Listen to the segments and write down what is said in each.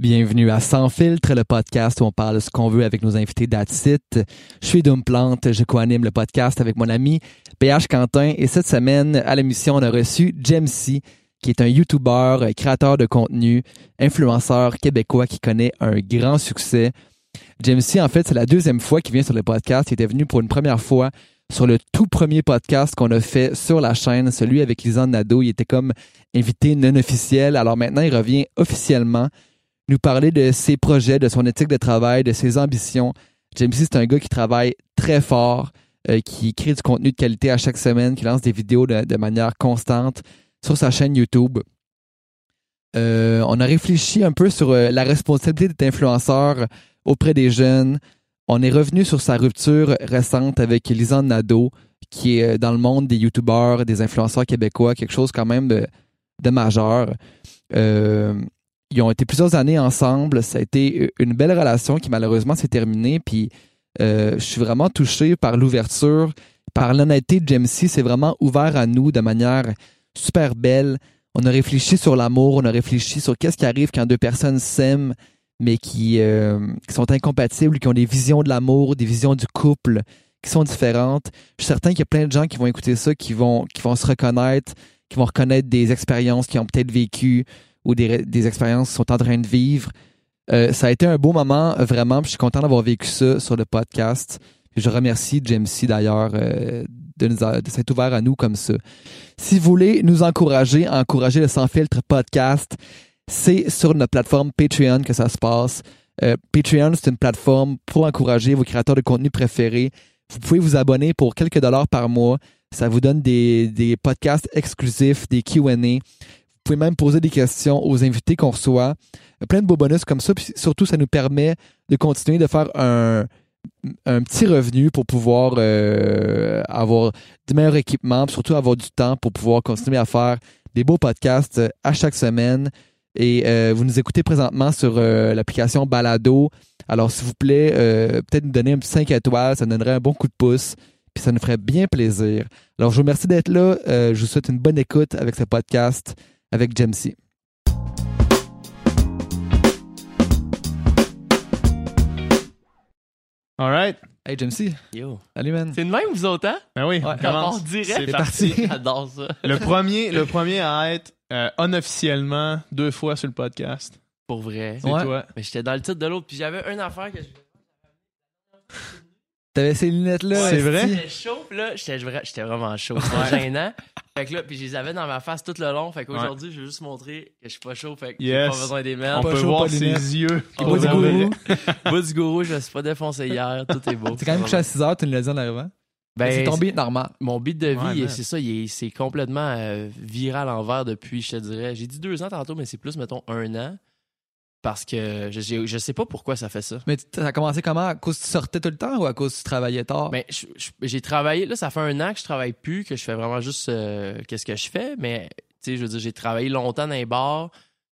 Bienvenue à Sans filtre, le podcast où on parle ce qu'on veut avec nos invités d'Atsit. Je suis Doom Plante, je co-anime le podcast avec mon ami PH Quentin et cette semaine, à l'émission, on a reçu Jamesy, qui est un YouTuber, créateur de contenu, influenceur québécois qui connaît un grand succès. Jamesy, en fait, c'est la deuxième fois qu'il vient sur le podcast. Il était venu pour une première fois sur le tout premier podcast qu'on a fait sur la chaîne, celui avec Lisanne Nadeau. Il était comme invité non officiel. Alors maintenant, il revient officiellement nous parler de ses projets, de son éthique de travail, de ses ambitions. Jamesy, c'est un gars qui travaille très fort, euh, qui crée du contenu de qualité à chaque semaine, qui lance des vidéos de, manière constante sur sa chaîne YouTube. Euh, on a réfléchi un peu sur euh, la responsabilité d'être influenceur auprès des jeunes. On est revenu sur sa rupture récente avec Lisanne Nadeau, qui est dans le monde des YouTubeurs, des influenceurs québécois, quelque chose quand même de, majeur. Ils ont été plusieurs années ensemble. Ça a été une belle relation qui malheureusement s'est terminée. Puis euh, je suis vraiment touché par l'ouverture, par l'honnêteté de Jamesy. C'est vraiment ouvert à nous de manière super belle. On a réfléchi sur l'amour, on a réfléchi sur qu'est-ce qui arrive quand deux personnes s'aiment, mais qui, euh, qui, sont incompatibles, qui ont des visions de l'amour, des visions du couple qui sont différentes. Je suis certain qu'il y a plein de gens qui vont écouter ça, qui vont, qui vont se reconnaître, qui vont reconnaître des expériences qu'ils ont peut-être vécues, ou des, expériences qu'ils sont en train de vivre. Euh, ça a été un beau moment, vraiment. je suis content d'avoir vécu ça sur le podcast. je remercie C d'ailleurs euh, de, de s'être ouvert à nous comme ça. Si vous voulez nous encourager, encourager le Sans Filtre podcast, c'est sur notre plateforme Patreon que ça se passe. Euh, Patreon, c'est une plateforme pour encourager vos créateurs de contenu préférés. Vous pouvez vous abonner pour quelques dollars par mois. Ça vous donne des, des podcasts exclusifs, des QA pouvez même poser des questions aux invités qu'on reçoit. Plein de beaux bonus comme ça. Puis surtout, ça nous permet de continuer de faire un, un petit revenu pour pouvoir euh, avoir du meilleur équipement, puis surtout avoir du temps pour pouvoir continuer à faire des beaux podcasts euh, à chaque semaine. Et euh, vous nous écoutez présentement sur l'application Balado. Alors, s'il vous plaît, peut-être nous donner un petit 5 étoiles, ça donnerait un bon coup de pouce, puis ça nous ferait bien plaisir. Alors, je vous remercie d'être là. je vous souhaite une bonne écoute avec ce podcast avec Jamesy. All right. Hey Jamesy. Yo. Salut man. C'est une même vous autres, hein? Ben oui, on commence. direct. C'est parti. J'adore ça. Le premier, le premier à être euh, unofficiellement deux fois sur le podcast. Pour vrai. C'est toi. Mais j'étais dans le titre de l'autre, puis j'avais une affaire que je T'avais ces lunettes-là. c'est vrai? J'étais chaud, là, j'étais vraiment chaud. C'était gênant. Fait que là, puis je les avais dans ma face tout le long. Fait qu'aujourd'hui, je vais juste montrer que je suis pas chaud. Fait que j'ai pas besoin des On peut voir ses yeux. Bout du gourou. Bout du gourou, je me suis pas défoncé hier. Tout est beau. C'est quand même couché à 6 heures, tu nous l'as dit en arrivant. Ben, c'est ton beat normal. Mon beat de vie, c'est ça, c'est complètement euh, viral envers depuis, je te dirais. J'ai dit deux ans tantôt, mais c'est plus, mettons, un an. Parce que je, je sais pas pourquoi ça fait ça. Mais ça a commencé comment? À cause que tu sortais tout le temps ou à cause que tu travaillais tard? Ben, j'ai travaillé, là, ça fait un an que je travaille plus, que je fais vraiment juste euh, qu'est-ce que je fais, mais, tu sais, je veux dire, j'ai travaillé longtemps dans les bars,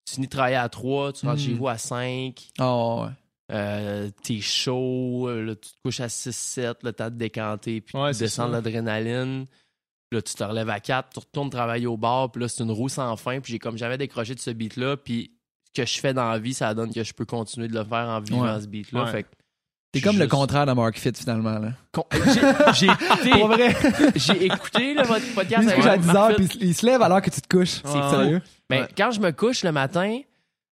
tu finis de travailler à 3, tu rentres chez hmm. vous à 5. Oh, ouais. Euh, t'es chaud, là, tu te couches à 6-7, le temps de décanter, puis de descendre l'adrénaline. Là, tu te relèves à 4, tu retournes travailler au bar, puis là, c'est une roue sans fin, puis j'ai comme jamais décroché de ce beat-là, puis que je fais dans la vie, ça donne que je peux continuer de le faire en vivant ce beat-là. Fait T'es comme le contraire de Mark Fit finalement. là. J'ai écouté, j'ai écouté votre podcast. Il se couche à 10 heures puis il se lève alors que tu te couches. C'est sérieux? Ben, Quand je me couche le matin,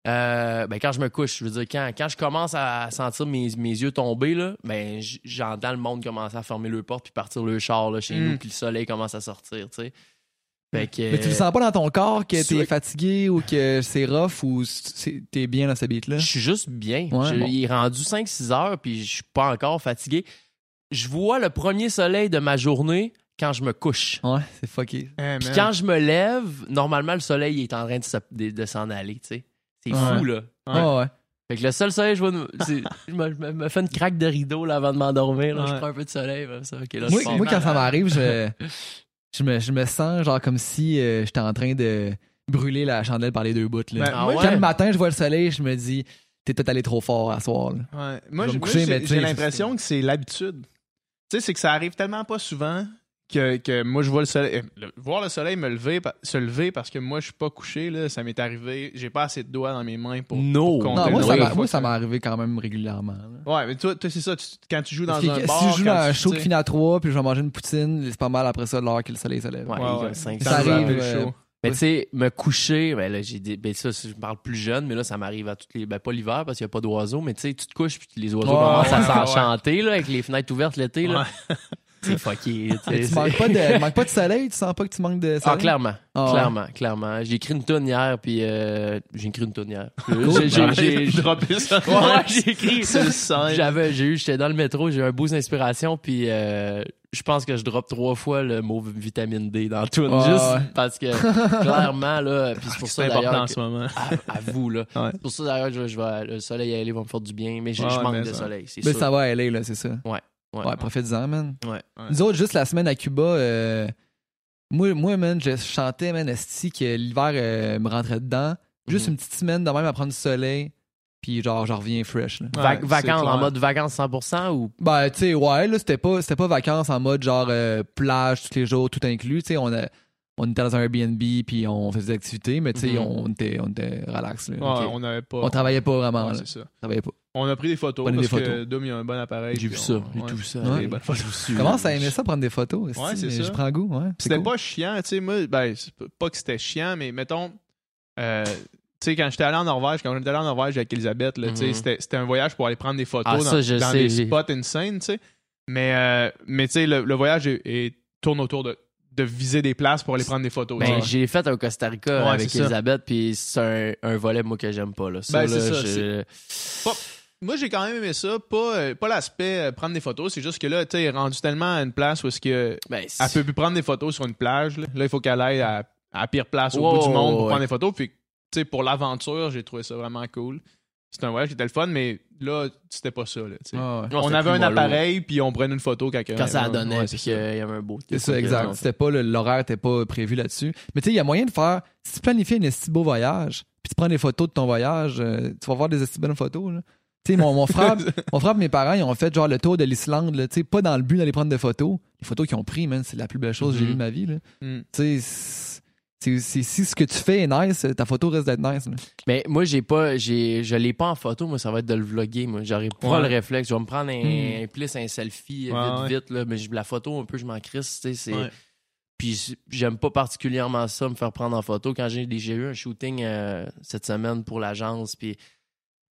euh, ben, quand je me couche, je veux dire, quand, quand je commence à sentir mes, mes yeux tomber, là, ben, j'entends le monde commencer à fermer le porte puis partir le char là, chez nous, mm. puis le soleil commence à sortir. tu sais. Mais tu le sens pas dans ton corps que t'es fatigué ou que c'est rough ou t'es bien dans ce beat-là? Je suis juste bien. Il est rendu 5-6 heures puis je suis pas encore fatigué. Je vois le premier soleil de ma journée quand je me couche. Ouais, c'est fucké. Eh, puis quand je me lève, normalement le soleil est en train de, s'en aller, tu sais. C'est fou, là. Ouais. ouais. Fait que le seul soleil, je vois, je me, me, fais une craque de rideau là, avant de m'endormir. Je prends un peu de soleil. Ça. moi, quand ça m'arrive, je, je me, je me sens genre comme si euh, j'étais en train de brûler la chandelle par les deux bouts. Là. Ben, quand le matin, je vois le soleil, je me dis, t'es peut-être allé trop fort à soir. Ouais. Moi, j'ai l'impression que c'est l'habitude. Tu sais, c'est que ça arrive tellement pas souvent que, que moi, je vois le soleil. euh, le- voir le soleil me lever, se lever parce que moi, je suis pas couché, là, ça m'est arrivé. J'ai pas assez de doigts dans mes mains pour. No. pour Non, moi, ça moi, ça m'est arrivé quand même régulièrement. là. Ouais, mais toi, toi c'est ça. tu- quand tu joues dans que un si bar. je joue dans un tu- show qui finit à 3 puis je vais manger une poutine, c'est pas mal après ça de l'heure que le soleil se lève. Ouais, Ouais, il y a ouais. cinq Ça ans. Ça arrive, euh. Mais tu sais, me coucher, ben là, j'ai dit, ben ça, je parle plus jeune, mais là, ça m'arrive à toutes les, ben pas l'hiver parce qu'il n'y a pas d'oiseaux, mais tu sais, tu te couches puis les oiseaux commencent à ouais, s'enchanter, là, avec les fenêtres ouvertes l'été, là. C'est fucké, tu manques pas de, manques pas de soleil, tu sens pas que tu manques de soleil? Ah, clairement. Ah, ouais. clairement, clairement. J'ai écrit une tonne hier, puis euh, j'ai écrit une tonne hier. J'ai- j'ai- j'ai- J'ai droppé ça. J'ai écrit. J'avais, j'ai eu, j'étais dans le métro, j'ai eu un boost d'inspiration, puis euh, je pense que je drop trois fois le mot vitamine D dans tout, Ouais, juste ouais. parce que clairement là, puis c'est pour ça C'est important d'ailleurs en ce moment. à, à vous là. Ouais. C'est pour ça d'ailleurs que je, je vais, le soleil aller va me faire du bien, mais je, Ouais, je manque mais de ça. soleil, c'est Mais sûr. ça va aller, là, c'est ça. Ouais, Ouais, profite-en, man. Ouais. Ouais. Nous autres, juste la semaine à Cuba, euh, moi, moi, man, je chantais, man, esti, que l'hiver euh, me rentrait dedans. Juste Mhm. une petite semaine de même à prendre du soleil, puis genre, je reviens fresh, là. Ouais, Va- c'est vacances en mode vacances 100% ou? Ben, tu sais, ouais, là, c'était pas, c'était pas vacances en mode genre euh, plage tous les jours, tout inclus. Tu sais, on, a- on était dans un Airbnb, puis on faisait des activités, mais tu sais, Mhm. on, était, on était relax, là. Ouais, Ok. on n'avait pas. On travaillait pas vraiment, Ouais, là. c'est ça. On travaillait pas. On a pris des photos Prenez parce des que photos. Dom, il a un bon appareil. j'ai vu ça, j'ai tout vu ça. Ouais. Des photos. Commence à aimer ça, prendre des photos. Ouais, c'est ça. Je prends goût, ouais. C'était cool. pas chiant, tu sais, moi, ben, pas- que c'était chiant, mais mettons, euh, tu sais, quand j'étais allé en Norvège, quand on était allé en Norvège avec Elisabeth, là, tu sais, Mhm. c'était c'était un voyage pour aller prendre des photos Ah, dans, ça, je dans sais, des j'ai- spots insane, tu sais. Mais, euh, mais tu sais, le, le voyage est, est- tourne autour de, de viser des places pour aller prendre des photos. Ben, j'ai fait au Costa Rica Ouais, avec. Elisabeth, puis c'est un, un volet, moi, que j'aime pas. Là. Ça, Ben, c'est là, ça, je- Moi, j'ai quand même aimé ça. Pas, euh, pas l'aspect euh, prendre des photos, c'est juste que là, tu est rendu tellement à une place où est-ce que Ben, elle peut plus prendre des photos sur une plage. Là, Là, il faut qu'elle aille à, à la pire place au bout du monde pour ouais. prendre des photos. Puis, tu sais, pour l'aventure, j'ai trouvé ça vraiment cool. C'était un voyage qui était le fun, mais là, c'était pas ça. Là. Ah, ouais. On avait un mollo. appareil, puis on prenait une photo quand, quand ça a donné, Ouais, puis qu'il y avait un beau C'est ça, truc, exact. C'était pas l'horaire était pas prévu là-dessus. Mais tu sais, il y a moyen de faire. Si tu planifies un esti beau voyage, puis tu prends des photos de ton voyage, euh, tu vas voir des esti bonnes photos. Là. Tu sais, mon, mon frère, mon frère, et mes parents, ils ont fait genre le tour de l'Islande, là, tu sais, pas dans le but d'aller prendre des photos. Les photos qu'ils ont pris, man, c'est la plus belle chose que j'ai vue de ma vie. Là. Mm. C'est- c'est- si ce que tu fais est nice, ta photo reste d'être nice. là. Mais moi, j'ai pas, j'ai, je l'ai pas en photo. Moi, ça va être de le vlogger. Moi, j'aurais pas Ouais. le réflexe. Je vais me prendre un, Hmm. un plus un selfie Ouais, vite, ouais. vite. Là, mais je- la photo, un peu, je m'en crisse. Tu sais, c'est. Ouais. Puis j- j'aime pas particulièrement ça, me faire prendre en photo. Quand j'ai, j'ai eu un shooting euh, cette semaine pour l'agence, puis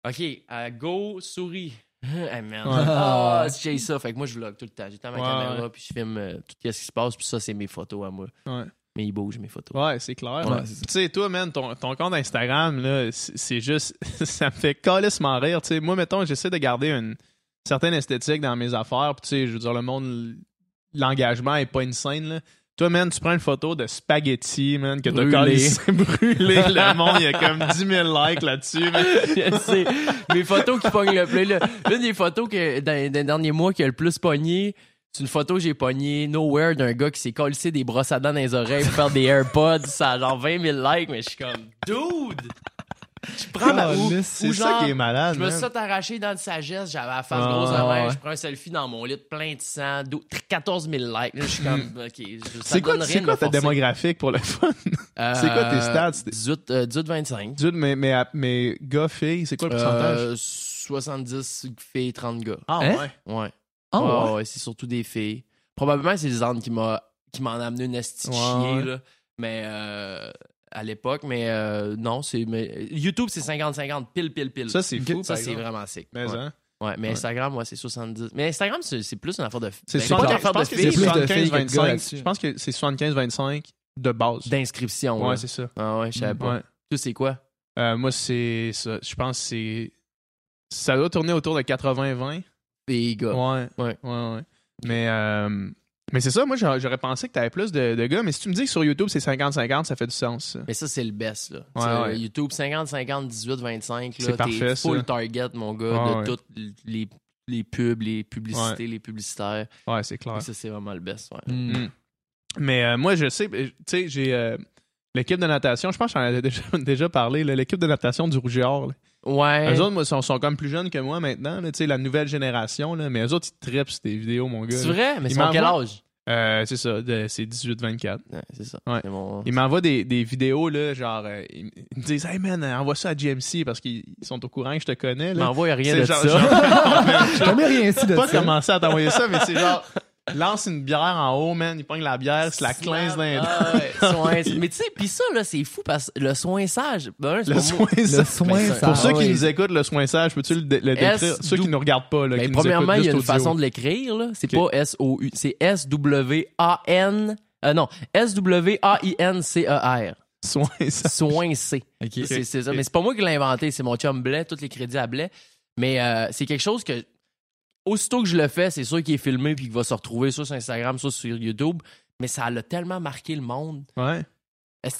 OK, euh, go, souris. hey, merde. Ouais. Ah, j'ai ça. Fait que moi, je vlog tout le temps. J'ai ma Ouais, caméra, ouais. puis je filme euh, tout ce qui se passe, puis ça, c'est mes photos à moi. Ouais. Mais ils bougent, mes photos. Ouais, c'est clair. Ouais. Tu sais, toi, man, ton, ton compte Instagram, là, c'est juste. ça me fait calissement rire. Tu sais, moi, mettons, j'essaie de garder une certaine esthétique dans mes affaires. Puis, tu sais, je veux dire, le monde, l'engagement est pas insane, là. Toi, man, tu prends une photo de spaghetti, man, que t'as Brûlé. calissé brûlé. Le monde, il y a comme 10 000 likes là-dessus, man. Je sais. Mes photos qui pognent le plus. L'une des photos que, dans, dans les derniers mois qui a le plus pogné, c'est une photo que j'ai pognée nowhere d'un gars qui s'est collé des brosses à dents dans les oreilles pour faire des AirPods. Ça a genre 20 000 likes, mais je suis comme, dude! Je prends ma. Ou, C'est ça qui est malade, je me suis fait arracher dans le sagesse, j'avais la face grosse ouais. je prends un selfie dans mon lit plein de sang, dou- 14 000 likes. Je suis comme, ok, Hmm. C'est quoi, donne c'est quoi ta démographique pour le fun? c'est quoi tes Euh, stats? C'est- 18, euh, 18 25. Dude, mais, mais, mais gars, filles, c'est quoi le pourcentage? Euh, 70 filles, 30 gars. ah, hein? ouais. Ouais. Ah, Ouais, ouais? ouais, c'est surtout des filles. Probablement, c'est Zane qui m'a qui m'en a amené une Ouais, là. Mais euh, à l'époque, mais euh, non, c'est. Mais, YouTube, c'est 50-50, pile, pile, pile. Ça, c'est fou. Ça, c'est vraiment sick. Mais, ouais. hein? Ouais, mais Ouais. Instagram, ouais, c'est 70. Mais Instagram, c'est c'est plus une affaire de. C'est ben, 75, pas une je affaire de pense que c'est filles, plus de mais filles que de gars 75-25. là-dessus. Je pense que c'est 75-25 de base. d'inscription. Ouais, là. c'est ça. Ah ouais, je savais pas. Ouais. Toi, c'est quoi? Euh, moi, c'est ça. Je pense que c'est. Ça doit tourner autour de 80-20. Les gars. Ouais. Ouais. Ouais, ouais. Mais, euh, mais c'est ça, moi, j'aurais pensé que t'avais plus de, de gars. Mais si tu me dis que sur YouTube, c'est 50-50, ça fait du sens. ça. Mais ça, c'est le best, là. Ouais, ouais. YouTube 50, 50, 18, 25, C'est parfait, T'es full ça. target, mon gars, Ouais, de ouais. toutes les, les pubs, les publicités, les publicitaires. Ouais, c'est clair. Et ça, c'est vraiment le best, ouais. Mm. Mm. Mais euh, moi, je sais, euh, tu sais, j'ai euh, l'équipe de natation, je pense que j'en avais déjà, déjà parlé, là, l'équipe de natation du Rouge et Or. là. Ouais. Eux autres, moi, sont, sont comme plus jeunes que moi maintenant, là, tu sais, la nouvelle génération, là, mais eux autres, ils trippent sur tes vidéos, mon gars. c'est vrai? Mais Il ils sont quel âge? Euh, c'est ça, de- c'est 18-24. Ouais, c'est ça. Ouais. Ils m'envoient des, des vidéos, là, genre, euh, ils me disent, hey man, envoie ça à GMC parce qu'ils ils sont au courant que je te connais. Là. m'envoie rien de genre- ça. genre- J'ai jamais rien su de pas ça. commencé à t'envoyer ça, mais c'est genre, lance une bière en haut, man, il pogne la bière, c'est la clince dans les dents. Ah ouais, soin- Mais tu sais, puis ça, là, c'est fou parce que le soinçage. Ben, c'est Le pas soin, soin, Ben, ça. Pour ceux qui oui. nous écoutent, le soin sage, peux-tu le, dé- le décrire? S- Ceux qui nous regardent pas, là, Ben, qui nous premièrement, écoutent il y a une audio. façon de l'écrire, là. C'est Ok. pas S-O-U, c'est S-W-A-N. Euh, non, S-W-A-I-N-C-E-R. Soin sage. Soin C. Ok. C'est c'est ça. Mais c'est pas moi qui l'ai inventé, c'est mon chum Blais, tous les crédits à Blais. Mais euh, c'est quelque chose que, aussitôt que je le fais, c'est sûr qu'il est filmé puis qu'il va se retrouver soit sur Instagram, soit sur YouTube. Mais ça a tellement marqué le monde. Ouais.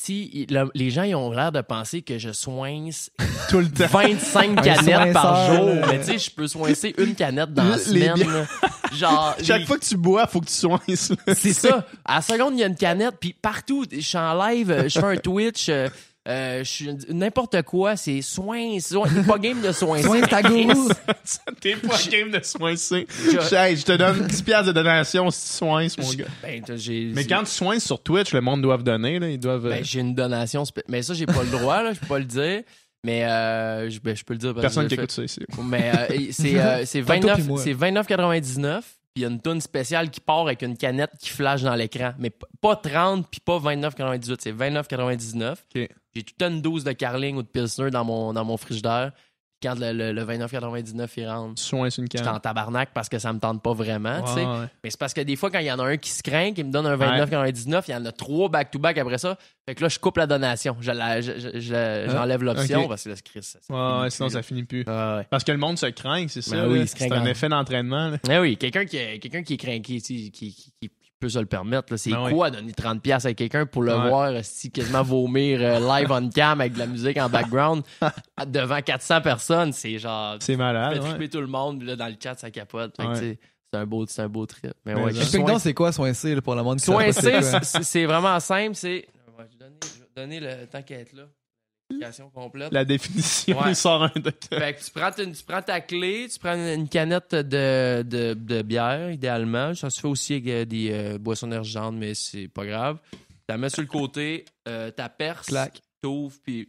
Il- le- les gens ils ont l'air de penser que je soigne Tout le temps. 25 canettes par jour. Mais tu sais, je peux soincer une canette dans la semaine. Genre, Chaque les- fois que tu bois, faut que tu soignes. c'est ça. À la seconde, il y a une canette, puis partout, je suis en live, euh, je fais un Twitch, euh, euh, je suis n'importe quoi, c'est soin, soin, t'es pas game de soin. Soin ta goût. T'es pas game de soincer. Je- Hey, je te donne 10 piastres de donation si tu soignes, mon gars. Ben, Mais quand tu soignes sur Twitch, le monde doit donner, là. Ils doivent. euh, ben, j'ai une donation, mais ça, j'ai pas le droit, là, je peux pas le dire. Mais euh, je, ben, je peux le dire parce personne que qui écoute ça ici. Mais euh, c'est euh, c'est Tantôt 29 puis moi. c'est 29,99 puis il y a une toune spéciale qui part avec une canette qui flash dans l'écran. Mais pas 30 puis pas 29,98, c'est 29,99. Ok. J'ai tout le temps une dose de Carling ou de Pilsner dans mon, dans mon frigidaire. Quand le, le, le 29,99 il rentre, soignes sur une je suis canne. en tabarnak parce que ça me tente pas vraiment, tu sais. Ouais, ouais. Mais c'est parce que des fois, quand il y en a un qui se craint, qui me donne un 29,99, il y en a trois back-to-back après ça. Fait que là, je coupe la donation. Je la- je- je- je- J'enlève l'option ok. parce que là, Chris, ça, ça Ouais, finit ouais, plus, sinon là. ça finit plus. Ah ouais. Parce que le monde se craint, c'est ça. Ben oui, là. il se c'est craint un quand- effet d'entraînement. là. Eh oui, quelqu'un qui, est- quelqu'un qui est craqué, qui, qui, qui, qui peut se le permettre. là. C'est Ben oui. quoi donner 30$ piastres à quelqu'un pour le Ouais. voir si quasiment vomir euh, live on cam avec de la musique en background devant 400 personnes? C'est genre. C'est Tu malade. ouais. triper tout le monde, là, dans le chat, ça capote. Ouais. tu c'est un beau, c'est un beau trip. Mais Mais ouais, genre- Explique soin- donc c'est quoi soincer là, pour le monde qui Soin C, c'est vraiment simple. C'est. Je vais donner, je vais donner le temps qu'elle est là. Complète. La définition, Ouais. il sort un docteur. Fait que tu prends, ta- tu prends ta clé, tu prends une canette de, de, de bière, idéalement. Ça se fait aussi avec euh, des euh, boissons énergisantes, mais c'est pas grave. Tu la mets sur le côté, euh, ta perce, t'ouvres, puis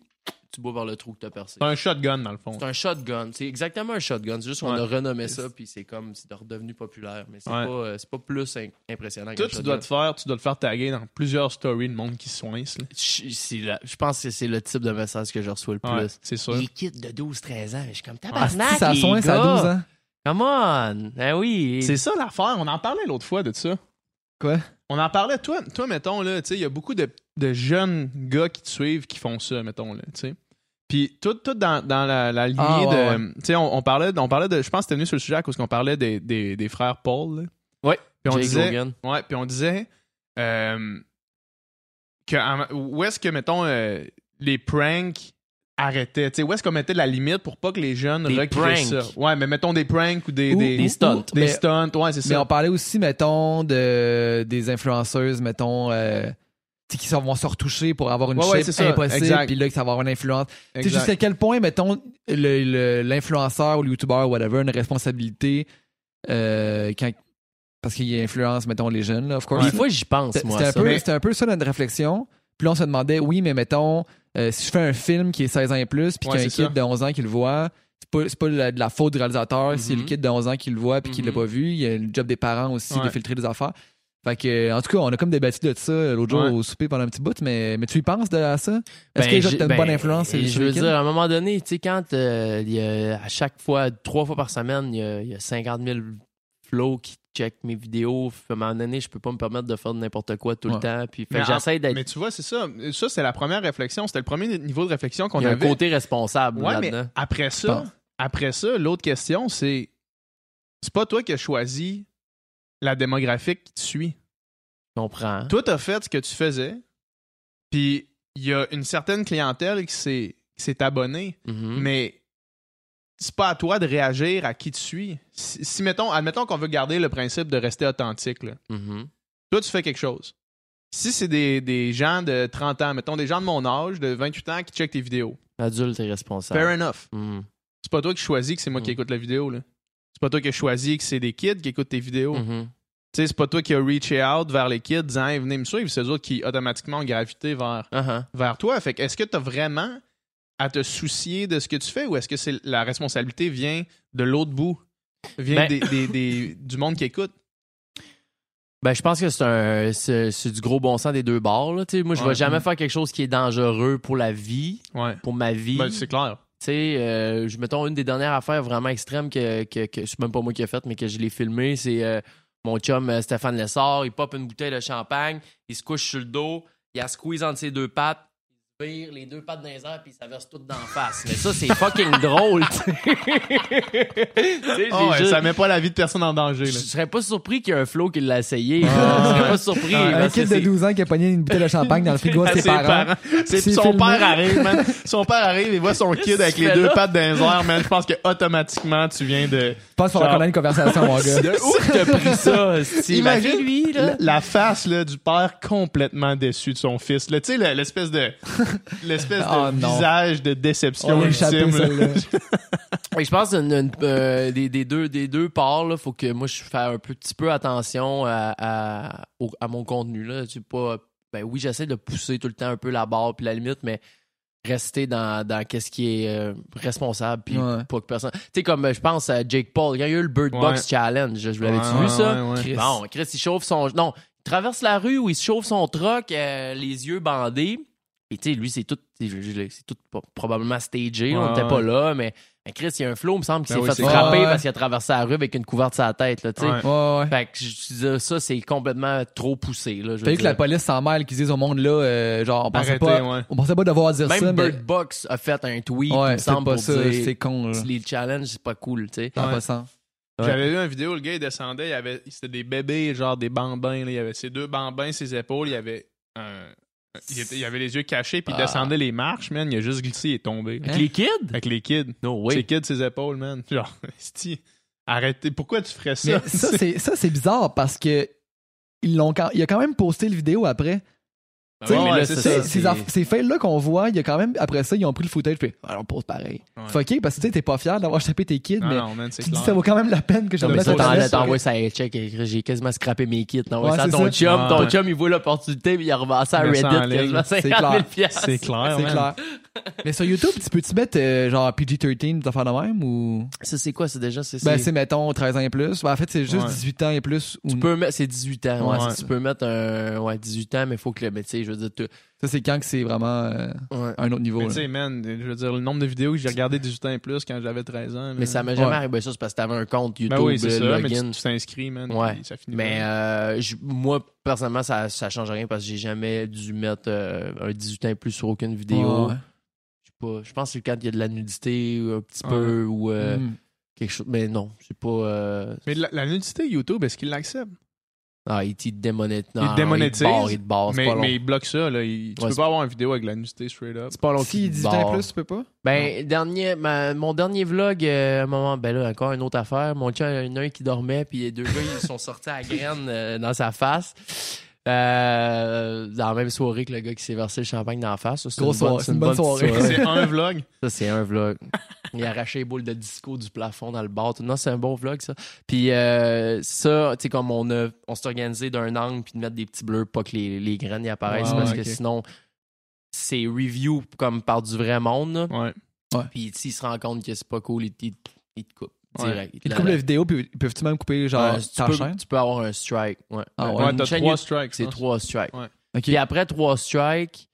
tu bois par le trou que t'as percé. C'est un shotgun, dans le fond. C'est un shotgun. C'est exactement un shotgun. C'est juste qu'on Ouais. a renommé ça, puis c'est comme, c'est redevenu populaire. Mais c'est Ouais. pas, euh, c'est pas plus im- impressionnant Toi, qu'un tu dois shotgun. te faire, tu dois te faire taguer dans plusieurs stories de monde qui soigne. là. Je c'est la- je pense que c'est le type de message que je reçois le Ouais, plus. c'est sûr. Les kids de 12-13 ans, je suis comme Ah, tabarnak, ça les soin, ça a gars. 12 ans. Come on! Ben oui! C'est ça l'affaire. On en parlait l'autre fois de ça. Quoi? On en parlait, toi, toi mettons, là, tu sais, il y a beaucoup de, de jeunes gars qui te suivent qui font ça, mettons, là, tu sais. Puis tout, tout dans, dans la, la lignée Ah, ouais, de. Tu sais, on, on parlait, on parlait de. Je pense que c'était venu sur le sujet à cause qu'on parlait des, des, des frères Paul. là. Ouais. Puis on Jake disait. Logan. Ouais, puis on disait. euh, que, où est-ce que, mettons, euh, les pranks arrêtaient? Tu sais, où est-ce qu'on mettait la limite pour pas que les jeunes Des recréent ça? Ouais, mais mettons des pranks ou des. Ou- des, des stunts. Des Mais- stunts, ouais, c'est Mais ça. on parlait aussi, mettons, de, des influenceuses, mettons, euh, qui vont se retoucher pour avoir une Ouais, shape c'est impossible, puis là, que ça va avoir une influence. Tu sais, jusqu'à quel point, mettons, l'influenceur ou le youtubeur, whatever, a une responsabilité euh, quand, parce qu'il influence, mettons, les jeunes, là, of course. Des fois, j'y pense, C'était moi. c'était un, ça. peu- Mais- un peu ça notre réflexion. Puis là, on se demandait, oui, mais mettons, euh, si je fais un film qui est 16 ans et plus, puis Ouais, qu'il y a un c'est kid de 11 ans qui le voit, c'est pas, c'est pas la- de la faute du réalisateur. Si Mhm. le kid de 11 ans qui le voit puis qu'il l'a Mhm. pas vu, il y a le job des parents aussi de filtrer des affaires. Fait que, euh, en tout cas, on a comme débattu de ça l'autre jour Ouais. au souper pendant un petit bout, mais, mais tu y penses de à ça? Est-ce Ben, que les gens j'ai- t'as une ben, bonne influence Je veux dire, à un moment donné, tu sais, quand euh, il y a, à chaque fois, trois fois par semaine, il y a, il y a 50 000 flows qui check mes vidéos. À un moment donné, je peux pas me permettre de faire n'importe quoi tout Ouais. le temps. Puis fait Mais que j'essaie d'être. Mais tu vois, c'est ça. Ça, c'est la première réflexion. C'était le premier niveau de réflexion qu'on Il y a un avait. côté responsable Ouais, mais après ça, après ça, l'autre question, c'est c'est pas toi qui as choisi la démographique qui te suit. Je comprends. Toi, t'as fait ce que tu faisais, puis il y a une certaine clientèle qui s'est qui s'est abonnée, Mhm. mais c'est pas à toi de réagir à qui te suit. Si, si, mettons, admettons qu'on veut garder le principe de rester authentique, là. Mhm. Toi, tu fais quelque chose. Si c'est des, des gens de 30 ans, mettons des gens de mon âge, de 28 ans, qui checkent tes vidéos, Adulte et responsable. fair enough. Mhm. C'est pas toi qui choisis que c'est moi qui Mm. écoute la vidéo, là. C'est pas toi qui as choisi que c'est des kids qui écoutent tes vidéos. Mhm. Tu sais, c'est pas toi qui as reaché out vers les kids disant hey, venez me suivre, c'est eux autres qui automatiquement ont gravité vers, Uh-huh. vers toi. Fait que est-ce que tu as vraiment à te soucier de ce que tu fais ou est-ce que c'est la responsabilité vient de l'autre bout? Vient Ben- des, des- des- du monde qui écoute? Ben, je pense que c'est un c'est, c'est du gros bon sens des deux bords. Là. Moi, je Ouais. vais jamais faire quelque chose qui est dangereux pour la vie, Ouais. pour ma vie. Ben, c'est clair. Tu sais, euh, je mettons une des dernières affaires vraiment extrêmes que, que, que c'est même pas moi qui ai fait, mais que je l'ai filmé, c'est euh, mon chum euh, Stéphane Lessard, il pop une bouteille de champagne, il se couche sur le dos, il a squeeze entre ses deux pattes, vire les deux pattes dans les airs puis il s'averse tout d'en face. Mais ça, c'est fucking drôle, Ah ouais, juste- Ça met pas la vie de personne en danger. Je Là. serais pas surpris qu'il y ait un flow qui l'a essayé. Ah. Je serais pas surpris. Ah, Un kid de c'est- 12 ans qui a pogné une bouteille de champagne dans le frigo de ses Ses parents. parents. C'est- C'est son filmé. père arrive, man. Son père arrive et voit son kid avec les deux là? pattes dans les airs, man. Je pense que automatiquement tu viens de. Je pense qu'on va Genre- connaître une conversation, mon gars. De où t'as pris ça? Imagine lui, là. La, la face là, du père complètement déçu de son fils. Tu sais, le- l'espèce de, l'espèce Oh, de non. visage de déception On ultime. Je pense que une- une- euh, des, des deux, des deux parts, là, faut que moi je fasse un petit peu attention à, à, au- à mon contenu. Là. Pas, ben oui, j'essaie de pousser tout le temps un peu la barre puis la limite, mais rester dans, dans qu'est-ce qui est euh, responsable puis Ouais. pas que personne. Tu sais, comme euh, je pense à Jake Paul, il y a eu le Bird Box Ouais. Challenge. Je l'avais Ouais, vu ouais, ça? ouais, ouais. Chris. Bon, Chris, il chauffe son. Non, il traverse la rue où il se chauffe son truck, euh, les yeux bandés. Et tu sais, lui, c'est tout, c'est tout probablement stagé. on n'était pas là, mais, Chris, il y a un flow, il me semble, qui Ben s'est oui, fait frapper parce qu'il a traversé la rue avec une couverte sur la tête. Là, tu sais. Ouais. Ouais, ouais. Fait que je ça, c'est complètement trop poussé. T'as vu que la police s'en mêle, qu'ils disent au monde là, euh, genre, on pensait Arrêtez, pas, ouais. on pensait pas devoir dire Même ça, mais Bird Box a fait un tweet, il me semble, pas pour ça, dire c'est con, les challenges, c'est pas cool. tu sais. Ça a Ouais. pas de sens. Ouais. J'avais vu une vidéo, le gars il descendait, il y avait c'était des bébés, genre des bambins, là. il y avait ses deux bambins, ses épaules, il y avait un il, était- il avait les yeux cachés puis il Ah. descendait les marches, man, il a juste glissé et est tombé. Avec les kids? Avec les kids. No Ses way. kids, ses épaules, man. Genre, arrêtez, pourquoi tu ferais ça? ça, c'est, ça, c'est bizarre parce que ils l'ont il a quand même posté le vidéo après. Ces, ça, ces, fails-là qu'on voit, il y a quand même, après ça, ils ont pris le footage puis ah, on pose pareil. Ouais. Fucké, parce que tu sais, t'es pas fier d'avoir chopé tes kids, non, mais non, man, tu te dis ça vaut quand même la peine que je Non, mette ça, t'envoies ça, check, j'ai quasiment scrappé mes kits. Ouais, ça ton ça. chum, ton chum, il voit l'opportunité, puis il a revend ça à Reddit, quasiment C'est 50 000 clair. C'est clair, C'est man. clair. mais sur YouTube, tu peux-tu mettre euh, genre PG-13 des affaires de même ou? Ça, c'est quoi, c'est déjà? C'est, Ben, c'est- c'est mettons 13 ans et plus. Ben, en fait, c'est juste Ouais. 18 ans et plus. Ou... tu peux mettre, c'est 18 ans, ouais. Ouais. Tu peux mettre un, ouais, 18 ans, mais faut que le, mais tu sais, je veux dire, tu- Ça, c'est quand que c'est vraiment euh, ouais. un autre niveau. Tu sais, man, je veux dire, le nombre de vidéos que j'ai regardé 18 ans et plus quand j'avais 13 ans. Mais ça m'est jamais Ouais. arrivé ça, c'est parce que t'avais un compte YouTube, Ben oui, c'est ça, mais tu t'inscris, man, Ouais. ça finit Mais euh, je- moi, personnellement, ça, ça change rien parce que j'ai jamais dû mettre euh, un 18 ans et plus sur aucune vidéo. Ouais. Je sais pas. Je pense que c'est quand il y a de la nudité ou un petit Ouais. peu ou euh, Mm. quelque chose. Mais non, c'est pas. euh, Mais la, la nudité YouTube, est-ce qu'il l'accepte? Ah, il te démonétise. Il te démonétise, Il te barre, il te barre, c'est mais, mais il bloque ça, là. Il- tu Ouais, peux pas avoir une vidéo avec la nudité straight up. C'est pas long Si qu'il te 18 ans et barre. plus, tu peux pas? Ben, dernier, ma- mon dernier vlog, euh, à un moment, ben là, encore une autre affaire. Mon chum, il y en a un qui dormait, puis les deux gars, ils sont sortis à la graine euh, dans sa face. Euh, dans la même soirée que le gars qui s'est versé le champagne dans la face. C'est une bonne, soirée, c'est une bonne soirée. C'est un vlog? Ça, c'est un vlog. Il a arraché les boules de disco du plafond dans le bar. Non, c'est un bon vlog, ça. Puis euh, ça, tu sais, comme on a, on s'est organisé d'un angle puis de mettre des petits bleus, pas que les, les graines y apparaissent, parce que sinon, c'est review comme par du vrai monde. là. Ouais. Puis s'il se rend compte que c'est pas cool, il, il- il te coupe. Direct. Ils te coupent la vidéo, puis ils peuvent-tu même couper genre Ouais, tu, ta peux, chaîne? tu peux avoir un strike. Ouais. Ah ouais. Ouais, t'as trois strikes. C'est trois strikes. Ouais. Ok. Puis après trois strikes,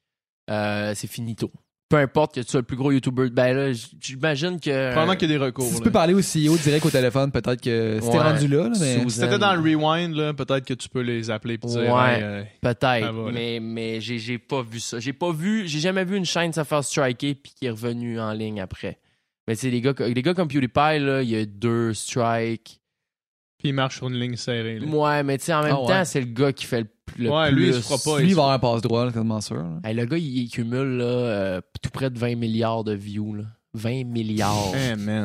euh, c'est finito. Peu importe que tu sois le plus gros YouTuber, ben là, j'imagine que. Probablement qu'il y a des recours. Si tu là. peux parler au CEO direct au téléphone, peut-être que si t'es Ouais. rendu là, là, mais. Si t'étais dans le rewind, là, peut-être que tu peux les appeler et dire Ouais. euh, Peut-être, mais, mais j'ai, j'ai pas vu ça. J'ai pas vu, j'ai jamais vu une chaîne se faire striker puis qui est revenu en ligne après. Mais tu sais, les gars, les gars comme PewDiePie, là, il y a deux strikes. Puis il marche sur une ligne serrée. là. Ouais, mais tu sais, en même Ah ouais. temps, c'est le gars qui fait le, plus- le Ouais, plus. lui, il se fera pas, Lui, il va avoir un passe droit, là, tellement sûr. là. Hey, le gars, il, il cumule là, euh, tout près de 20 milliards de views. Là. 20 milliards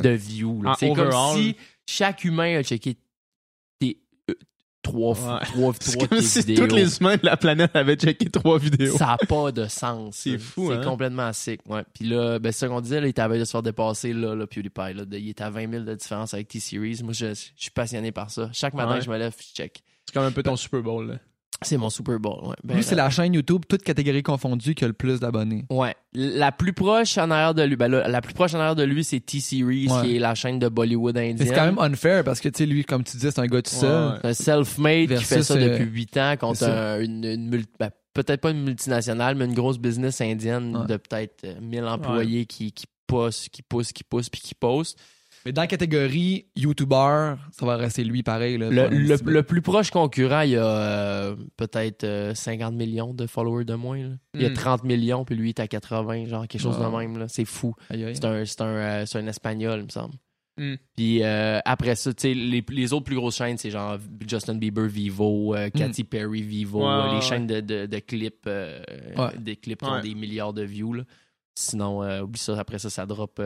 de views. C'est comme si chaque humain a checké trois, Ouais. trois, C'est trois comme tes si vidéos. tous les humains de la planète avaient checké trois vidéos. Ça n'a pas de sens. C'est fou, C'est hein? complètement sick. Ouais. Puis là, ben, c'est ça qu'on disait, là, il était à de se faire dépasser, là, là PewDiePie. Là, de- il était à 20 000 de différence avec T-Series. Moi, je, je suis passionné par ça. Chaque matin, Ouais. je me lève, je check. C'est comme un peu ton Super Bowl. Là. C'est mon Super Bowl. Ouais. Ben, Lui, c'est la chaîne YouTube, toutes catégories confondues, qui a le plus d'abonnés. Ouais. La plus proche en arrière de lui, ben là, la plus proche en arrière de lui, c'est T-Series, Ouais. qui est la chaîne de Bollywood indienne. c'est quand même unfair parce que, tu sais, lui, comme tu dis, c'est un gars tout seul. Ouais. un self-made qui fait ça euh, depuis 8 ans contre un- une, une ben, peut-être pas une multinationale, mais une grosse business indienne de peut-être euh, 1000 employés qui, qui poussent, qui poussent, qui poussent, puis qui postent. Mais dans la catégorie YouTuber, ça va rester lui pareil. Là, Le, le- plus proche concurrent, il y a euh, peut-être euh, 50 millions de followers de moins. là. Il y a Mm. 30 millions, puis lui, il est à 80, genre quelque chose de même. là. C'est fou. C'est un, un, euh, un espagnol, il me semble. Mm. Puis euh, après ça, tu sais, les, les autres plus grosses chaînes, c'est genre Justin Bieber Vivo, euh, Katy Perry Vivo, Ouais, euh, les ouais, chaînes de, de, de clips, euh, Ouais. des clips qui ont des milliards de views. là. Sinon, euh, oublie ça, après ça, ça drop.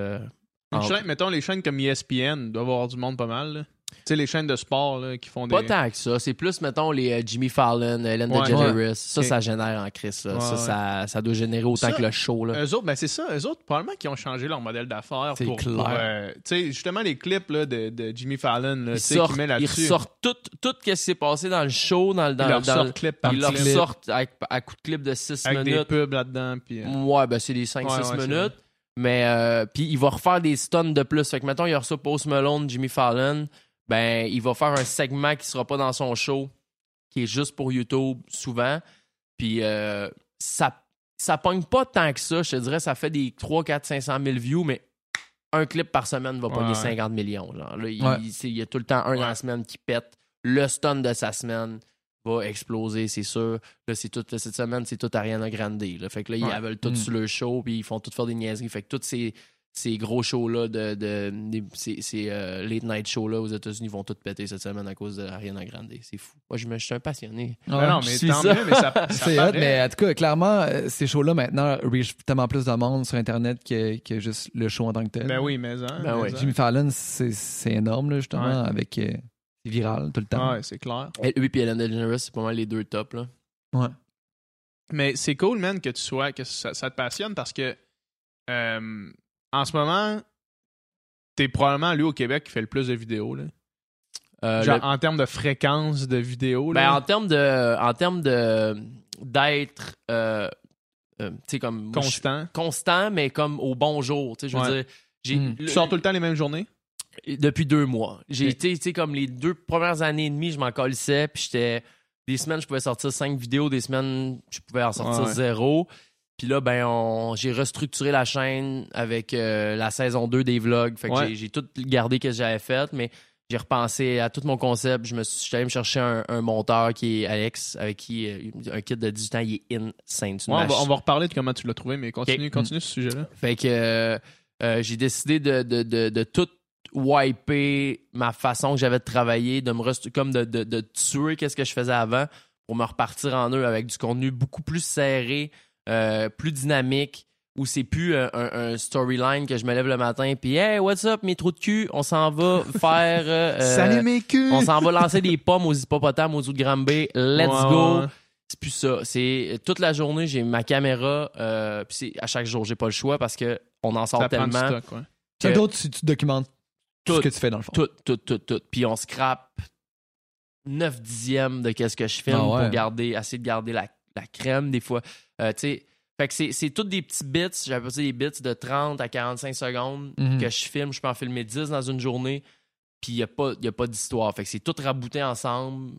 Euh, Une en- chaîne- mettons, les chaînes comme ESPN doivent avoir du monde pas mal. là. Tu sais, les chaînes de sport là, qui font des. Pas tant que ça. C'est plus, mettons, les euh, Jimmy Fallon, Ellen Ouais. DeGeneres. Ça, Ok. ça génère en crise. là. Ouais, ça, ouais. ça, ça doit générer autant Ça, que le show. Là. Eux autres, ben c'est ça. Eux autres, probablement qui ont changé leur modèle d'affaires C'est pour. clair. pour, euh, tu sais, justement, les clips là, de, de Jimmy Fallon, là, tu ils sais, sortent, qui met ils là-dessus. ressortent tout, tout ce qui s'est passé dans le show, dans, le- dans, Ils leur dans- sortent clip par ils leur clip, sortent avec, à coup de clip de 6 avec des minutes. pubs là-dedans. Puis, euh, Ouais, ben c'est des 5-6 Ouais, ouais, c'est minutes. Mais euh, puis il va refaire des stuns de plus. Fait que mettons, il y a reçu Post Malone, Jimmy Fallon. Ben, il va faire un segment qui sera pas dans son show, qui est juste pour YouTube souvent. Puis euh, ça, ça pogne pas tant que ça. Je te dirais, ça fait des 3, 4, 500 000 views, mais un clip par semaine va pogner Ouais. 50 millions. Genre. Là, il, Ouais. il- c'est- il y a tout le temps un dans la semaine qui pète. Le stun de sa semaine va exploser, c'est sûr. Là, c'est tout, cette semaine, c'est tout Ariana Grande. Là. Fait que là, ils Ouais. veulent tout Mm. sur le show, puis ils font tout faire des niaiseries. Fait que tous ces, ces gros shows-là, de, de, ces, ces, euh, late night shows-là aux États-Unis vont tout péter cette semaine à cause d'Ariana Grande. C'est fou. Moi, je, me, je suis un passionné. Ouais. non, mais tant ça. mieux, mais ça, ça C'est hot, mais en tout cas, clairement, euh, ces shows-là maintenant reach tellement plus de monde sur Internet que, que juste le show en tant que tel. Ben oui, mais hein, Ben mais oui. hein. Jimmy Fallon, c'est c'est énorme, là, justement, Ouais. avec. euh, c'est viral tout le temps. Ouais, c'est clair. Et lui et Ellen DeGeneres, c'est pas mal les deux tops. Là. Ouais. Mais c'est cool, man, que tu sois, que ça, ça te passionne parce que euh, en ce moment, t'es probablement lui au Québec qui fait le plus de vidéos. Là. Euh, Genre le- en termes de fréquence de vidéos. Ben, en termes de, en termes de d'être, euh, euh, tu sais comme moi, constant. constant, mais comme au bon jour. Je veux Ouais. dire, j'ai Mm. le- Tu sors tout le temps les mêmes journées? Depuis deux mois. J'ai été, tu sais, comme les deux premières années et demie, je m'en colissais, puis j'étais des semaines, je pouvais sortir cinq vidéos, des semaines, je pouvais en sortir Ouais, ouais. zéro. Puis là, ben, on- j'ai restructuré la chaîne avec euh, la saison 2 des vlogs. Fait que Ouais. j'ai- tout gardé que j'avais fait, mais j'ai repensé à tout mon concept. Je me suis, j'étais allé me chercher un, un monteur qui est Alex, avec qui euh, un kit de 18 ans, il est insane. Ouais, on, va, on va reparler de comment tu l'as trouvé, mais continue, continue ce sujet-là. Fait que euh, euh, j'ai décidé de, de, de, de tout wiper ma façon que j'avais de travailler, de me rest- comme de, de, de tuer qu'est-ce que je faisais avant pour me repartir en eux avec du contenu beaucoup plus serré, euh, plus dynamique, où c'est plus euh, un, un storyline que je me lève le matin puis hey what's up? Mes trous de cul, on s'en va faire euh, euh, mes culs! on s'en va lancer des pommes aux hippopotames aux de Granby, let's Ouais, go. ouais. C'est plus ça. C'est toute la journée, j'ai ma caméra. Euh, puis c'est à chaque jour, j'ai pas le choix parce que on en sort Ça prend du tellement. stock, ouais. C'est que- d'autres, tu, tu documentes tout, ce que tu fais dans le fond. Tout, tout, tout, tout. Puis on scrape 9 dixièmes de qu'est-ce que je filme Ah ouais. pour garder, essayer de garder la, la crème des fois. Euh, tu sais, fait que c'est, toutes des petits bits, j'appelle ça des bits de 30 à 45 secondes Mhm. que je filme. Je peux en filmer 10 dans une journée, puis il n'y a pas, y a pas d'histoire. Fait que c'est tout rabouté ensemble,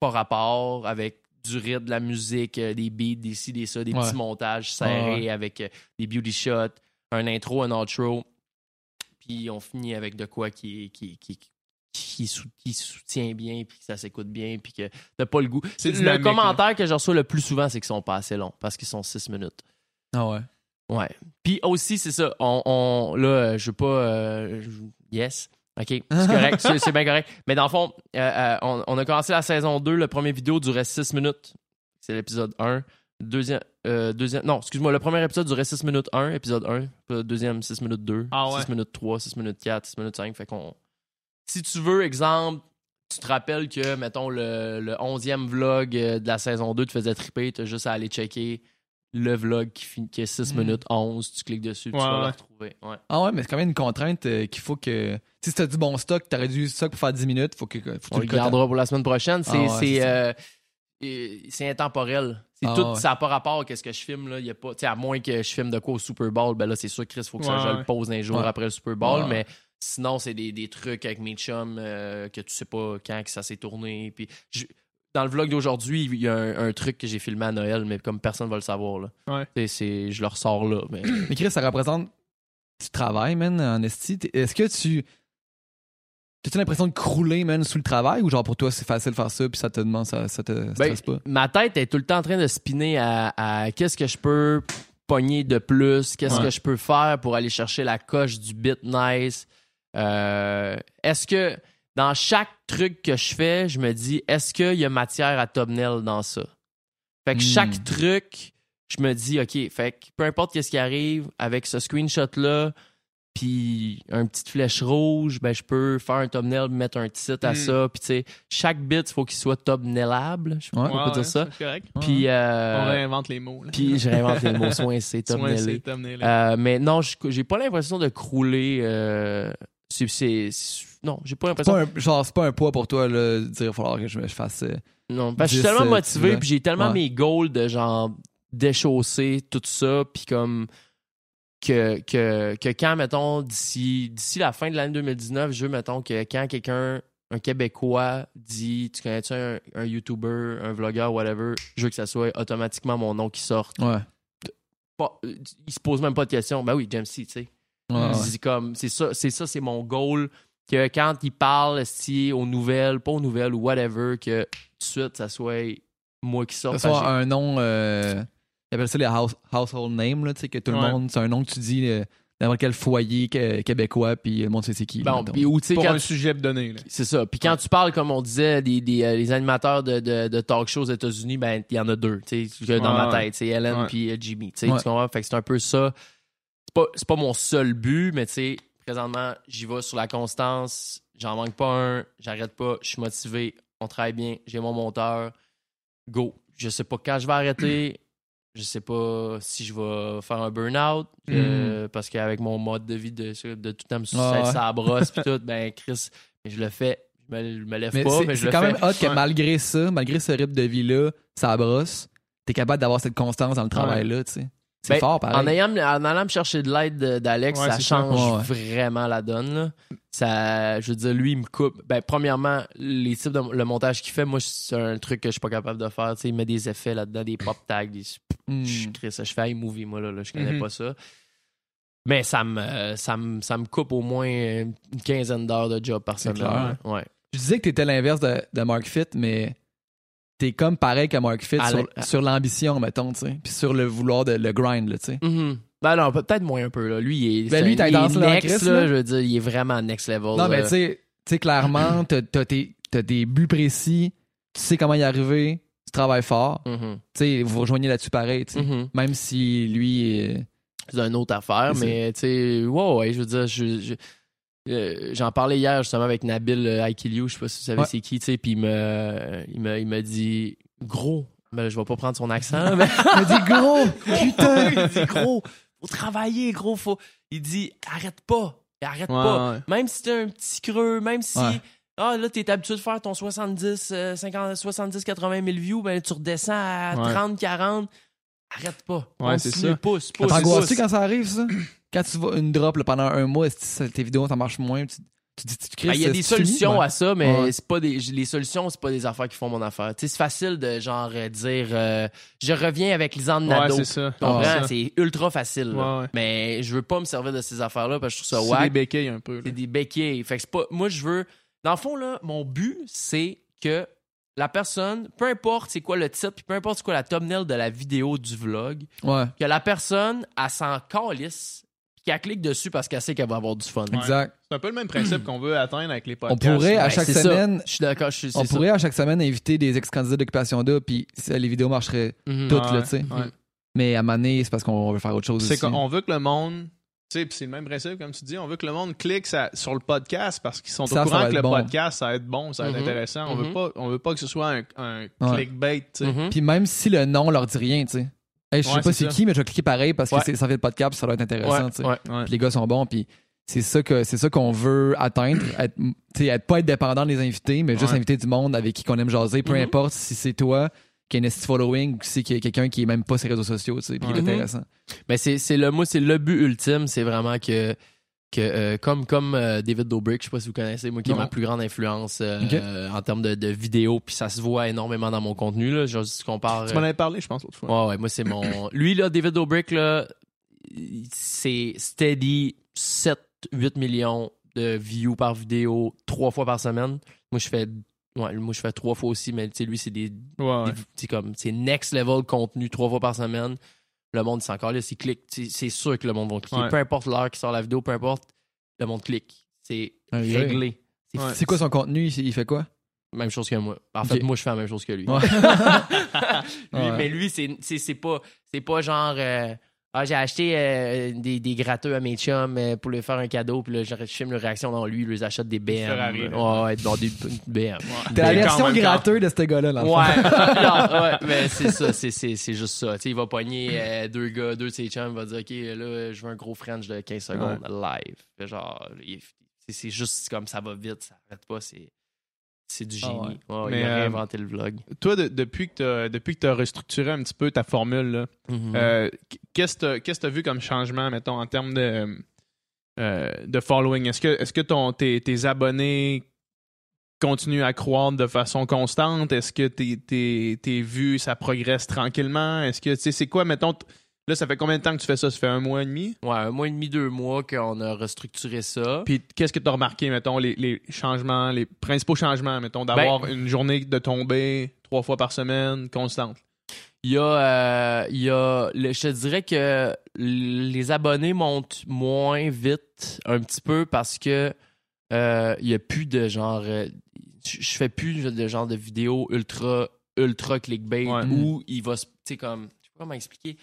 pas rapport, avec du rythme, de la musique, euh, des beats, des ci, des ça, des Ouais. petits montages serrés Ouais, avec euh, des beauty shots, un intro, un outro. Puis on finit avec de quoi qui, qui, qui, qui, sou- qui soutient bien, puis que ça s'écoute bien, puis que t'as pas le goût. C'est Le commentaire que je reçois le plus souvent, c'est qu'ils sont pas assez longs, parce qu'ils sont 6 minutes. Ah ouais. Ouais. Puis aussi, c'est ça. On, on- là, euh, je veux pas. euh, yes. OK. C'est correct. c'est c'est bien correct. Mais dans le fond, euh, euh, on, on a commencé la saison 2. Le premier vidéo durait 6 minutes. C'est l'épisode 1. Deuxième. euh, deuxième non, excuse-moi. Le premier épisode durait 6 minutes 1, épisode 1. Puis Le deuxième, 6 minutes 2. Ah ouais. 6 minutes 3, 6 minutes 4, 6 minutes 5. Fait qu'on. Si tu veux, exemple, tu te rappelles que, mettons, le, le 11e vlog euh, de la saison 2 te faisait triper, t'as juste à aller checker le vlog qui, est 6 Mm. minutes 11, tu cliques dessus, puis tu Ouais, vas le ouais. retrouver. Ouais. Ah ouais, mais c'est quand même une contrainte euh, qu'il faut que. Si t'as du bon stock, t'aurais du stock pour faire 10 minutes, faut que, faut que tu On le le gardera pour la semaine prochaine. C'est Ah ouais, c'est, euh, intemporel. Ah tout, ouais. ça n'a pas rapport à ce que je filme. Là. Y a pas, tu sais, à moins que je filme de quoi au Super Bowl, ben là, c'est sûr, Chris, il faut que ça, Ouais, je ouais. le pose un jour Ouais. après le Super Bowl. Ouais. Mais sinon, c'est des, des trucs avec mes chums euh, que tu sais pas quand que ça s'est tourné. Puis je- dans le vlog d'aujourd'hui, il y a un, un truc que j'ai filmé à Noël, mais comme personne va le savoir. Là. C'est- je le ressors là. Mais... Mais Chris, ça représente. Tu travailles, man, en esti. Est-ce que tu. T'as-tu l'impression de crouler, man, sous le travail ou genre pour toi c'est facile de faire ça puis ça te demande, ça, ça te stresse pas? ma tête est tout le temps en train de spinner à, à qu'est-ce que je peux pogner de plus, qu'est-ce Ouais. que je peux faire pour aller chercher la coche du bit nice. Euh, est-ce que dans chaque truc que je fais, je me dis, est-ce qu'il y a matière à thumbnail dans ça? Fait que Hmm. chaque truc, je me dis, OK, fait que peu importe qu'est-ce qui arrive, avec ce screenshot-là, puis un petite flèche rouge, ben je peux faire un thumbnail, mettre un titre à Hmm. ça, puis tu sais, chaque bit, il faut qu'il soit thumbnailable, je sais pas Ouais. comment on peut Ouais, dire ça. c'est correct. Puis, On euh, réinvente les mots. là. puis je réinvente les mots soin, c'est thumbnailé. Euh, mais non, je- j'ai pas l'impression de crouler. euh, c'est, non, j'ai pas l'impression. genre, c'est pas un poids pour toi, là, de dire il va falloir que je, me- fasse. euh, Non, parce que je suis 10, tellement motivé, puis j'ai tellement Ouais. mes goals de genre déchausser tout ça, puis comme que, que, que quand, mettons, d'ici, d'ici la fin de l'année 2019, je veux, mettons, que quand quelqu'un, un Québécois, dit Tu connais-tu un, un YouTuber, un vlogueur, whatever, je veux que ça soit automatiquement mon nom qui sorte. Ouais. Pas, il se pose même pas de questions. Ben oui, James C, tu sais. Ouais, comme c'est ça, c'est ça, c'est mon goal. Que quand il parle esti, aux nouvelles, pas aux nouvelles ou whatever, que tout de suite ça soit moi qui sors. Que ce soit un nom. Euh, ils appellent ça les house- household names, là, tu sais, que tout le Ouais. monde. C'est un nom que tu dis euh, n'importe quel foyer que- québécois, puis le monde sait c'est qui. Bon, mettons. puis ou tu sais Pour quand un sujet donné. là. c'est ça. Puis quand tu parles comme on disait des, des euh, les animateurs de, de, de talk shows aux États-Unis, ben il y en a deux, tu sais, dans Ouais, ma tête, c'est Ellen puis euh, Jimmy, tu sais, Ouais. tu comprends? Fait que c'est un peu ça. C'est pas c'est pas mon seul but, mais tu sais, présentement, j'y vais sur la constance, j'en manque pas un, j'arrête pas, je suis motivé, on travaille bien, j'ai mon monteur. Go. Je sais pas quand je vais arrêter. Je sais pas si je vais faire un burn-out. euh, Parce qu'avec mon mode de vie de, de tout le temps me sucer ouais. ça brosse puis tout, ben Chris, je le fais. Je me, je me lève Mais pas, c'est- mais je c'est le quand fais. même hot que malgré ça, malgré ce rythme de vie-là, ça brosse, t'es capable d'avoir cette constance dans le travail-là, tu sais. C'est Ben, fort, pareil. En, ayant, en allant me chercher de l'aide de- d'Alex, Ouais, ça c'est ça. change vraiment la donne. là. Ça, je veux dire, lui, il me coupe. Ben, premièrement, les types de le montage qu'il fait, moi, c'est un truc que je suis pas capable de faire. Tu sais, il met des effets là-dedans, des pop tags. des- Hmm. Je, Chris, je fais iMovie, moi, là, là, je connais Mhm. pas ça. Mais ça me, ça, me, ça me coupe au moins une quinzaine d'heures de job par semaine. là. Ouais. Je disais que t'étais l'inverse de, de Mark Fit, mais t'es comme pareil que Mark Fit À sur, la- sur l'ambition, mettons, tu sais. Puis sur le vouloir de le grind, là, tu sais. Mhm. Ben non, peut-être moins un peu. Là. Lui, il est, Ben, lui, il est next, là. je veux dire, il est vraiment next level. Non, mais tu sais, tu sais, clairement, t'as t'as des buts précis, tu sais comment y arriver, tu travailles fort. Mhm. Tu sais, vous rejoignez là-dessus pareil. Mhm. Même si lui. euh, c'est une autre affaire, mais tu sais, ouais, je veux dire, je- je- euh, j'en parlais hier justement avec Nabil euh, You, je sais pas si vous savez Ouais. c'est qui, tu sais, puis il me, il me, il m'a dit gros, mais je vais pas prendre son accent, mais Il m'a dit gros, putain. il dit gros, faut travailler, gros, faut, il dit arrête pas, arrête Ouais, pas, ouais. même si t'as un petit creux, même si Ouais. ah là t'es habitué de faire ton 70, euh, 50, 70, 80 000 views, ben tu redescends à Ouais. 30, 40, arrête pas, Ouais, c'est ça. pousse, pousse, pousse. quand ça arrive, ça? Quand tu vois une drop là, pendant un mois, tes vidéos, ça marche moins? Tu, tu, tu, tu crées Ben, Il y a des solutions à ça, mais Ouais. c'est pas des les solutions, c'est pas des affaires qui font mon affaire. C'est facile de genre euh, dire euh, je reviens avec Lisanne Ouais, Nadeau. c'est ça. C'est ultra facile. là. Ouais, ouais. Mais je veux pas me servir de ces affaires-là parce que je trouve ça C'est des béquilles un peu. là. C'est des béquilles. Fait que c'est pas. Moi, je veux. Dans le fond, là, mon but, c'est que la personne, peu importe c'est quoi le titre, puis peu importe c'est quoi la thumbnail de la vidéo du vlog, Ouais, que la personne, elle s'en calisse, qu'elle clique dessus parce qu'elle sait qu'elle va avoir du fun. Ouais. exact. C'est un peu le même principe qu'on veut atteindre avec les On podcasts. pourrait, à chaque semaine, Je suis d'accord. je suis- on ça. pourrait à chaque semaine inviter des ex-candidats d'occupation d'A, puis les vidéos marcheraient Mhm. toutes, Ouais, là, tu sais. ouais. Mais à Mané, c'est parce qu'on veut faire autre chose C'est aussi. qu'on veut que le monde sais, c'est le même principe, comme tu dis. On veut que le monde clique sur le podcast parce qu'ils sont Ça, au courant que le bon. podcast, ça va être bon, ça va être Mhm. intéressant. On veut Mhm. pas, on veut pas que ce soit un, un Ouais. clickbait, tu sais. Mhm. Puis même si le nom leur dit rien, tu sais. Hey, je sais Ouais, pas c'est qui, mais je vais cliquer pareil parce que Ouais. c'est- ça fait le podcast, puis ça doit être intéressant, Ouais, ouais. Ouais. Puis les gars sont bons, puis c'est ça que c'est ça qu'on veut atteindre, être, tu sais, être pas être dépendant des invités, mais juste Ouais. inviter du monde avec qui qu'on aime jaser, peu Mhm. importe si c'est toi qui a un following ou si c'est quelqu'un qui est même pas sur les réseaux sociaux, tu sais, est Mhm. intéressant. Mais c'est c'est le moi c'est le but ultime, c'est vraiment que que euh, comme comme euh, David Dobrik, je sais pas si vous connaissez, moi qui est ma plus grande influence euh, en termes de, de vidéo, puis ça se voit énormément dans mon contenu là. Genre, si tu m'en avais parlé, je pense, l'autre fois. Ouais, ouais, moi, c'est mon. Lui, là, David Dobrik, là, c'est steady 7, 8 millions de views par vidéo, trois fois par semaine. Moi, je fais. Ouais, moi, je fais trois fois aussi, mais lui, c'est des. Ouais, ouais. des- c'est comme. C'est next level contenu, trois fois par semaine. Le monde, c'est encore là, s'il clique. C'est sûr que le monde va cliquer. Ouais. Peu importe l'heure qui sort la vidéo, peu importe, le monde clique. C'est réglé. C'est Ouais. C'est quoi son contenu? Il fait quoi? même chose que moi. En fait, moi, je fais la même chose que lui. Ouais. Lui, Ouais. Mais lui, c'est c'est- c'est pas, c'est pas genre. euh, ah, j'ai acheté euh, des, des gratteux à mes chums euh, pour lui faire un cadeau, puis là, je je filme leur réaction dans lui, il lui achète des BM. Ferrari, ouais, ouais, dans des BM. T'es la version gratteux de ce gars-là, là. Ouais, Non, ouais, mais c'est ça, c'est, c'est, c'est juste ça. Tu sais, il va pogner euh, deux gars, deux de ses chums, il va dire, OK, là, je veux un gros French de 15 secondes live. Genre, il- c'est, c'est juste comme ça va vite, ça arrête pas, c'est, c'est du Ah génie. Mais, il a euh, réinventé le vlog. Toi, de- depuis que que t'as restructuré un petit peu ta formule, Mhm. euh, qu'est-ce que tu as vu comme changement, mettons, en termes de, euh, de following? Est-ce que, est que ton, tes, tes abonnés continuent à croître de façon constante? Est-ce que tes, tes, tes vues, ça progresse tranquillement? Est-ce que, tu sais, c'est quoi, mettons, là, ça fait combien de temps que tu fais ça? Ça fait un mois et demi? Ouais, un mois et demi, deux mois qu'on a restructuré ça. Puis qu'est-ce que tu as remarqué, mettons, les, les changements, les principaux changements, mettons, d'avoir Ben- une journée de tombée trois fois par semaine constante? Il y a, euh, il y a le- je te dirais que les abonnés montent moins vite un petit peu parce que euh, il y a plus de genre, euh, je fais plus de genre de vidéos ultra ultra clickbait Ouais. où il va, se- tu sais comme, je sais pas comment expliquer.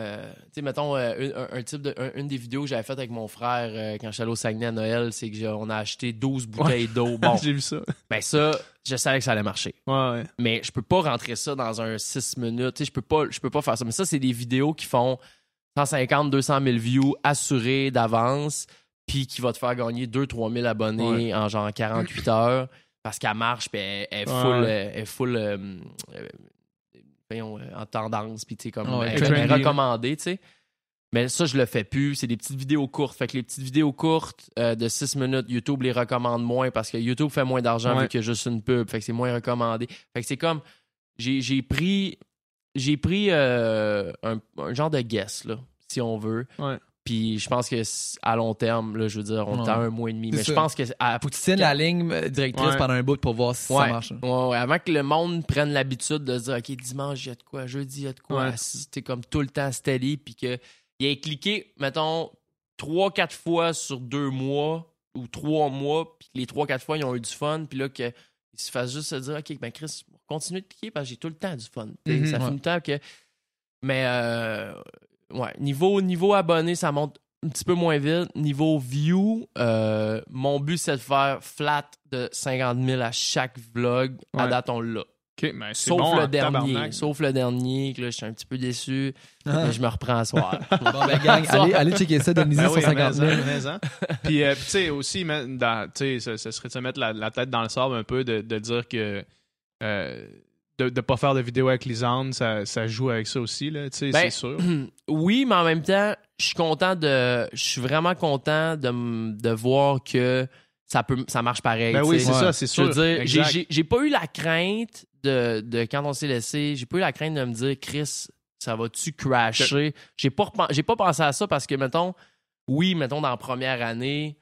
Euh, tu sais, mettons, euh, un, type de, un- une des vidéos que j'avais faites avec mon frère euh, quand je suis allé au Saguenay à Noël, c'est que j'ai- on a acheté 12 bouteilles d'eau. Bon, J'ai vu ça. ben ça, je savais que ça allait marcher Ouais, ouais. mais je peux pas rentrer ça dans un 6 minutes. Tu sais, je peux pas, je peux pas faire ça. Mais ça, c'est des vidéos qui font 150, 200 000 views assurés d'avance, puis qui va te faire gagner 2-3 000 abonnés en genre 48 heures parce qu'elle marche, puis elle, est full, elle voyons, euh, en tendance, puis tu sais, comme Ouais, trendy, recommandée, tu sais. Mais ça, je le fais plus. C'est des petites vidéos courtes. Fait que les petites vidéos courtes euh, de 6 minutes, YouTube les recommande moins parce que YouTube fait moins d'argent Ouais. vu a juste une pub. Fait que c'est moins recommandé. Fait que c'est comme. J'ai j'ai pris. J'ai pris euh, un, un genre de guess, là, si on veut. Puis je pense que à long terme, là, je veux dire, on est à Ouais. un mois et demi. Mais ça. je pense que à- tiennes la ligne euh, directrice Ouais. pendant un bout pour voir si Ouais. ça marche. Ouais, ouais, avant que le monde prenne l'habitude de se dire, OK, dimanche, il y a de quoi, jeudi, il y a de quoi, c'était comme tout le temps steady, puis qu'il ait cliqué, mettons, trois, quatre fois sur deux mois ou trois mois, puis les trois, quatre fois, ils ont eu du fun, puis là, qu'il se fasse juste se dire, OK, ben Chris, continue de cliquer parce que j'ai tout le temps du fun. Mhm, ça fait une temps que. Mais, euh, ouais, niveau, niveau abonné, ça monte un petit peu moins vite. Niveau view, euh, mon but, c'est de faire flat de 50 000 à chaque vlog. À Ouais. date, on l'a. Ben, Sauf bon le dernier. tabarnak. Sauf le dernier, que là, je suis un petit peu déçu. Ah. mais je me reprends à soir. Bon, ben, gang, allez, allez checker ça, Denise Ben sur oui, 50 000. mais- mais- hein. Puis, euh, puis, tu sais, aussi, mais, dans- tu sais, ce, ce serait de se mettre la, la tête dans le sable un peu, de, de dire que euh, de ne pas faire de vidéo avec Lisande, ça, ça joue avec ça aussi, là, tu sais, Ben, c'est sûr. oui, mais en même temps, je suis content de. Je suis vraiment content de, voir que ça peut ça marche pareil. Ben oui, c'est ça, c'est Je sûr. veux dire, j'ai- pas eu la crainte de, de quand on s'est laissé, j'ai pas eu la crainte de me dire, Chris, ça va-tu crasher? J'ai pas, j'ai pas pensé à ça parce que, mettons, oui, mettons, dans la première année,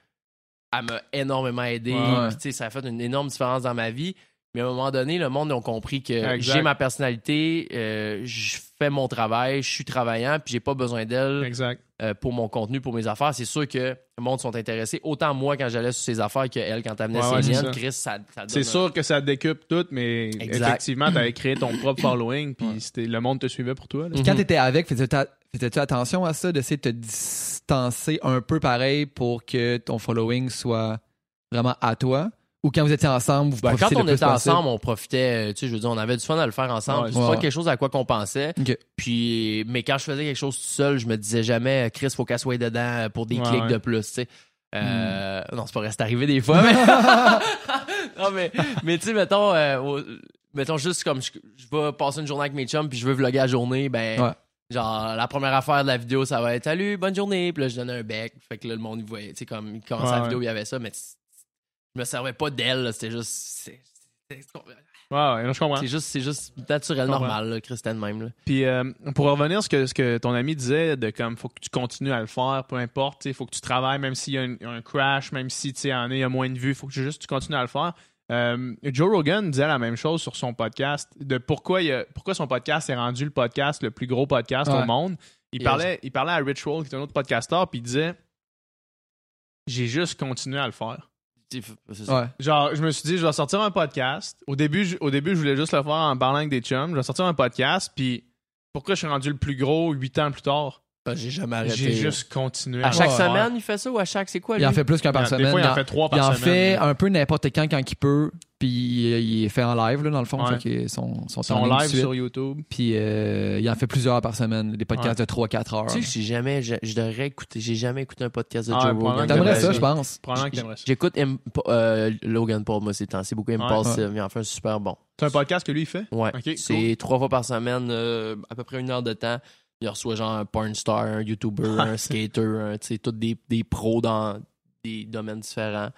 elle m'a énormément aidé. Ouais. Puis, tu sais, ça a fait une énorme différence dans ma vie. Mais à un moment donné, le monde a compris que Exact. j'ai ma personnalité, euh, je fais mon travail, je suis travaillant, puis j'ai pas besoin d'elle Exact. euh, pour mon contenu, pour mes affaires. C'est sûr que le monde sont intéressés. Autant moi quand j'allais sur ses affaires que elle quand elle amenait Ouais, ouais, ses c'est miennes. Chris, ça, ça donne C'est un- sûr que ça décupe tout, mais Exact. effectivement, tu avais créé ton propre following, puis Ouais. c'était- le monde te suivait pour toi. là. Puis quand Mhm. t'étais avec, Faisais-tu attention à ça, d'essayer de te distancer un peu pareil pour que ton following soit vraiment à toi? Ou quand vous étiez ensemble, vous Ben, quand on le plus était possible? ensemble, on profitait, euh, tu sais, je veux dire, on avait du fun à le faire ensemble. Ouais, c'est ouais, pas quelque chose à quoi qu'on pensait. Ok. Puis, mais quand je faisais quelque chose tout seul, je me disais jamais, Chris, faut qu'elle soit dedans pour des Ouais, clics ouais. de plus, tu sais. Euh, Hmm. Non, c'est pas c'est arrivé des fois, mais. non, mais, mais tu sais, mettons, euh, au- mettons juste comme je, je vais passer une journée avec mes chums puis je veux vlogger la journée, ben. Ouais. Genre, la première affaire de la vidéo, ça va être Salut, bonne journée. Puis là, je donnais un bec. Fait que là, le monde, il voyait, tu sais, comme, il commençait Ouais, la vidéo, il y avait ça, mais je me servais pas d'elle, c'était juste. c'est- non, je comprends. C'est juste, c'est juste naturel, normal, là, Christine même. Là. Puis euh, pour revenir à ce que, ce que ton ami disait, de comme faut que tu continues à le faire, peu importe, il faut que tu travailles, même s'il y a un, un crash, même si tu sais, en est, il y a moins de vues, il faut que juste tu continues à le faire. Euh, Joe Rogan disait la même chose sur son podcast, de pourquoi, il a- pourquoi son podcast est rendu le podcast, le plus gros podcast Ouais. au monde. Il parlait, il parlait à Rich Roll, qui est un autre podcasteur, puis il disait J'ai juste continué à le faire. Ouais. Genre, je me suis dit, je vais sortir un podcast. Au début, je, au début, je voulais juste le faire en parlant avec des chums. Je vais sortir un podcast, puis pourquoi je suis rendu le plus gros huit ans plus tard? Ben, j'ai jamais arrêté. J'ai juste continué. À chaque semaine, il fait ça ou à chaque, c'est quoi, lui? Il en fait plus qu'un par Des semaine. fois, il en en- fait trois il par en semaine. fait un peu n'importe quand quand il peut, puis il est fait en live là, dans le fond, Ouais. fait son son live suite. sur YouTube. Puis euh, il en fait plusieurs par semaine, des podcasts de 3-4 heures. Tu sais, j'ai jamais, je, je devrais écouter, j'ai jamais écouté un podcast de Ah, Joe Rogan. T'aimerais ça, je pense. J'écoute euh, Logan Paul, moi, ces temps. C'est beaucoup Impulsive. Il en fait un super bon. C'est un podcast que lui, il fait? Ouais. C'est trois fois par semaine, euh, à peu près une heure de temps. Il reçoit genre un porn star, un YouTuber, un skater, un, tu sais, tous des, des pros dans des domaines différents.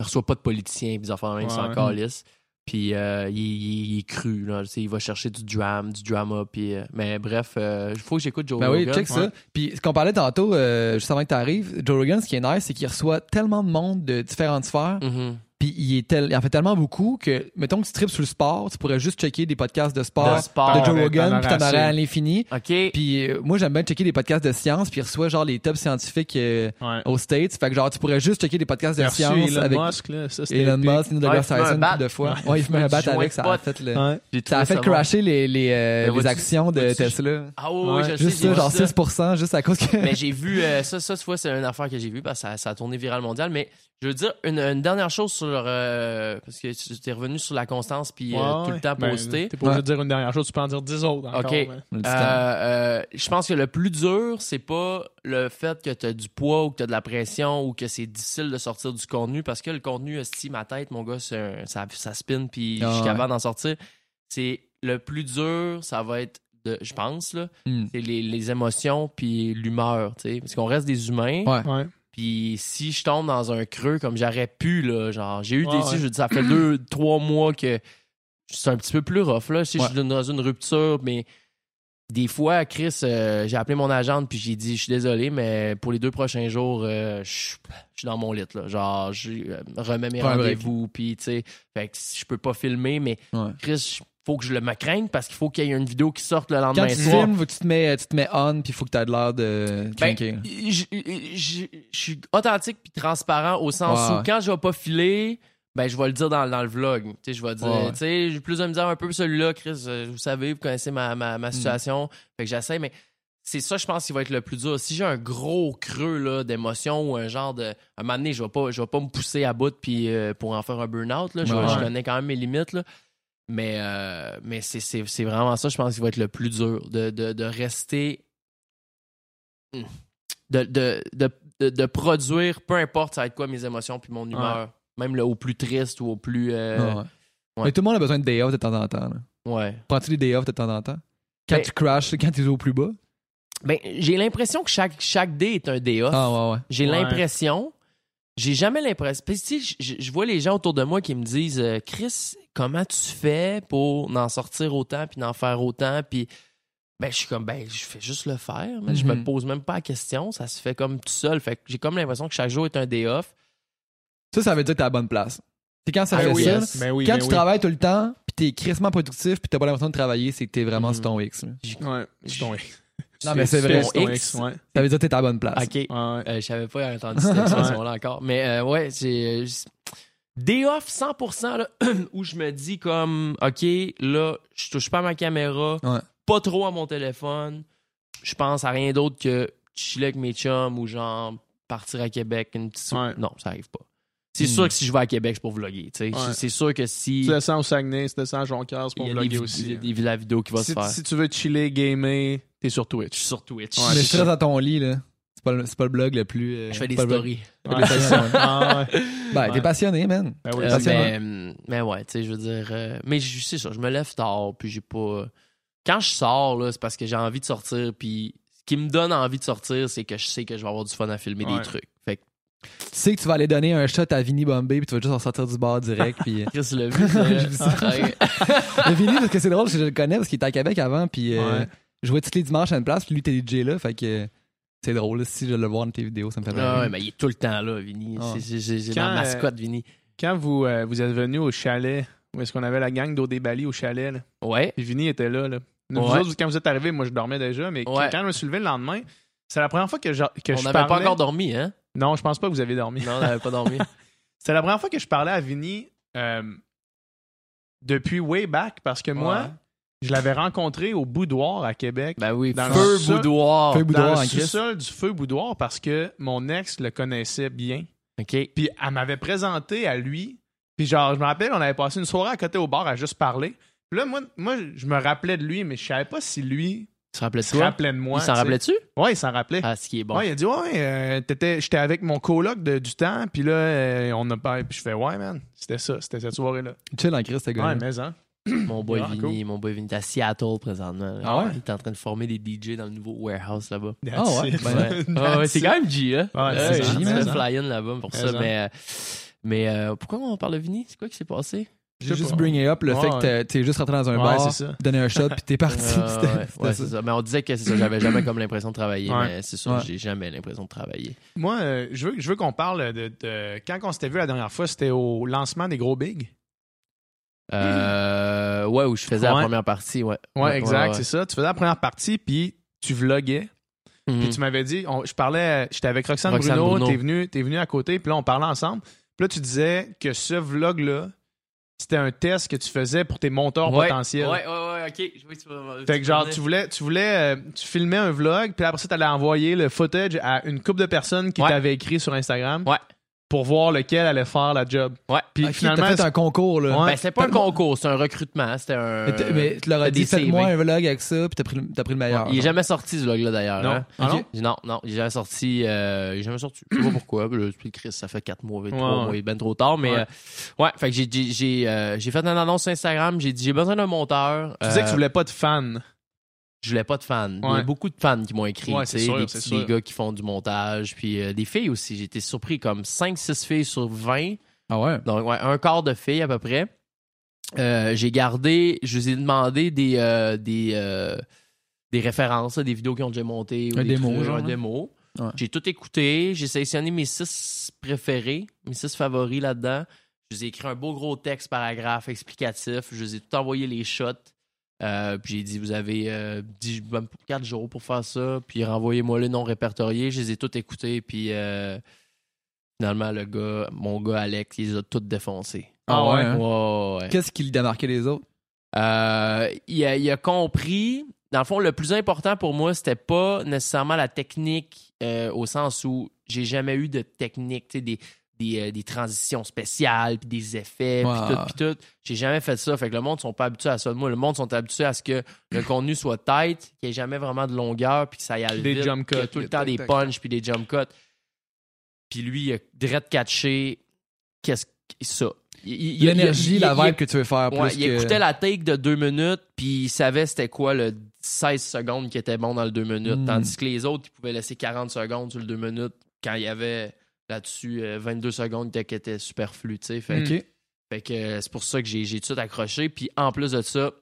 Il reçoit pas de politiciens, puis des affaires même, Ouais, c'est ouais. encore lisse. Puis euh, il, il- il est cru, là. Tu sais, il va chercher du drame, du drama. Puis, euh, mais bref, il faut que j'écoute Joe Ben oui, Rogan. check ça. Puis ce qu'on parlait tantôt, euh, juste avant que tu arrives, Joe Rogan, ce qui est nice, c'est qu'il reçoit tellement de monde de différentes sphères. Mhm. Puis il, est tel, il en fait tellement beaucoup que, mettons que tu tripes sur le sport, tu pourrais juste checker des podcasts de sport, De sport. de Joe Ouais, Rogan, puis t'en aurais à l'infini. OK. Puis euh, moi, j'aime bien checker des podcasts de science, puis il reçoit genre les top scientifiques euh, Ouais. aux States. Fait que genre, tu pourrais juste checker des podcasts de Merci science Elon avec Musk, là. Ça, c'était Elon épique. Musk, Neil deGrasse Tyson, plus de fois. Ouais. Ouais, il fume un bat avec, ça a fait le... Ouais. Ça a fait crasher les, les, euh, les actions de Tesla. Ah oui, je Juste ça, vu genre ça. 6% juste à cause que... mais j'ai vu euh, ça, ça, tu vois, c'est une affaire que j'ai vue parce que ça, ça a tourné viral mondial. Mais je veux dire, une, une dernière chose sur. euh, parce que tu es revenu sur la constance puis euh, tout le temps ben, poster. T'es pas obligé de dire une dernière chose, tu peux en dire dix autres encore. Ok. mais- Euh, euh, je pense que le plus dur, c'est pas le fait que tu as du poids ou que tu as de la pression ou que c'est difficile de sortir du contenu parce que le contenu, esti, ma tête, mon gars, un- ça, ça spin puis Ah je suis ouais. capable d'en sortir. C'est le plus dur, ça va être, de, je pense, là, Hmm. c'est les, les émotions puis l'humeur, tu sais. Parce qu'on reste des humains. Ouais. Ouais. Puis si je tombe dans un creux comme j'aurais pu, là, genre, j'ai eu Ouais, des. ouais. Je ça fait deux, trois mois que c'est un petit peu plus rough, là. Si Ouais. je suis dans une rupture, mais des fois, Chris, euh, j'ai appelé mon agente puis j'ai dit, je suis désolé, mais pour les deux prochains jours, euh, je suis- dans mon lit, là. Genre, je euh, remets mes rendez-vous, puis tu sais, fait que je peux pas filmer, mais. Chris, faut que je le me craigne parce qu'il faut qu'il y ait une vidéo qui sorte le lendemain Quand tu soir. filmes, tu te mets, tu te mets on, puis il faut que tu aies de l'air de Ben, je je- je suis authentique puis transparent au sens où quand je vais pas filer, ben je vais le dire dans, dans le vlog. Tu sais, je vais dire, tu sais, j'ai plus de misère un peu celui-là, Chris. euh, Vous savez, vous connaissez ma, ma, Mm. ma situation. Fait que j'essaie, mais c'est ça, je pense, qui va être le plus dur. Si j'ai un gros creux là, d'émotion ou un genre de. À un moment donné, je vais pas, je vais pas me pousser à bout puis, euh, pour en faire un burn-out. là. Je, Ouais, je ouais. connais quand même mes limites. Là. Mais, euh, mais c'est, vraiment ça, je pense, qui va être le plus dur. De, de, de rester. De, de, de, de, de produire, peu importe ça va être quoi mes émotions puis mon humeur. Même le, au plus triste ou au plus. euh, Ouais, ouais. ouais. Mais tout le monde a besoin de day off de temps en temps. là. ouais. Prends-tu des day off de temps en temps? Quand Ben- tu crashes, quand tu es au plus bas? Ben, j'ai l'impression que chaque, chaque day est un day off. Ah ouais, ouais. J'ai l'impression. J'ai jamais l'impression. Puis, tu sais, je, vois les gens autour de moi qui me disent euh, Chris, comment tu fais pour en sortir autant puis d'en faire autant? Puis, ben, je suis comme, ben, je fais juste le faire. mais Je me Mhm. pose même pas la question. Ça se fait comme tout seul. Fait que j'ai comme l'impression que chaque jour est un day off. Ça, ça veut dire que t'es à la bonne place. C'est quand ça Ah fait oui, ça. yes. Ben oui, quand ben tu oui. travailles tout le temps, puis t'es crissement productif, puis t'as pas l'impression de travailler, c'est que t'es vraiment Mhm. sur ton X. Ouais, c'est ton X. Non, mais c'est vrai. C'est ton X. X, ouais. Ça veut dire que t'es à la bonne place. OK. Ouais. Euh, je savais pas entendu cette expression-là encore. Mais euh, ouais, c'est. euh, Day off 100% là, où je me dis comme, OK, là, je touche pas à ma caméra, Ouais. pas trop à mon téléphone, je pense à rien d'autre que chiller avec mes chums ou genre partir à Québec. Une petite... Ouais. Non, ça arrive pas. C'est Hmm. sûr que si je vais à Québec, c'est pour vlogger. tu sais. Ouais. C'est sûr que si. Tu descends au Saguenay, tu descends à Jonquière, c'est Il pour y a des, vlogger il y a des- la vidéo qui va si, se faire. si tu veux chiller, gamer, t'es sur Je Twitch. suis sur Twitch. Ouais, mais c'est je stresse dans ton lit, là. C'est pas, le- c'est pas le blog le plus. euh, Je fais des pas le blog- stories. Ouais, c'est ça. Ah, ouais. Ben, Ouais. t'es passionné, man. Ben oui, Euh, c'est mais, mais ouais, tu sais, je veux dire. euh, mais je sais ça, je me lève tard, puis j'ai pas. Quand je sors, là, c'est parce que j'ai envie de sortir, puis ce qui me donne envie de sortir, c'est que je sais que je vais avoir du fun à filmer Ouais. des trucs. Tu sais que tu vas aller donner un shot à Vinny Bombay puis tu vas juste en sortir du bar direct. puis... euh, Chris l'a vu. ça. Vu. Mais Vinny, parce que c'est drôle, parce que je le connais parce qu'il était à Québec avant puis euh, Ouais. je jouais tous les dimanches à une place puis lui, t'es DJ là. Fait que euh, c'est drôle. si je le vois dans tes vidéos, ça me fait Ah ouais, mais il est tout le temps là, Vinny. Ah. C'est- euh, mascotte, Vinny. Quand vous, euh, vous êtes venu au chalet, où est-ce qu'on avait la gang d'Odé Bali au chalet, là, Ouais. puis Vinny était là. là. Nous Ouais. autres, quand vous êtes arrivés, moi je dormais déjà, mais quand- Ouais. quand je me suis levé le lendemain, c'est la première fois que je, que On je n'avait parlais... pas encore dormi, hein? Non, je pense pas que vous avez dormi. Non, on n'avait pas dormi. C'est la première fois que je parlais à Vinny euh, depuis way back, parce que moi, Ouais. je l'avais rencontré au Boudoir à Québec. Ben oui, Dans le feu sous- boudoir. Feu boudoir dans le sous-sol du feu boudoir parce que mon ex le connaissait bien. OK. Puis elle m'avait présenté à lui. Puis genre, je me rappelle, on avait passé une soirée à côté au bar à juste parler. Puis là, moi, moi je me rappelais de lui, mais je savais pas si lui Tu te rappelais de se toi? rappelait de moi. il s'en rappelait-tu? Ouais, il s'en rappelait. Ah, ce qui est bon. Ouais, il a dit Ouais, euh, t'étais- j'étais avec mon coloc de- du temps, puis là, euh, on a parlé. Puis je fais Ouais, man, c'était ça, c'était cette soirée-là. Chill en Christ, ce gars. Ouais, mais hein. Mon boy Ah, Vinny, mon boy Vinny est à Seattle présentement. là. Ah ouais? Il est en train de former des DJ dans le nouveau warehouse là-bas. Ah ouais, ben, Ouais, That's Ah ouais, c'est quand même G, hein? Ouais, c'est G, mais ça. fly-in là-bas pour Mais ça. ça. Mais, euh, mais euh, pourquoi on parle de Vinny? C'est quoi qui s'est passé? J'ai juste pas. bring it up le Ouais, fait que t'es- juste rentré dans un Ouais, bar, c'est ça. donné un shot puis t'es parti. Euh, ouais, ça. c'est ça. Mais on disait que c'est ça, j'avais jamais comme l'impression de travailler, Ouais. mais c'est sûr, Ouais. j'ai jamais l'impression de travailler. Moi, euh, je veux, je veux qu'on parle de, de- Quand on s'était vu la dernière fois, c'était au lancement des gros bigs? Euh, ouais, où je faisais la première partie, ouais. Ouais, exact, ouais. c'est ça. Tu faisais la première partie, puis tu vloguais. Mhm. Puis tu m'avais dit, on- je parlais, j'étais avec Roxane, Roxane Bruno, Bruno. t'es venu, t'es venu à côté, puis là on parlait ensemble. Puis là tu disais que ce vlog-là, c'était un test que tu faisais pour tes monteurs Ouais, potentiels. Ouais, ouais, ouais, ok. Je vois que tu vas- Fait que genre tu voulais, tu voulais, euh, tu filmais un vlog, puis après ça t'allais envoyer le footage à une couple de personnes qui Ouais. t'avaient écrit sur Instagram. Ouais. Pour voir lequel allait faire la job. Ouais. Puis Ok, finalement, t'as fait un concours là? Ouais. Ben, c'était pas un concours, c'était un recrutement, c'était un. Mais, tu leur as dit faites-moi un vlog avec ça puis t'as pris, le- t'as pris le meilleur. Il est jamais sorti ce vlog-là d'ailleurs. non. hein? Ah non? Non, non, il est jamais sorti. Euh, il est jamais sorti. Je sais pas pourquoi. Là, puis Chris, ça fait 4 mois, 3 Ouais, mois, il est ben trop tard. Mais Ouais. euh, ouais, fait que j'ai, j'ai, j'ai, euh, j'ai fait une annonce sur Instagram. J'ai dit j'ai besoin d'un monteur. Tu disais que Euh, tu voulais pas de fans. Je voulais pas de fans. Il y a beaucoup de fans qui m'ont écrit. Ouais, sûr, des, petits- gars qui font du montage. Puis euh, des filles aussi. J'ai été surpris comme 5-6 filles sur 20. Ah ouais? Donc, ouais, un quart de filles à peu près. Euh, j'ai gardé, je vous ai demandé des, euh, des, des références, des vidéos qui ont déjà monté. ou Un des démo, trucs, genre, Un là. démo. Ouais. J'ai tout écouté. J'ai sélectionné mes six préférés, mes six favoris là-dedans. Je vous ai écrit un beau gros texte paragraphe explicatif. Je vous ai tout envoyé les shots. Euh, puis j'ai dit, vous avez euh, 10, même 4 jours pour faire ça. Puis renvoyez-moi les non répertoriés. Je les ai tous écoutés. Puis euh, finalement, le gars, mon gars Alex, il les a tous défoncés. Ah ouais. hein? Ouais, ouais. Qu'est-ce qui démarquait les autres? Euh, il, a, il a compris. Dans le fond, le plus important pour moi, c'était pas nécessairement la technique euh, au sens où j'ai jamais eu de technique, tu sais, des, des, euh, des transitions spéciales, puis des effets, puis tout, puis tout. J'ai jamais fait ça. Fait que le monde sont pas habitués à ça de moi. Le monde sont habitués à ce que le contenu soit tight, qu'il n'y ait jamais vraiment de longueur, puis que ça y aille Des vite, jump cuts. tout le temps des punches, puis des jump cuts. Puis lui, il a direct catché qu'est-ce que ça. L'énergie, la il- vibe que tu veux faire Ouais, plus il que... écoutait la take de deux minutes, puis il savait c'était quoi le 16 secondes qui était bon dans le deux minutes. Mm. Tandis que les autres, ils pouvaient laisser 40 secondes sur le deux minutes quand il y avait là-dessus euh, 22 secondes qui étaient superflues. Fait, fait que euh, c'est pour ça que j'ai tout accroché. Puis en plus de ça,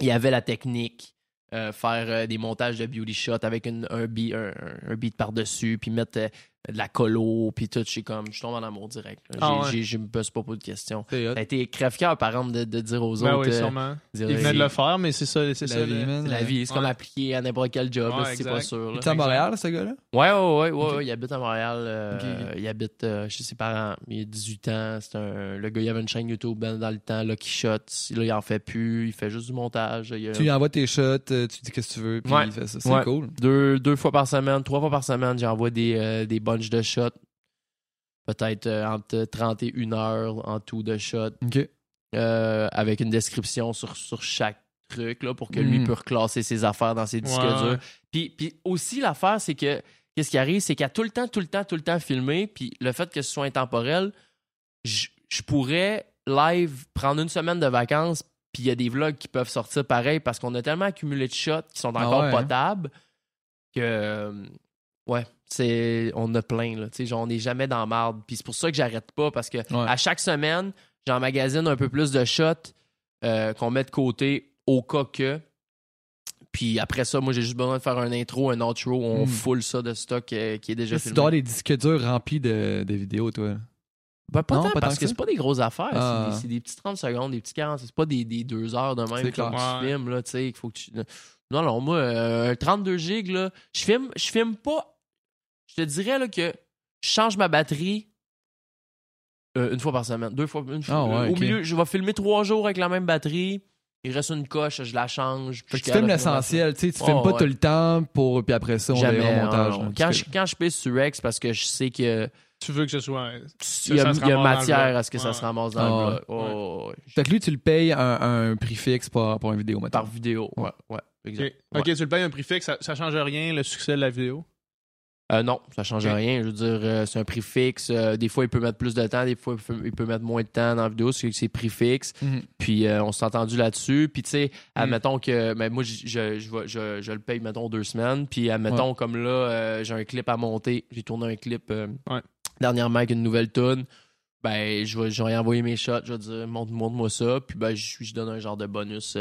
il y avait la technique. euh, faire euh, des montages de beauty shot avec une- un, beat, un, beat par-dessus, puis mettre, euh, de la colo, puis tout, je suis comme, je tombe en amour direct. Ah ouais. Je me pose pas beaucoup de questions. C'est. Ça a été crève-cœur, par exemple, de, de dire aux Ben autres. oui, euh, sûrement. dire, Il venait de c'est- le faire, mais c'est ça, c'est La ça. vie, le- man. c'est la vie, c'est comme appliquer à n'importe quel job, Ouais, t'es pas sûr. Il est à Montréal, ce gars-là? Ouais, ouais, ouais, ouais, Ok. ouais, il habite à Montréal. euh. Il habite euh, chez ses parents. Il a 18 ans. C'est un, le gars, il avait une chaîne YouTube dans, dans le temps, Lucky Shots. Là, il en fait plus. Il fait juste du montage. Il Tu lui envoies tes shots, euh, tu dis qu'est-ce que tu veux, puis il fait ça. C'est cool. deux, deux fois par semaine, trois fois par semaine, j'envoie des, euh, des de shots. Peut-être euh, entre 30 et 1 heure en tout de shots. OK. euh, avec une description sur, sur chaque truc là, pour que lui Mm. puisse reclasser ses affaires dans ses disques Ouais, durs. Puis, puis aussi, l'affaire, c'est que qu'est-ce qui arrive, c'est qu'il y a tout le temps, tout le temps, tout le temps filmé. Puis le fait que ce soit intemporel, je je pourrais live prendre une semaine de vacances. Puis il y a des vlogs qui peuvent sortir pareil parce qu'on a tellement accumulé de shots qui sont Ah encore ouais, hein? potables que. Ouais, c'est on a plein là, tu genre on n'est jamais dans marde. Puis c'est pour ça que j'arrête pas parce que Ouais. à chaque semaine, j'emmagasine un peu plus de shots euh, qu'on met de côté au cas que. Puis après ça, moi j'ai juste besoin de faire un intro, un outro, on Mm. full ça de stock euh, qui est déjà Tu filmé. dois avoir des disques durs remplis de, de vidéos, toi? Ben, pas Non, tant, pas tant parce que c'est pas des grosses affaires. c'est Ah. des- C'est des, petits 30 secondes, des petits 40. C'est pas des, des deux heures de même que tu filmes, là, tu faut que tu. Non, non, moi, euh, un 32 gigs, là, je filme, je filme pas. Je te dirais, là, que je change ma batterie euh, une fois par semaine. Deux fois. Une fois Ah ouais, au milieu, je vais filmer trois jours avec la même batterie. Il reste une coche, je la change. Fait que tu filmes l'essentiel, tu sais, tu Oh, filmes pas ouais. tout le temps pour, puis après ça, on Jamais. verra au montage. non, non. Quand, je, quand je pisse sur Rex, parce que je sais que Tu veux que ce soit. il y a, il y a matière à ce que ça se ramasse dans Ah, le ouais. bloc. Oh, ouais. Fait que lui, tu le payes un, un prix fixe pour, pour une vidéo, maintenant. Par vidéo. Ouais, ouais, exact. Ok, Ok, tu le payes un prix fixe, ça, ça change rien, le succès de la vidéo? Euh, non, ça change Ok. rien. Je veux dire, euh, c'est un prix fixe. Euh, des fois, il peut mettre plus de temps, des fois, il peut, mettre moins de temps dans la vidéo. C'est c'est prix fixe. Mhm. Puis, on s'est entendu là-dessus. Puis, tu sais, Mm. admettons que ben, moi, je, je, je, vais- je- je le paye, mettons, deux semaines. Puis, admettons, comme là, j'ai un clip à monter. J'ai tourné un clip Ouais. dernièrement avec une nouvelle tune. Ben, je vais, envoyer mes shots. Je vais dire, montre- montre-moi ça. Puis, ben, je, donne un genre de bonus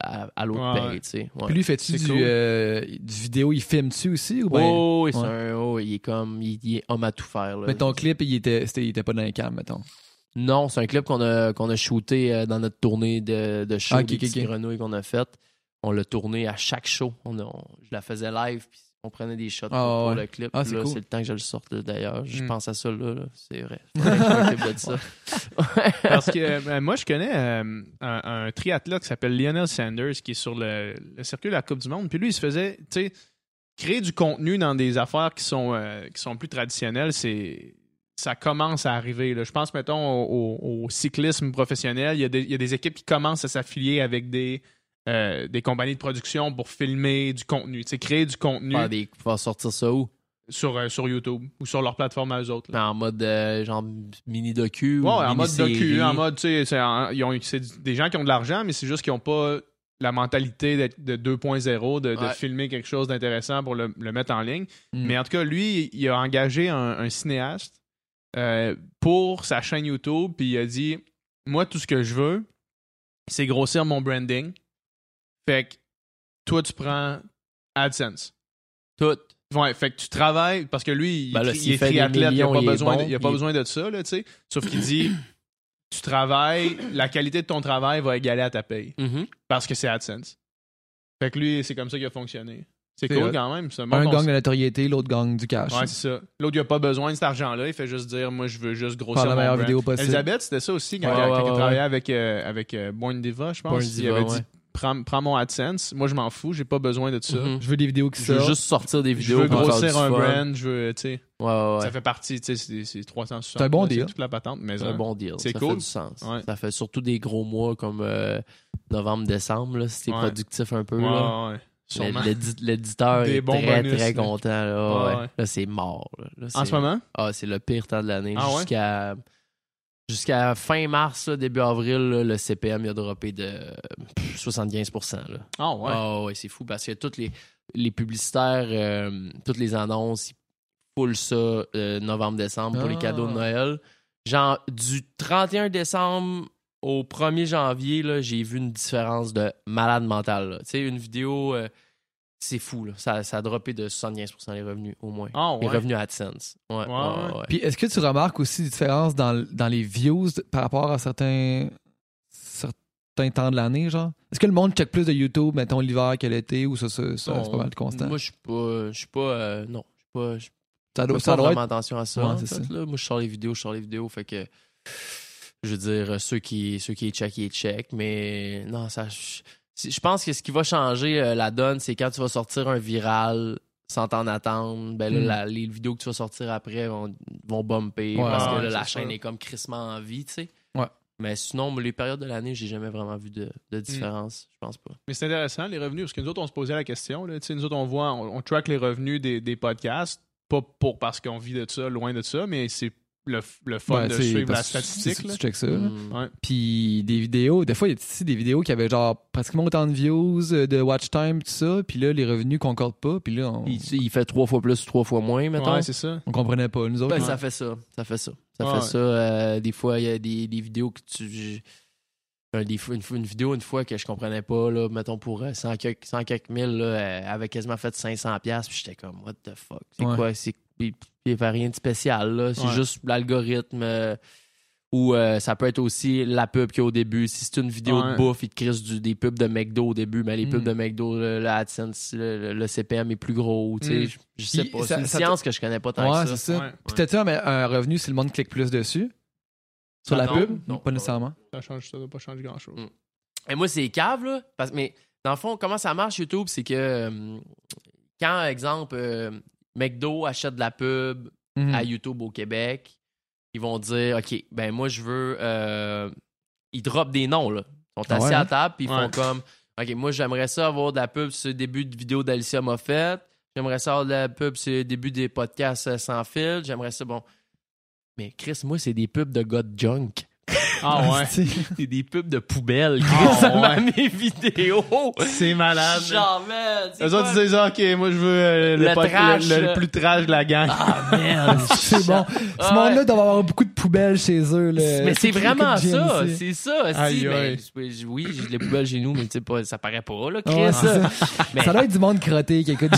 à, à l'autre Ouais, paye, tu sais. Ouais. Puis lui, fais-tu C'est du, cool. euh, du vidéo, il filme-tu aussi? Ou ben, Oh, oui, c'est ouais. un- oh, il est comme, il, il est homme à tout faire. Là. mais ton clip, il était, c'était- il était pas dans les cams, mettons. Non, c'est un clip qu'on a, qu'on a shooté euh, dans notre tournée de, de show Ah, des qu'on a fait. On l'a tourné à chaque show. On a- on- je la faisais live, puis on prenait des shots pour, Ah, pour ouais. le clip. Ah, c'est là, cool. c'est le temps que je le sorte d'ailleurs. Je Mm. pense à ça là, là. c'est vrai. De ça. Parce que ben, moi, je connais euh, un, un triathlète qui s'appelle Lionel Sanders qui est sur le, le circuit de la Coupe du Monde. Puis lui, il se faisait, tu sais, créer du contenu dans des affaires qui sont, euh, qui sont plus traditionnelles, c'est. Ça commence à arriver. là. Je pense, mettons, au, au- au cyclisme professionnel. Il y, a des, il y a des équipes qui commencent à s'affilier avec des, euh, des compagnies de production pour filmer du contenu. Tu sais, créer du contenu Faire des, faire sortir ça où? sur, euh, sur YouTube ou sur leur plateforme à eux autres. là. En mode euh, genre mini docu Ouais, ou en mode docu, en mode, tu sais, c'est des gens qui ont de l'argent, mais c'est juste qu'ils n'ont pas la mentalité de 2.0, de, filmer quelque chose d'intéressant pour le, le mettre en ligne. Mm. Mais en tout cas, lui, il a engagé un, un cinéaste euh, pour sa chaîne YouTube, puis il a dit Moi, tout ce que je veux, c'est grossir mon branding. Fait que toi, tu prends AdSense. Tout. Ouais, fait que tu travailles parce que lui, il, Ben là, il est fait des triathlète, il a millions, pas il est besoin, bon, de, il a pas il- besoin de ça là, tu sais. Sauf qu'il dit tu travailles, la qualité de ton travail va égaler à ta paye Mhm. parce que c'est AdSense. Fait que lui, c'est comme ça qu'il a fonctionné. C'est cool quand même, un gang de notoriété, l'autre gang du cash. Ouais, c'est ça. L'autre, il a pas besoin de cet argent-là, il fait juste dire moi je veux juste grossir Faire la meilleure vidéo possible. Elisabeth, c'était ça aussi quand, Ouais, elle, ouais, quand elle ouais, travaillait avec euh, avec euh, Born Diva, je pense. Born il avait ouais. dit prends, prends mon AdSense, moi je m'en fous, j'ai pas besoin de ça. Mhm. Je veux des vidéos qui Je veux juste sortir des Je vidéos veux pour faire grossir un fun. brand, je veux, tu sais. Ouais, ouais, ouais. Ça fait partie, tu sais, c'est- c'est 360. C'est un bon là, deal. toute la patente, mais C'est hein. un bon deal. C'est ça cool. fait du sens. Ouais. Ça fait surtout des gros mois comme euh, novembre-décembre, là, si t'es Ouais. productif un peu. Là. L'éditeur est bons très, bonus, très content. Là, Ouais, ouais. ouais. Là, c'est mort. Là. Là, En ce moment? Ah, c'est le pire temps de l'année. Ah ouais? Jusqu'à jusqu'à fin mars, là, début avril, là, le CPM il a droppé de pff, 75 là. Ah ouais. Ah ouais, c'est fou parce que toutes les, les publicitaires, euh, toutes les annonces, ils foulent ça euh, novembre-décembre pour les Ah. cadeaux de Noël. Genre, du 31 décembre au 1er janvier, j'ai vu une différence de malade mental. Tu sais, une vidéo, euh, c'est fou, là. Ça, ça a droppé de 75% les revenus, au moins. Ah, Les revenus AdSense. Ouais, Ouais, ouais, ouais. ouais. Puis est-ce que tu remarques aussi des différences dans, dans les views par rapport à certains, certains temps de l'année, genre? Est-ce que le monde check plus de YouTube, mettons, l'hiver que l'été, ou ça, ça, ça, c'est pas mal constant? Moi, je suis pas. Je suis pas. euh, non, je suis pas. Je ça fais doit, pas ça doit vraiment être... attention à ça. En fait, ça. là. Moi, je sors les vidéos, je sors les vidéos. Fait que. Je veux dire, ceux qui, ceux qui check, ils check. Mais non, ça. Je, je pense que ce qui va changer euh, la donne, c'est quand tu vas sortir un viral sans t'en attendre. Ben là, Mm. la- les vidéos que tu vas sortir après vont, vont bumper. Ouais, parce que ouais, là, la chaîne est comme crissement en vie, tu sais. Ouais. Mais sinon, les périodes de l'année, j'ai jamais vraiment vu de, de différence. Je pense pas. Mais c'est intéressant, les revenus, parce que nous autres, on se posait la question. Là, Tu sais, nous autres, on voit, on, on track les revenus des, des podcasts, pas pour parce qu'on vit de ça, loin de ça, mais c'est le, le fun Ouais, de suivre la statistique. Tu, ça. Mm. Ouais. Puis des vidéos, des fois, il y a des vidéos qui avaient genre pratiquement autant de views, euh, de watch time, tout ça. Puis là, les revenus concordent pas. Puis là, on, Il, il fait trois fois plus, trois fois moins, mettons. Ouais, c'est ça. on comprenait pas, nous autres. Ben, là. ça fait ça. Ça fait ça. Ça Ouais, fait ça. Euh, des fois, il y a des, des vidéos que tu. j'ai- euh, des fois, une, une vidéo une fois que je comprenais pas, là, mettons pour euh, 100 quelques, 100 quelques mille, là, elle avait quasiment fait 500$, piastres, puis j'étais comme, what the fuck? C'est Ouais. quoi? C'est, il n'y avait rien de spécial, là. C'est Ouais. juste l'algorithme. euh, ou euh, ça peut être aussi la pub qu'il y a au début. Si c'est une vidéo Ouais. de bouffe, ils te crissent du, des pubs de McDo au début, mais les Mm. pubs de McDo, le, le AdSense, le, le CPM est plus gros. tu sais, Mm. Je, je sais Puis pas. C'est une ça science que je connais pas tant Ouais, que c'est ça. ça. Ouais. Puis t'as-tu un, un revenu si le monde clique plus dessus? Sur Ah la non, pub? non, pas nécessairement. Ça change, ça doit pas changer grand-chose. Mm. Et moi, c'est cave, là. Parce, mais dans le fond, comment ça marche YouTube, c'est que euh, quand, exemple, euh, McDo achète de la pub Mhm. à YouTube au Québec, ils vont dire OK, ben moi, je veux. euh, ils dropent des noms, là. Ils sont assis ouais, à hein? table, puis ils Ouais. font comme OK, moi, j'aimerais ça avoir de la pub sur le début de vidéo d'Alicia Moffett. J'aimerais ça avoir de la pub sur le début des podcasts euh, sans fil. J'aimerais ça, bon. Mais Chris, moi, c'est des pubs de de junk. Ah ouais. C'est des pubs de poubelle. Ah, Chris, ouais. dans mes vidéos. C'est malade. Genre, man, Eux autres, disent, OK, moi, je veux euh, le, trash, le- plus trash de la gang. Ah, man. c'est bon. Ce Ah, monde-là ouais. doit avoir beaucoup de poubelles chez eux. Là. Mais c'est vraiment ça, c'est ça. Si, Aïe, ben, oui, j'ai les poubelles chez nous, mais tu sais pas, ça paraît pas, là, Chris. Ouais, ça. Mais- Ça doit être du monde crotté qui écoute.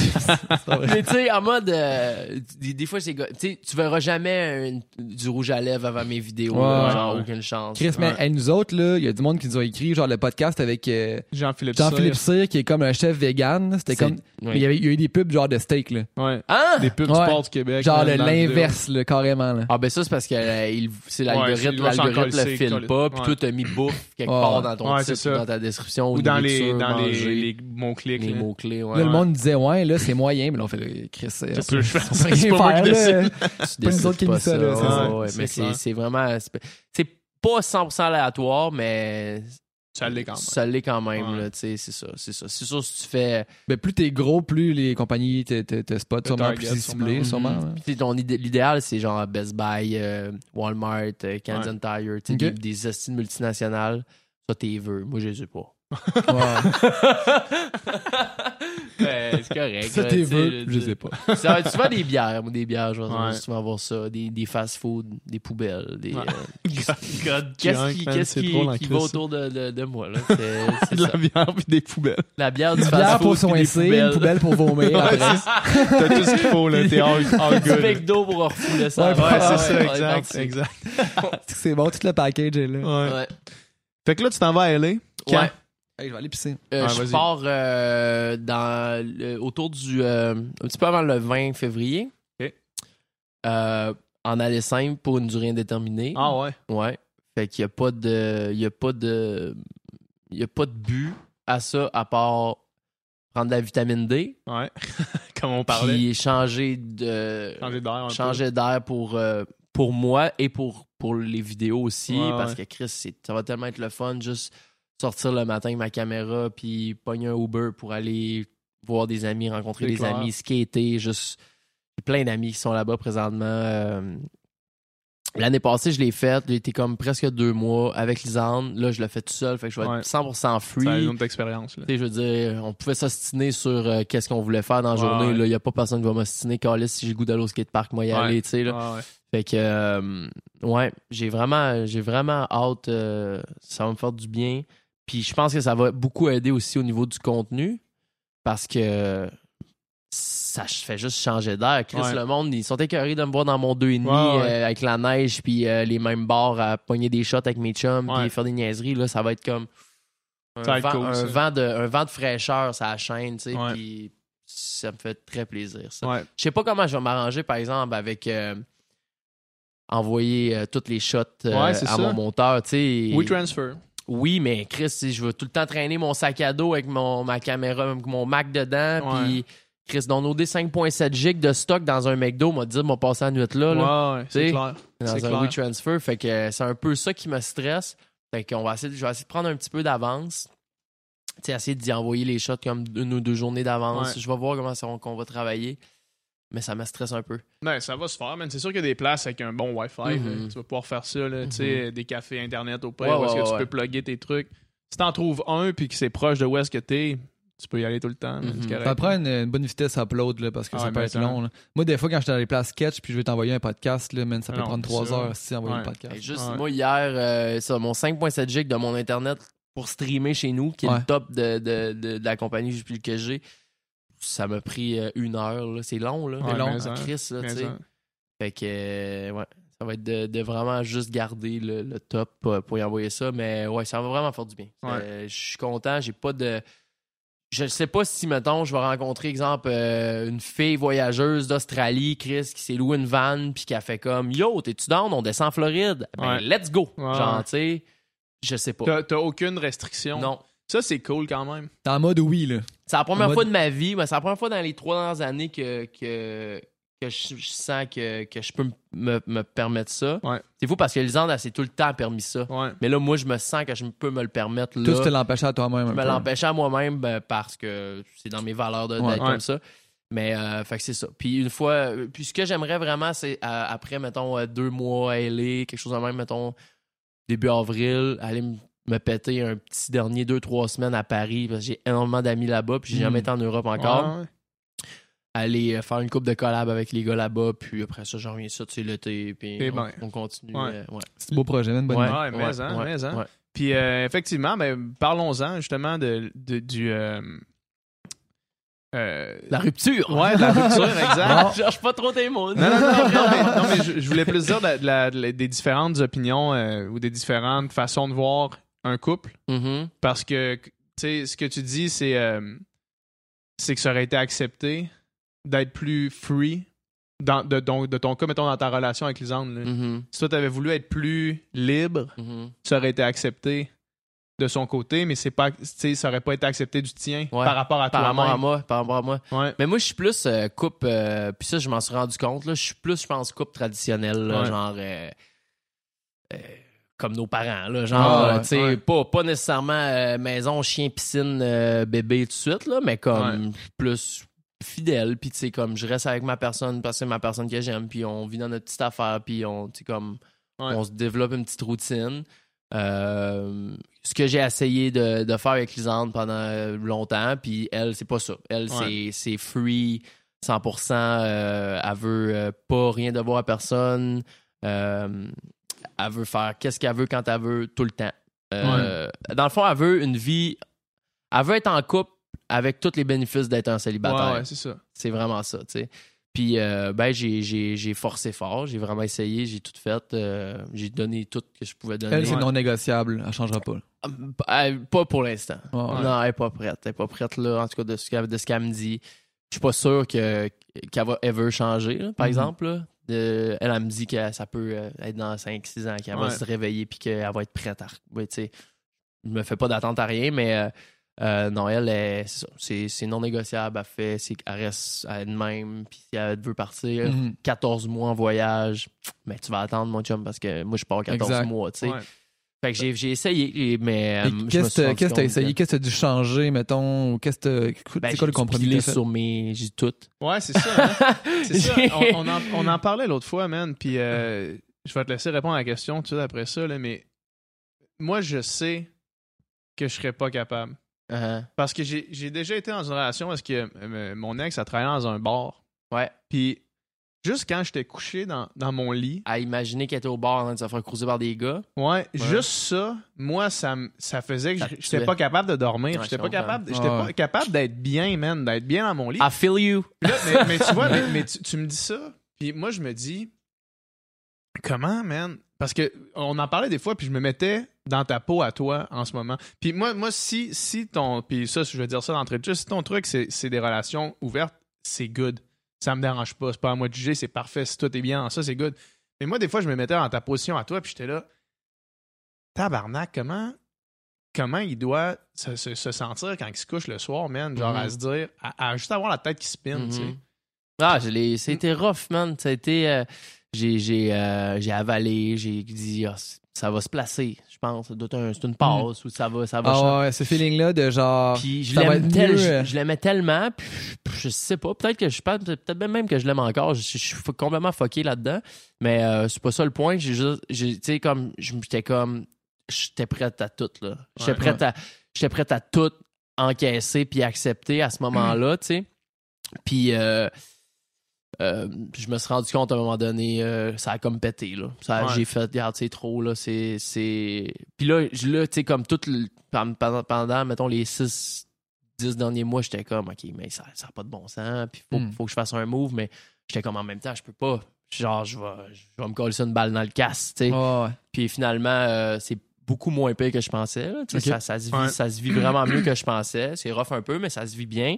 Mais tu sais, en mode, euh, des, des fois, c'est, tu verras jamais du rouge à lèvres avant mes vidéos, Ouais, là, ouais, genre, ouais. aucune chance. Chris, mais Ouais. hey, nous autres, là, il y a du monde qui nous a écrit, genre le podcast avec euh, Jean-Philippe Jean-Philippe Cyr. Cyr, qui est comme un chef vegan. C'était C'est- comme. oui. Il y, avait, il y a eu des pubs genre de steak, là. Ouais. Ah! Des pubs Ouais. du sport du Québec. Genre là, le- dans la vidéo. l'inverse, là, carrément, là. Ah ben ça c'est parce que euh, il- c'est Ouais, l'algorithme, l'algorithme le file coller. pas, puis Ouais. toi t'as mis bouffe quelque Ouais. part dans ton Ouais, c'est ça. dans ta description, Ou dans les, nourriture, dans les, là. mots-clés, ouais. Là, le monde disait, ouais, là, c'est moyen, mais là, on fait, Chris, euh, Qu'est-ce que C'est pas moi faire, qui décide. là. Tu pas nous autres qui pas mis ça, là, c'est ça. ouais, ouais, C'est mais c'est clair. c'est vraiment c'est c'est pas 100% aléatoire mais Ça l'est quand même. ça l'est quand même Ouais. là, tu sais, c'est ça c'est ça c'est sûr si tu fais Mais plus t'es gros, plus les compagnies te, te, te spotent, sûrement, plus c'est ciblé, sûrement. Mhm. l'idéal c'est genre Best Buy euh, Walmart euh, Canadian Tire des, des hosties multinationales ça t'es veux moi je les ai pas Ouais, c'est correct Ça, là, t'es veux, je sais pas. ça va être souvent des bières moi des bières je vais Ouais. souvent voir ça des, des fast food des poubelles des Ouais. euh, God, Qu'est-ce qui, qu'est-ce qui, en qui va autour de, de, de moi, là? C'est, c'est de ça. la bière puis des poubelles. La bière du Une bière fast-food pour soincer, une poubelles. poubelle pour vomir. Ouais, T'as tout ce qu'il faut, là. T'es all, all Du good. McDo pour refouler ça. Ouais, Ouais, c'est ça, exact. exact. C'est bon, tout le package est là. Ouais. Fait que là, tu t'en vas à LA. Ouais. Hey, je vais aller pisser. Euh, Ouais, je pars euh, dans le- autour du euh, un petit peu avant le 20 février. Ok. Euh, en aller simple pour une durée indéterminée. Ah ouais. Ouais. Fait qu'il y a pas de il y a pas de il y a pas de but à ça à part prendre de la vitamine D Ouais. Comme on parlait. puis changer de Changer d'air changer d'air pour, euh, pour moi et pour, pour les vidéos aussi. Ouais, parce ouais. que Chris, c'est- ça va tellement être le fun juste sortir le matin avec ma caméra puis pogner un Uber pour aller voir des amis, rencontrer C'est des clair. amis, skater. Juste j'ai plein d'amis qui sont là-bas présentement. Euh, L'année passée, je l'ai faite. J'ai été comme presque deux mois avec Lisande. Là, je l'ai fait tout seul. Fait que je vais Ouais. être 100% free. A une autre expérience, là. Tu sais, je veux dire, on pouvait s'ostiner sur euh, qu'est-ce qu'on voulait faire dans la Ouais, journée. ouais. Il n'y a pas personne qui va m'ostiner. Calis, si j'ai le goût d'aller au skatepark, moi y aller, tu sais. Là. Fait que, euh, ouais, j'ai vraiment, j'ai vraiment hâte. ça va me faire du bien. Puis je pense que ça va beaucoup aider aussi au niveau du contenu. parce que ça fait juste changer d'air. Chris, Ouais. le monde, ils sont écœurés de me voir dans mon 2,5 Ouais, euh, avec la neige, puis euh, les mêmes bars à pogner des shots avec mes chums, Ouais. puis faire des niaiseries. Là, ça va être comme un, va vent, cool, un ça. vent de, un vent de fraîcheur, ça chaîne, tu sais, puis ça me fait très plaisir. Ça. Je sais pas comment je vais m'arranger, par exemple, avec euh, envoyer euh, toutes les shots à ça. mon monteur, tu sais. We transfer. Oui, mais Chris, si je veux tout le temps traîner mon sac à dos avec mon, ma caméra, mon Mac dedans, puis Chris, downloader 5.7 gigs de stock dans un McDo, m'a dit, m'a passé la nuit là, là Ouais, ouais, c'est clair. dans un clair. WeTransfer. Fait que c'est un peu ça qui me stresse. Fait qu'on va essayer, de- je vais essayer de prendre un petit peu d'avance. Tu sais, essayer d'y envoyer les shots comme une ou deux journées d'avance. Ouais. Je vais voir comment ça, qu'on va travailler. Mais ça me stresse un peu. Ben, ça va se faire, man. C'est sûr qu'il y a des places avec un bon Wi-Fi. Mhm. Tu vas pouvoir faire ça, là. Tu sais, des cafés Internet au pire, Ouais, où est-ce ouais, que tu ouais. peux plugger tes trucs. Si t'en trouves un puis que c'est proche de où est-ce que t'es, tu peux y aller tout le temps. Mhm. Ça prend une, une bonne vitesse upload là, parce que Ah ça ouais, peut être long. là. Moi, des fois, quand j'étais dans les places sketch puis je vais t'envoyer un podcast, là, man, ça peut Non, prendre trois heures si envoyer Ouais. le podcast. Juste Ouais. moi hier, euh, ça, mon 5.7 gigs de mon internet pour streamer chez nous, qui est Ouais. le top de, de, de, de la compagnie que j'ai, ça m'a pris euh, une heure. là. C'est long, là. Ouais, C'est long, Chris, là, Mais tu sais. ça- Fait que, euh, ouais, ça va être de, de vraiment juste garder le, le top euh, pour y envoyer ça. Mais ouais, ça va vraiment faire du bien. Ouais. Euh, je suis content. J'ai pas de. Je sais pas si, mettons, je vais rencontrer, exemple, euh, une fille voyageuse d'Australie, Chris, qui s'est loué une van, puis qui a fait comme Yo, t'es-tu down? On descend en Floride. Ben, Ouais. let's go. Ouais, Genre, tu sais, je sais pas. T'as aucune restriction? Non. Ça, c'est cool quand même. T'es en mode oui, là. C'est la première En mode- fois de ma vie, mais c'est la première fois dans les trois dernières années que, que, que je, je sens que, que je peux me, me permettre ça. Ouais. C'est fou parce que Lisande, elle s'est tout le temps permis ça. Ouais. Mais là, moi, je me sens que je peux me le permettre là. Toi, tu te l'empêchais à toi-même. je me l'empêchais à moi-même ben, parce que c'est dans mes valeurs de- d'être Ouais. comme ça. Mais, euh, fait que c'est ça. Puis une fois, euh, puis ce que j'aimerais vraiment, c'est euh, après, mettons, euh, deux mois à LA, quelque chose de même, mettons, début avril, aller me me péter un petit dernier deux, trois semaines à Paris parce que j'ai énormément d'amis là-bas, puis j'ai Mm. jamais été en Europe encore. Ouais, ouais. Aller euh, faire une coupe de collab avec les gars là-bas, puis après ça, j'en reviens ça, tu sais, l'été, puis on, ben. on continue. Ouais. euh, ouais. C'est un beau projet, man. Bonne Ouais. mais hein, mais hein. ouais. Puis euh, effectivement, ben, parlons-en justement de, de- du. euh, euh, La rupture! Ouais, de la rupture, exact. Je cherche pas trop tes mots. Non, non, non, non, mais, non, mais je, je voulais plus dire de la- de la- de la- des différentes opinions euh, ou des différentes façons de voir un couple. Mhm. Parce que, tu sais, ce que tu dis, c'est euh, c'est que ça aurait été accepté d'être plus free dans, de, ton- de ton cas, mettons, dans ta relation avec Lisande. Mhm. Si toi, t'avais voulu être plus libre, Mhm. ça aurait été accepté de son côté, mais c'est pas, ça aurait pas été accepté du tien Ouais. par rapport à Par rapport à moi, par rapport à moi. Ouais. Mais moi, je suis plus euh, coupe, euh, puis ça, je m'en suis rendu compte, je suis plus, je pense, coupe traditionnelle, Ouais. genre euh, comme nos parents, là, genre, Ah, euh, tu sais, ouais. pas, pas nécessairement euh, maison, chien, piscine, euh, bébé tout de suite, là, mais comme plus fidèle, puis tu sais, comme je reste avec ma personne parce que c'est ma personne que j'aime, puis on vit dans notre petite affaire, puis on, tu comme, Ouais. on se développe une petite routine. Euh, ce que j'ai essayé de, de faire avec Lisande pendant longtemps, puis elle, c'est pas ça. Elle, c'est- c'est free 100%. euh, elle veut pas rien devoir à personne. Euh, elle veut faire qu'est-ce qu'elle veut quand elle veut, tout le temps. Euh, Dans le fond, elle veut une vie. Elle veut être en couple avec tous les bénéfices d'être un célibataire. Ouais, ouais, c'est ça. C'est vraiment ça, tu sais. Puis, euh, ben, j'ai- j'ai j'ai forcé fort, j'ai vraiment essayé, j'ai tout fait. euh, j'ai donné tout que je pouvais donner. Elle, c'est non négociable. Elle changera pas. pas pour l'instant. Non, elle est pas prête. Elle est pas prête, là, en tout cas, de ce qu'elle me dit. Je suis pas sûr que- qu'elle va ever changer, là, par Mhm. exemple. Là. De- elle, elle me dit que ça peut euh, être dans 5-6 ans, qu'elle va se réveiller puis qu'elle va être prête à. Ouais, je me fais pas d'attente à rien, mais euh, euh, non, elle, elle, c'est non négociable. Elle fait, c'est qu'elle reste à elle-même. Puis si elle veut partir, Mhm. 14 mois en voyage, mais tu vas attendre, mon chum, parce que moi, je pars 14 Exact. mois, tu sais. Ouais. Fait que j'ai j'ai essayé, mais. Euh, Qu'est-ce que t'as essayé? que- Qu'est-ce que t'as dû changer, mettons? Qu'est-ce que t'as- ben, C'est quoi le compromis que sur mes. J'ai tout. Ouais, c'est ça. hein. C'est ça. On, on en, on en parlait l'autre fois, man. Puis euh, je vais te laisser répondre à la question tout après ça, là, mais moi, je sais que je serais pas capable. Uh-huh. Parce que j'ai j'ai déjà été dans une relation parce que euh, mon ex a travaillé dans un bar. Ouais. Puis juste quand j'étais couché dans, dans mon lit, À imaginer qu'elle était au bar en train de se faire cruiser par des gars. ouais, juste ça, moi, ça, ça faisait que j'étais pas capable de dormir. Ouais, j'étais je pas capable, j'étais pas capable d'être bien, man, d'être bien dans mon lit. I feel you. Là, mais, mais tu vois, mais, mais tu, tu me dis ça, puis moi, je me dis, comment, man? Parce que on en parlait des fois, puis je me mettais dans ta peau à toi en ce moment. Puis moi, moi si, si ton. Puis ça, je vais dire ça d'entrée de jeu, si ton truc, c'est c'est des relations ouvertes, c'est good. Ça me dérange pas. C'est pas à moi de juger, c'est parfait. Si toi, t'es bien ça, c'est good. Mais moi, des fois, je me mettais dans ta position à toi, puis j'étais là. Tabarnak, comment. Comment il doit se, se- se sentir quand il se couche le soir, man? Genre Mhm. à se dire, à, à juste avoir la tête qui spinne, tu sais. Mhm. Ah, je l'ai- c'était rough, man. Ça a été. euh, j'ai, j'ai, euh, j'ai avalé, j'ai dit, c- ça va se placer, je pense. Un- c'est une passe ou ça va, ça va. Ah ouais, ce feeling-là de genre. Puis je l'aime tel- je, euh. je tellement, puis je, je sais pas, peut-être que je pense, peut-être même que je l'aime encore, je, suis complètement fucké là-dedans, mais euh, c'est pas ça le point, j'ai juste, j'ai- tu sais, comme, j'étais comme, j'étais prête à tout, là. J'étais Ouais. prête à, j'étais prête à tout encaisser puis accepter à ce moment-là, tu sais. Puis, euh, euh, je me suis rendu compte à un moment donné, euh, ça a comme pété, là. Ça, Ouais. J'ai fait, regarde, c'est trop, là, c'est... c'est... Puis là, tu sais, comme tout le... Pendant, pendant, mettons, les 6, 10 derniers mois, j'étais comme, OK, mais ça n'a pas de bon sens, puis faut, Mm. faut que je fasse un move, mais j'étais comme, en même temps, je peux pas. Genre, je vais, je vais me coller ça une balle dans le casse, tu sais. Ouais, ouais. Puis finalement, euh, c'est beaucoup moins pire que je pensais. là. Ça, ça se vit, Ouais. ça se vit vraiment mieux que je pensais. C'est rough un peu, mais ça se vit bien.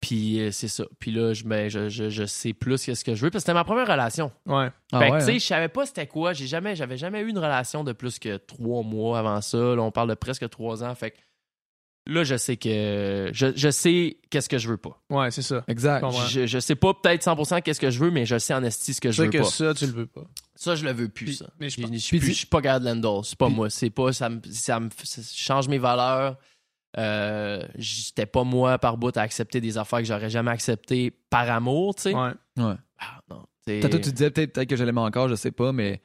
Puis euh, c'est ça. Puis là, je, ben, je, je, je sais plus qu'est-ce que je veux. Parce que c'était ma première relation. Ouais. Ah fait que, ouais, tu sais, hein? je savais pas c'était quoi. J'ai jamais, j'avais jamais eu une relation de plus que trois mois avant ça. Là, on parle de presque trois ans. Fait que là, je sais que je, je sais qu'est-ce que je veux pas. Ouais, c'est ça. Exact. Je, je sais pas peut-être 100% qu'est-ce que je veux, mais je sais en esti ce que je C'est veux que pas. ça, tu le veux pas. Ça, je le veux plus, Puis- ça. mais je suis Puis plus- tu- je suis pas Gad. C'est pas Puis- moi. C'est pas. Ça me, ça me ça change mes valeurs. Euh, J'étais pas moi par bout à accepter des affaires que j'aurais jamais acceptées par amour, tu sais. Ouais. Ah, non. Tantôt, tu disais peut-être que je l'aimais encore, je sais pas, mais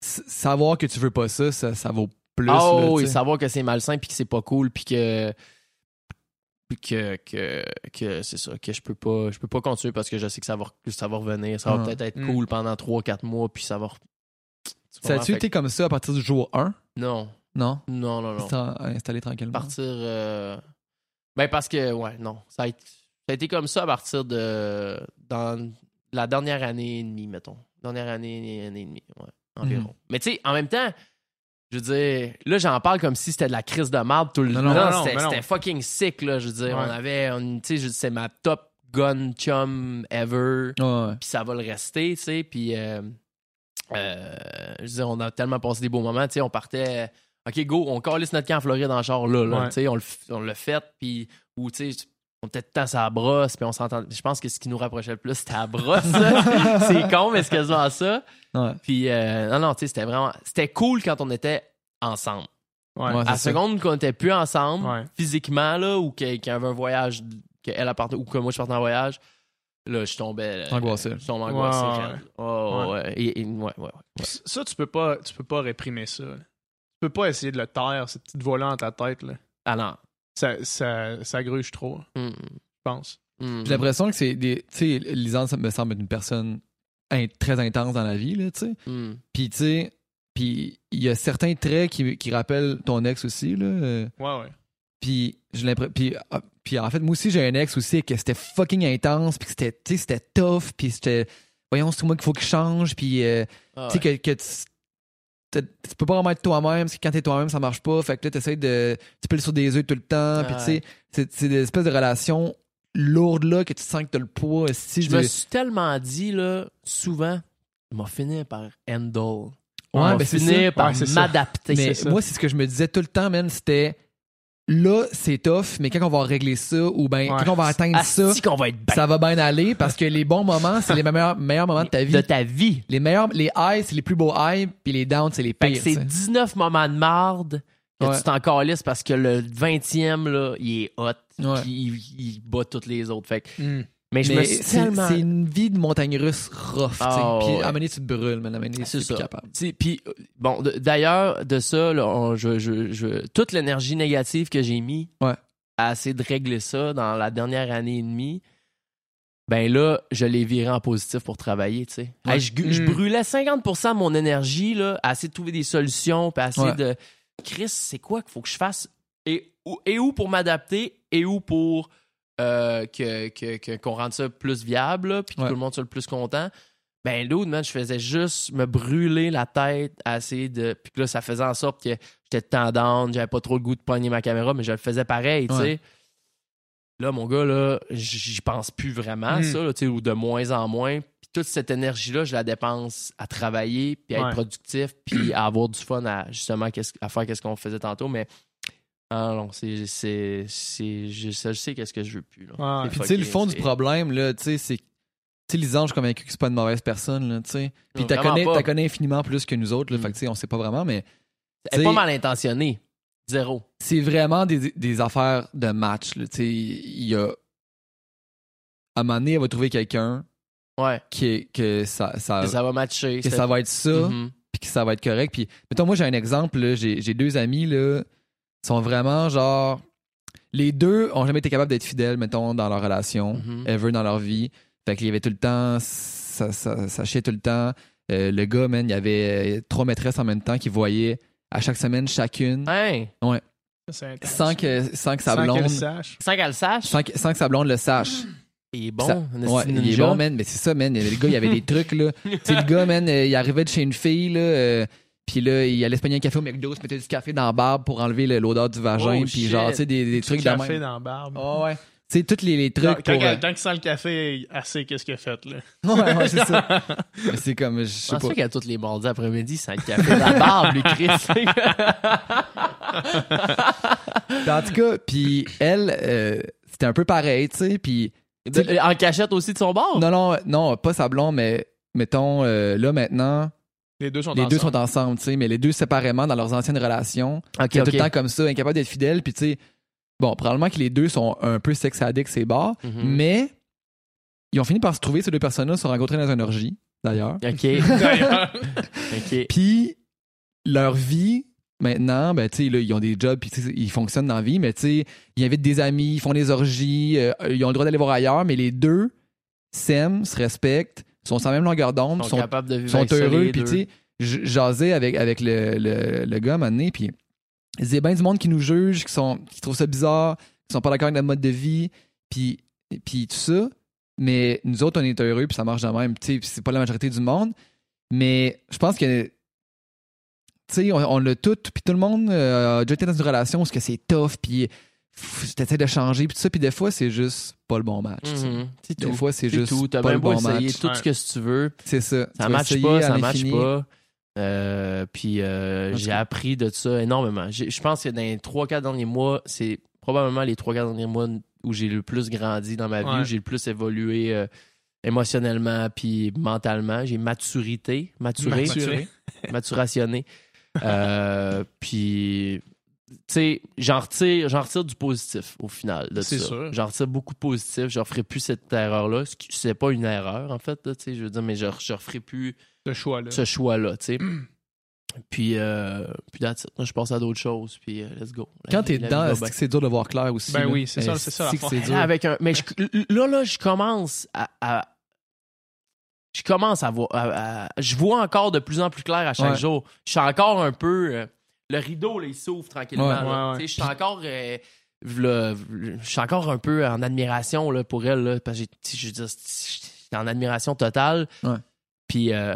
savoir que tu veux pas ça, ça, ça vaut plus. Ah là, sais. savoir que c'est malsain puis que c'est pas cool puis que puis que que, que c'est ça que je peux pas je peux pas continuer parce que je sais que ça va que ça va revenir ça va Ah. peut-être être Mm. cool pendant 3 4 mois puis ça va Ça a-tu été comme ça à partir du jour 1? que- non Non? non non non en- installé tranquillement. partir. euh, Ben, parce que, ouais, non. Ça a, été, ça a été comme ça à partir de. Dans la dernière année et demie, mettons. Dernière année, année et demie, ouais, environ. Mhm. Mais tu sais, en même temps, je veux dire, là, j'en parle comme si c'était de la crise de marde tout le temps. non, non, c'était mais non. c'était fucking sick, là. Je veux dire, Ouais. on avait. Tu sais, c'est ma top gun chum ever puis ça va le rester, tu sais. Puis, euh, euh, je veux dire, on a tellement passé des beaux moments, tu sais. On partait, OK, go, on calisse notre camp en Floride en char là, là Ouais. tu sais. On le on l'a fait, puis, ou, tu sais, on était tout le temps brosse, puis on s'entend. Je pense que ce qui nous rapprochait le plus, c'était la brosse. C'est con, mais c'est quasiment ça. Ouais. Puis, euh, non, non, tu sais, c'était vraiment. C'était cool quand on était ensemble. Ouais. Ouais. À la seconde qu'on était plus ensemble, Ouais. physiquement, là, ou qu'il y avait un voyage, qu'elle ou que moi je partais en voyage, là, je tombais. euh, Angoissé. Je tombais angoissé. Ouais. Oh, Ouais. ouais. Et, et- ouais, ouais, ouais. Ça, tu peux pas, tu peux pas réprimer ça. Peux pas essayer de le taire, cette petite voix-là dans ta tête. Là. Ah non. Ça, ça, ça gruge trop, je Mm, pense. mm, J'ai l'impression que c'est des. Tu sais, Lisanne, ça me semble être une personne in- très intense dans la vie, là, tu sais. mm. Puis, tu sais, puis il y a certains traits qui, qui rappellent ton ex aussi, là. euh, Ouais, ouais. Puis, j'ai l'impression. Puis, ah, puis, en fait, moi aussi, j'ai un ex aussi que c'était fucking intense, puis que c'était, tu sais, c'était tough, puis c'était. Voyons, c'est moi qu'il faut qu'il change, puis. euh, Ah, tu sais, ouais. que, que tu, peux pas vraiment être toi-même, parce que quand t'es toi-même, ça marche pas. Fait que là, t'essayes de. Tu piles sur des œufs tout le temps, puis tu sais, c'est, c'est des espèces de relations lourdes là que tu sens que t'as le poids. Si Je me suis tellement dit, là, souvent, il m'a fini par handle. Ouais, ben, c'est fini ça. par Ouais, m'adapter. Mais moi, c'est ce que je me disais tout le temps, man, c'était. Là, c'est tough, mais quand on va régler ça, ou ben, Ouais. quand on va atteindre ça, Asti qu'on va être ça va bien aller parce que les bons moments, c'est les meilleurs, meilleurs moments de ta vie. de ta vie. Les meilleurs, les highs, c'est les plus beaux highs, puis les downs, c'est les pires. c'est tu sais. 19 moments de marde que Ouais. tu t'en calisses parce que le 20e, là, il est hot. Ouais. puis il, il bat toutes les autres. Fait que- Mm. Mais je me suis c'est tellement... c'est une vie de montagne russe rough. Ah, puis ouais. à un donné, tu te brûles, mais à un moment donné, C'est c'est ça. plus capable. Puis, euh, bon, d'ailleurs, de ça, là, on- je, je- je- toute l'énergie négative que j'ai mis Ouais. à essayer de régler ça dans la dernière année et demie, ben là, je l'ai viré en positif pour travailler, tu sais. Ouais. Hey, je, je Mm. brûlais 50% de mon énergie, là, à essayer de trouver des solutions, puis à essayer Ouais. de... Chris, c'est quoi qu'il faut que je fasse? Et, où- et où pour m'adapter, et où pour euh, que, que- que- qu'on rende ça plus viable, puis que Ouais. tout le monde soit le plus content. Ben, l'autre, man, je faisais juste me brûler la tête à essayer de... Puis que là, ça faisait en sorte que j'étais tendance, j'avais pas trop le goût de pogner ma caméra, mais je le faisais pareil, tu sais. Ouais. Là, mon gars, là, j'y pense plus vraiment à Mm. ça, tu sais, ou de moins en moins. Puis toute cette énergie-là, je la dépense à travailler, puis à Ouais. être productif, puis à avoir du fun à justement à faire qu'est-ce qu'on faisait tantôt. Mais ah non, c'est. c'est, c'est je, sais- je sais qu'est-ce que je veux plus. Là. C'est Puis tu sais, le fond du problème, là, tu sais, c'est. Tu sais, Lisange, je suis convaincu que c'est pas une mauvaise personne, là, tu sais. Puis t'as connais, t'as connais infiniment plus que nous autres, là. Mm. Fait que tu sais, on sait pas vraiment, mais. Elle est pas mal intentionnée. Zéro. c'est vraiment des, des affaires de match. Là. Tu sais, Il y a. À un moment donné, elle va trouver quelqu'un Ouais. qui est, que ça, ça, Que ça va matcher. que ça va être ça, Mhm. puis que ça va être correct. Puis, mettons, moi, j'ai un exemple. là, J'ai j'ai deux amis, là, sont vraiment genre. Les deux ont jamais été capables d'être fidèles, mettons, dans leur relation, Mhm. ever dans leur vie. Fait qu'il y avait tout le temps. Ça, ça, ça chiait tout le temps. Euh, le gars, man, il y avait euh, trois maîtresses en même temps qui voyaient à chaque semaine chacune, Hein? C'est intense. sans que, sans que sa blonde. le sache. Sans qu'elle le sache, Sans que, sans que sa blonde le sache. il est bon. Ça- ouais, il est bon, man. Mais c'est ça, man. Le gars, il y avait des trucs, là. tu sais, le gars, man, euh, il arrivait de chez une fille, là. euh, puis là, il allait se pogner un café au McDo, se mettait du café dans la barbe pour enlever le- l'odeur du vagin. Oh, puis shit. genre, tu sais, des, des Du trucs de café dans la barbe. Oh, ouais. Tu sais, tous les, les Quand, trucs quand pour... euh, qu'il sent le café, elle sait qu'est-ce qu'il a fait, là. ouais, ouais, c'est ça. Mais c'est comme, je sais C'est pas. sûr qu'à tous les mardis après-midi, ça le café dans la barbe, lui, Chris. En tout cas, puis elle, euh, c'était un peu pareil, tu sais. Puis en cachette aussi de son bord? non, non, non, pas sa blonde, mais mettons, euh, là, maintenant, Les deux sont les deux ensemble. sont ensemble, tu sais, mais les deux séparément dans leurs anciennes relations. Ok, C'est ok. tout le temps comme ça, incapable d'être fidèle. Puis tu sais, bon, probablement que les deux sont un peu sex addicts, c'est bars, Mhm. mais ils ont fini par se trouver, ces deux personnes-là, se sont rencontrées dans une orgie, d'ailleurs. Ok, D'ailleurs, ok. Puis leur vie, maintenant, ben, tu sais, là, ils ont des jobs, puis ils fonctionnent dans la vie, mais tu sais, ils invitent des amis, ils font des orgies, euh, ils ont le droit d'aller voir ailleurs, mais les deux s'aiment, se respectent, sont sur la même longueur d'onde, Ils sont sont, capables de vivre sont heureux. Puis, tu sais, jasais avec, avec le, le, le gars à un moment donné, puis il disait bien du monde qui nous juge, qui, sont, qui trouvent ça bizarre, qui sont pas d'accord avec notre mode de vie, puis, puis tout ça. Mais nous autres, on est heureux, puis ça marche de même. Tu sais, c'est pas la majorité du monde. Mais je pense que, tu sais, on, on l'a tout, puis tout le monde euh, a déjà été dans une relation où c'est tough, puis tu essaies de changer, puis tout ça, puis des fois, c'est juste pas le bon match. Mhm. C'est Des tout. fois, c'est juste tout. T'as pas le bon essayer match. tout Ouais. ce que tu veux. C'est ça. Ça Tu matche pas, ça matche l'infini. pas. Euh, puis euh, j'ai appris de ça énormément. Je pense que dans les 3-4 derniers mois, c'est probablement les 3-4 derniers mois où j'ai le plus grandi dans ma vie, Ouais. où j'ai le plus évolué euh, émotionnellement puis mentalement. J'ai maturité, maturé, Maturé. maturationné. Euh, puis, j'en retire, j'en retire du positif au final de C'est ça. sûr. J'en retire beaucoup de positif. Je referai plus cette erreur-là. Ce qui- C'est pas une erreur, en fait, là, je veux dire, mais je, je referai plus ce choix-là. ce choix-là, tu sais. Puis, euh, puis that's it. Moi, je passe à d'autres choses, puis euh, let's go. La Quand t'es dedans, c'est dur de voir clair aussi? Ben là? oui, c'est ça, c'est ça, c'est dur? Avec un, mais je- là, là, je commence à, à- je commence à voir, à- à- je vois encore de plus en plus clair à chaque Ouais. jour. Je suis encore un peu, euh, le rideau, là, il s'ouvre tranquillement. Ouais. là. Ouais, ouais. Tu sais, Je suis encore, euh, je suis encore un peu en admiration là, pour elle, là, parce que je veux dire, j'étais en admiration totale. Ouais. Puis euh,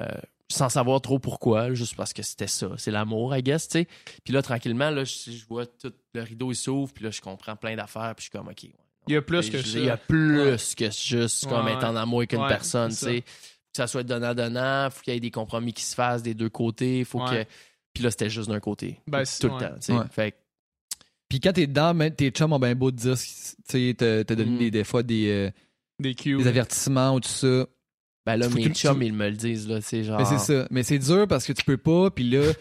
sans savoir trop pourquoi, juste parce que c'était ça, c'est l'amour, I guess, tu sais. Puis là, tranquillement, là, je, je vois tout le rideau il s'ouvre, puis là, je comprends plein d'affaires, puis je suis comme, ok. ouais, Il y a plus que ça. Il y a plus que juste comme être en amour avec une personne, tu sais. Que ça soit donnant-donnant, faut qu'il y ait des compromis qui se fassent des deux côtés, faut Ouais. que... Puis là, c'était juste d'un côté. Ben, tout c'est- le temps, tu sais. Ouais. Fait que, Puis quand t'es dedans, même tes chums ont bien beau te dire, tu sais, te donner Mhm. des, des fois des, euh, Des cues. des avertissements ou tout ça. ben là, mes tu- chums, ils me le disent, là, c'est genre... Mais c'est ça. Mais c'est dur parce que tu peux pas, puis là,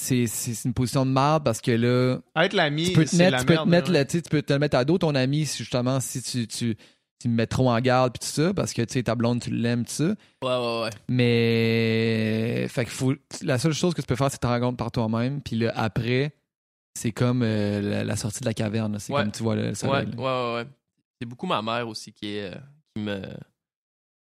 c'est c'est une position de merde parce que là, Être l'ami, tu peux te c'est mettre, la tu peux te mettre, ouais. là, tu sais, tu peux te le mettre à dos ton ami justement si tu, tu, tu me mets trop en garde puis tout ça parce que tu sais ta blonde tu l'aimes tout ça. Ouais, ouais, ouais. Mais fait qu'il faut la seule chose que tu peux faire c'est te rendre compte par toi-même puis là après c'est comme euh, la, la sortie de la caverne, c'est Ouais. comme tu vois le Ouais, soleil. ouais, là. ouais, ouais. C'est beaucoup ma mère aussi qui est... euh, qui me...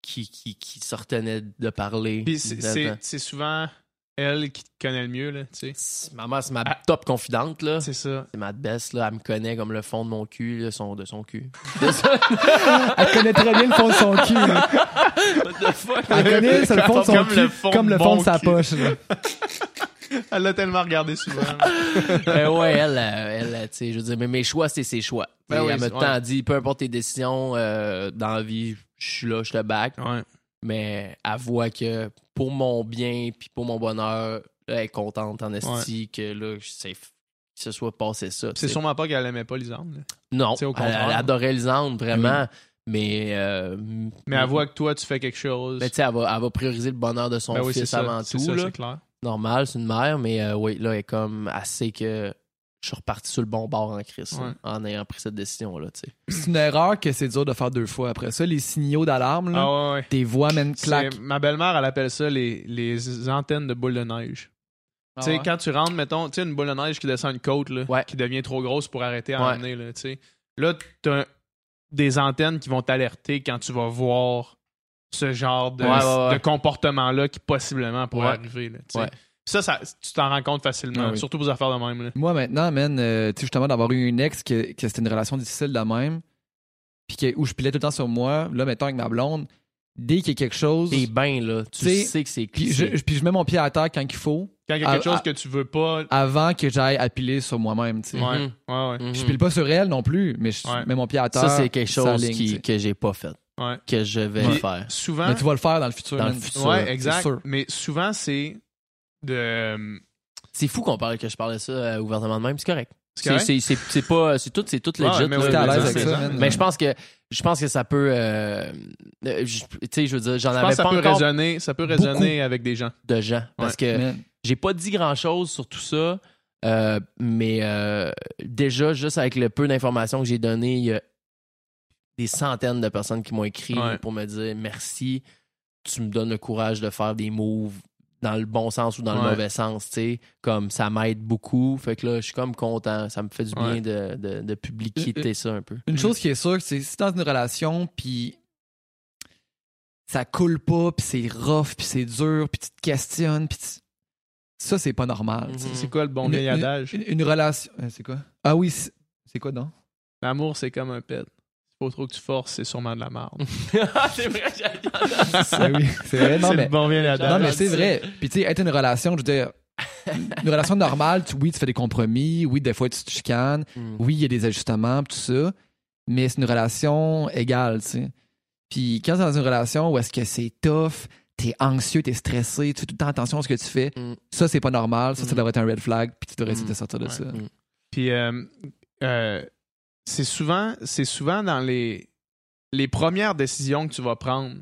qui, qui, qui se retenait de parler. Puis c'est- c'est c'est souvent elle qui te connaît le mieux, là, tu sais. C'est- Ma mère, c'est ma Ah. top confidente, là. C'est ça. C'est ma best, là. Elle me connaît comme le fond de mon cul, là, son, de son cul. Elle connaît très bien le fond de son cul. là. What the fuck? Elle connaît c'est le fond de son Comme cul le fond comme le de fond de sa cul. poche. là. Elle l'a tellement regardé souvent. Euh, ouais, elle, euh, elle, tu sais, je veux dire, mais mes choix, c'est ses choix. Ben oui, elle le temps dit, peu importe tes décisions euh, dans la vie, je suis là, je te back. ouais. Mais elle voit que pour mon bien puis pour mon bonheur, elle est contente en esti que là, c'est que ce soit passé ça. C'est sûrement pas qu'elle aimait pas Lisande. là. Non, au elle, elle adorait Lisande, vraiment. Mais, euh, Mais elle voit que toi, tu fais quelque chose. mais tu sais, elle va, elle va prioriser le bonheur de son Ben fils avant tout. ça, là. c'est clair. Normal, c'est une mère, mais euh, oui, là, elle est comme assez que je suis reparti sur le bon bord en crise Ouais. en ayant pris cette décision-là, tu sais. C'est une erreur que c'est dur de faire deux fois. Après ça, les signaux d'alarme, là, Ah ouais, ouais. tes voix mènent claque. Ma belle-mère, elle appelle ça les, les antennes de boule de neige. Ah tu sais, ouais? quand tu rentres, mettons, tu sais, une boule de neige qui descend une côte, là, Ouais. qui devient trop grosse pour arrêter à Ouais. emmener, là, tu sais. Là, t'as des antennes qui vont t'alerter quand tu vas voir ce genre de, Ouais, ouais, ouais. de comportement-là qui possiblement pourrait Ouais. arriver, là. Ça, ça, tu t'en rends compte facilement, Ah oui. surtout aux affaires de même, là. Moi, maintenant, man, euh, tu sais, justement, d'avoir eu une ex que, que c'était une relation difficile de même, puis où je pilais tout le temps sur moi, là, mettons, avec ma blonde, dès qu'il y a quelque chose, T'es bien, là. Tu sais que c'est puis cliché. je, puis je mets mon pied à terre quand il faut, Quand il y a quelque chose que tu veux pas... avant que j'aille à piler sur moi-même, tu sais. Ouais, Mhm. ouais, ouais. Mhm. Je pile pas sur elle non plus, mais je Ouais. mets mon pied à terre. Ça, c'est quelque chose ligne, qui, que j'ai pas fait. Ouais. Que je vais Puis, faire. Souvent... Mais tu vas le faire dans le futur. Dans le futur. Ouais, exact. sûr. Mais souvent, c'est de... C'est fou qu'on parle que je parlais ça euh, ouvertement de même, c'est correct. C'est pas c'est tout c'est tout Ouais, legit. mais oui, ça. Mais je pense que je pense que ça peut euh, euh, tu sais je veux dire j'en Je avais que ça pas peut encore résonner, ça peut résonner avec des gens. de gens parce que j'ai pas dit grand chose sur tout ça euh, mais euh, déjà juste avec le peu d'informations que j'ai donné il y a des centaines de personnes qui m'ont écrit Ouais. pour me dire merci tu me donnes le courage de faire des moves dans le bon sens ou dans le mauvais sens, tu sais, comme ça m'aide beaucoup. Fait que là, je suis comme content. Ça me fait du bien Ouais. de, de, de publiciter ça un peu. Une chose qui est sûre, c'est si t'es dans une relation, puis ça coule pas, puis c'est rough, puis c'est dur, puis tu te questionnes, puis tu- ça, c'est pas normal. C'est quoi le bon Une- vieil une- adage? Une, une relation... euh, C'est quoi? Ah oui, c'est c'est quoi, non? L'amour, c'est comme un pet. Faut trop que tu forces, c'est sûrement de la merde. c'est vrai, j'ai Ah oui, c'est vrai. Non, c'est mais, le bon non, mais c'est vrai. Puis tu sais, être une relation, je veux dire, une relation normale, tu- oui, tu fais des compromis, oui, des fois, tu te chicanes, Mm. oui, il y a des ajustements, tout ça, mais c'est une relation égale, tu sais. Puis quand t'es dans une relation où est-ce que c'est tough, t'es anxieux, t'es stressé, tu fais tout le temps attention à ce que tu fais, Mm. ça, c'est pas normal, ça, ça Mm. devrait être un red flag, puis tu devrais essayer de sortir de Ouais. ça. Mm. Puis euh, euh, c'est souvent, c'est souvent dans les, les premières décisions que tu vas prendre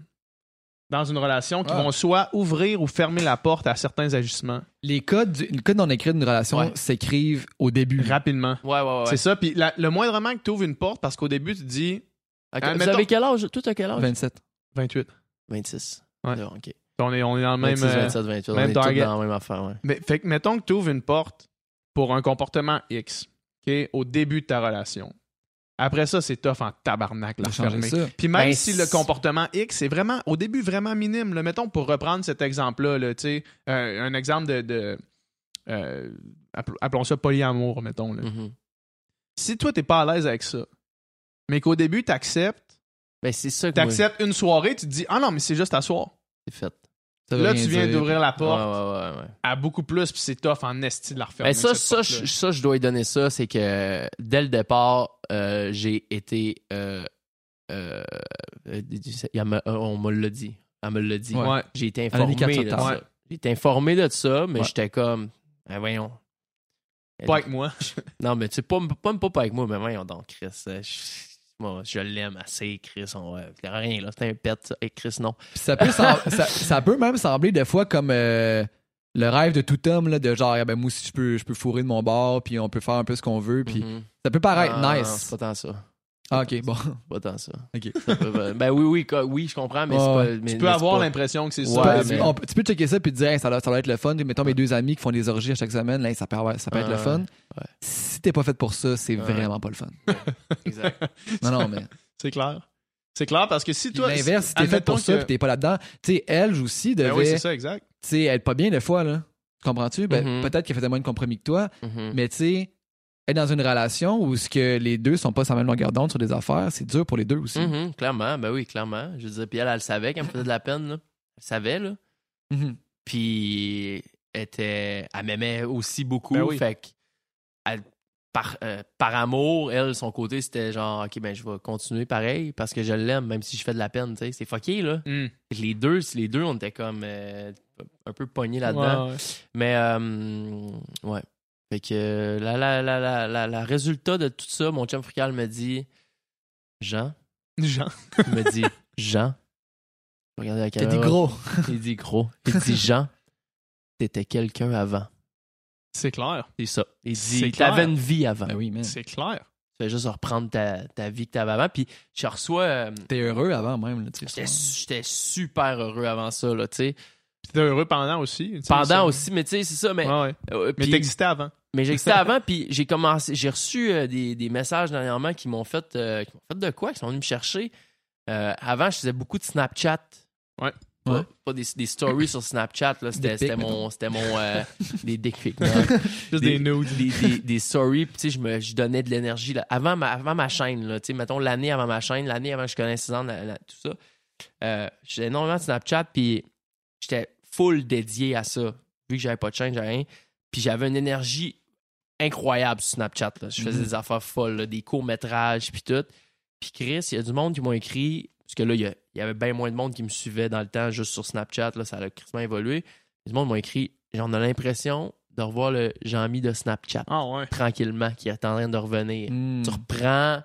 dans une relation qui Ah. vont soit ouvrir ou fermer la porte à certains ajustements Les codes, du- les codes non écrits d'une relation Ouais. s'écrivent au début. rapidement. Ouais, ouais, ouais. C'est ça. Puis la- le moindrement que tu ouvres une porte, parce qu'au début, tu te dis Ok, Vous mettons- avez quel âge? Tout à quel âge? 27. 28. 26. Ouais. Ok. On est, on est dans le même. 26, euh, 27, 28. même on est tous dans la même affaire, ouais. Mais fait que mettons que tu ouvres une porte pour un comportement X, OK, au début de ta relation. Après ça, c'est tough en tabarnak la fermer. Puis même Ben, si le comportement X est vraiment, au début, vraiment minime, là, mettons pour reprendre cet exemple-là, là, euh, un exemple de. de euh, appel- appelons ça polyamour, mettons. là. Mhm. Si toi, t'es pas à l'aise avec ça, mais qu'au début, t'acceptes, Ben, c'est ça que t'acceptes une soirée, tu te dis, ah non, mais c'est juste à soir. c'est fait. Là, rien tu viens d'ouvrir la porte ouais, ouais, ouais. à beaucoup plus, puis c'est tough en esti de la refermer. Ben ça, ça, je, ça, je dois lui donner ça, c'est que dès le départ, euh, j'ai été. euh, euh, on me l'a dit. Elle me l'a dit. J'ai été informé de ça. J'ai été informé de ça, mais Ouais. j'étais comme. Ben voyons. Pas avec moi. Non, mais tu sais, pas, pas, pas, pas avec moi, mais voyons donc, Chris. Je, moi, je l'aime assez, Chris. On, rien, là. C'est un pet, ça. Et Chris, non. Ça, peut ça, ça peut même sembler des fois comme euh, le rêve de tout homme, là, de genre, ah ben, moi aussi, je peux, je peux fourrer de mon bord, puis on peut faire un peu ce qu'on veut, puis Mhm. ça peut paraître Ah, nice. Pas tant ça. Ah, ok, bon. Pas tant ça. Ok. Ça peut- ben oui, oui, quoi, oui, je comprends, mais Ouais, c'est pas. ouais. mais- Tu mais peux c'est avoir pas- l'impression que c'est Tu Ouais, ça. peux- mais- on peut- tu peux checker ça puis te dire hey, ça, va, ça va être le fun. Mettons mes deux amis qui font des orgies à chaque semaine, là, ça peut, avoir- ça peut être le Ouais, fun. ouais. Si t'es pas fait pour ça, c'est Ouais. vraiment pas le fun. Exact. Non, non, mais C'est clair. C'est clair parce que si Puis toi. L'inverse, si t'es fait admettons pour ça que- puis t'es pas là-dedans, tu sais, elle aussi devait, Ben oui, c'est ça, exact. tu sais, être pas bien des fois, là. Comprends-tu? Ben, Mhm. peut-être qu'elle faisait moins de compromis que toi, Mhm. mais tu sais, être dans une relation où ce que les deux sont pas sur la même longueur d'onde sur des affaires, c'est dur pour les deux aussi. Mhm, clairement, ben oui, clairement. Je veux dire, puis elle, elle savait qu'elle me faisait de la peine, là. Elle savait, là. Mhm. Puis elle était, elle m'aimait aussi beaucoup. Ben oui. Fait que elle- par, euh, par amour, elle, son côté, c'était genre, OK, ben je vais continuer pareil parce que je l'aime, même si je fais de la peine, tu sais. C'est fucké, là. Que Les deux, les deux, on était comme euh, un peu pognés là-dedans. Ouais, ouais. Mais, euh, ouais. Fait que euh, la, la, la, la, la, la résultat de tout ça, mon chum frical me dit, Jean, Jean. il me dit, Jean? Regardez la caméra. dit gros. Il dit gros. Il dit Jean, t'étais quelqu'un avant. C'est clair. C'est ça. Il C'est dit t'avais une vie avant. Ben oui. C'est clair. Tu fais juste reprendre ta, ta vie que t'avais avant. Puis je reçois. euh, T'es heureux avant même, là, tu J'étais sais. j'étais super heureux avant ça, là, tu sais. Puis t'es heureux pendant aussi. Pendant ça. aussi, mais tu sais, c'est ça. Mais, Ouais, ouais. euh, Mais t'existais avant. mais j'existais avant, puis j'ai commencé. J'ai reçu euh, des, des messages dernièrement qui m'ont fait, euh, qui m'ont fait de quoi, qui sont venus me chercher. Euh, avant, je faisais beaucoup de Snapchat. Ouais. Pas, Ouais. pas des, des stories sur Snapchat, là. C'était c'était mon. C'était mon. euh, des dick pics. Juste des, nudes. des, des, des stories, puis tu sais, je me je donnais de l'énergie. là. Avant ma, avant ma chaîne, là, tu sais, mettons l'année avant ma chaîne, l'année avant que je connaisse la- tout ça, euh, j'ai énormément de Snapchat, puis j'étais full dédié à ça. Vu que j'avais pas de chaîne, j'avais rien. Puis j'avais une énergie incroyable sur Snapchat. là. Je faisais Mhm. des affaires folles, là, des courts-métrages, puis tout. Puis Chris, il y a du monde qui m'ont écrit, parce que là, il y, avait bien moins de monde qui me suivait dans le temps juste sur Snapchat, là, ça a crissement évolué. Du monde m'a écrit, j'en ai l'impression de revoir le Jean-Mi de Snapchat Ah ouais. tranquillement qui est en train de revenir. Hmm. Tu reprends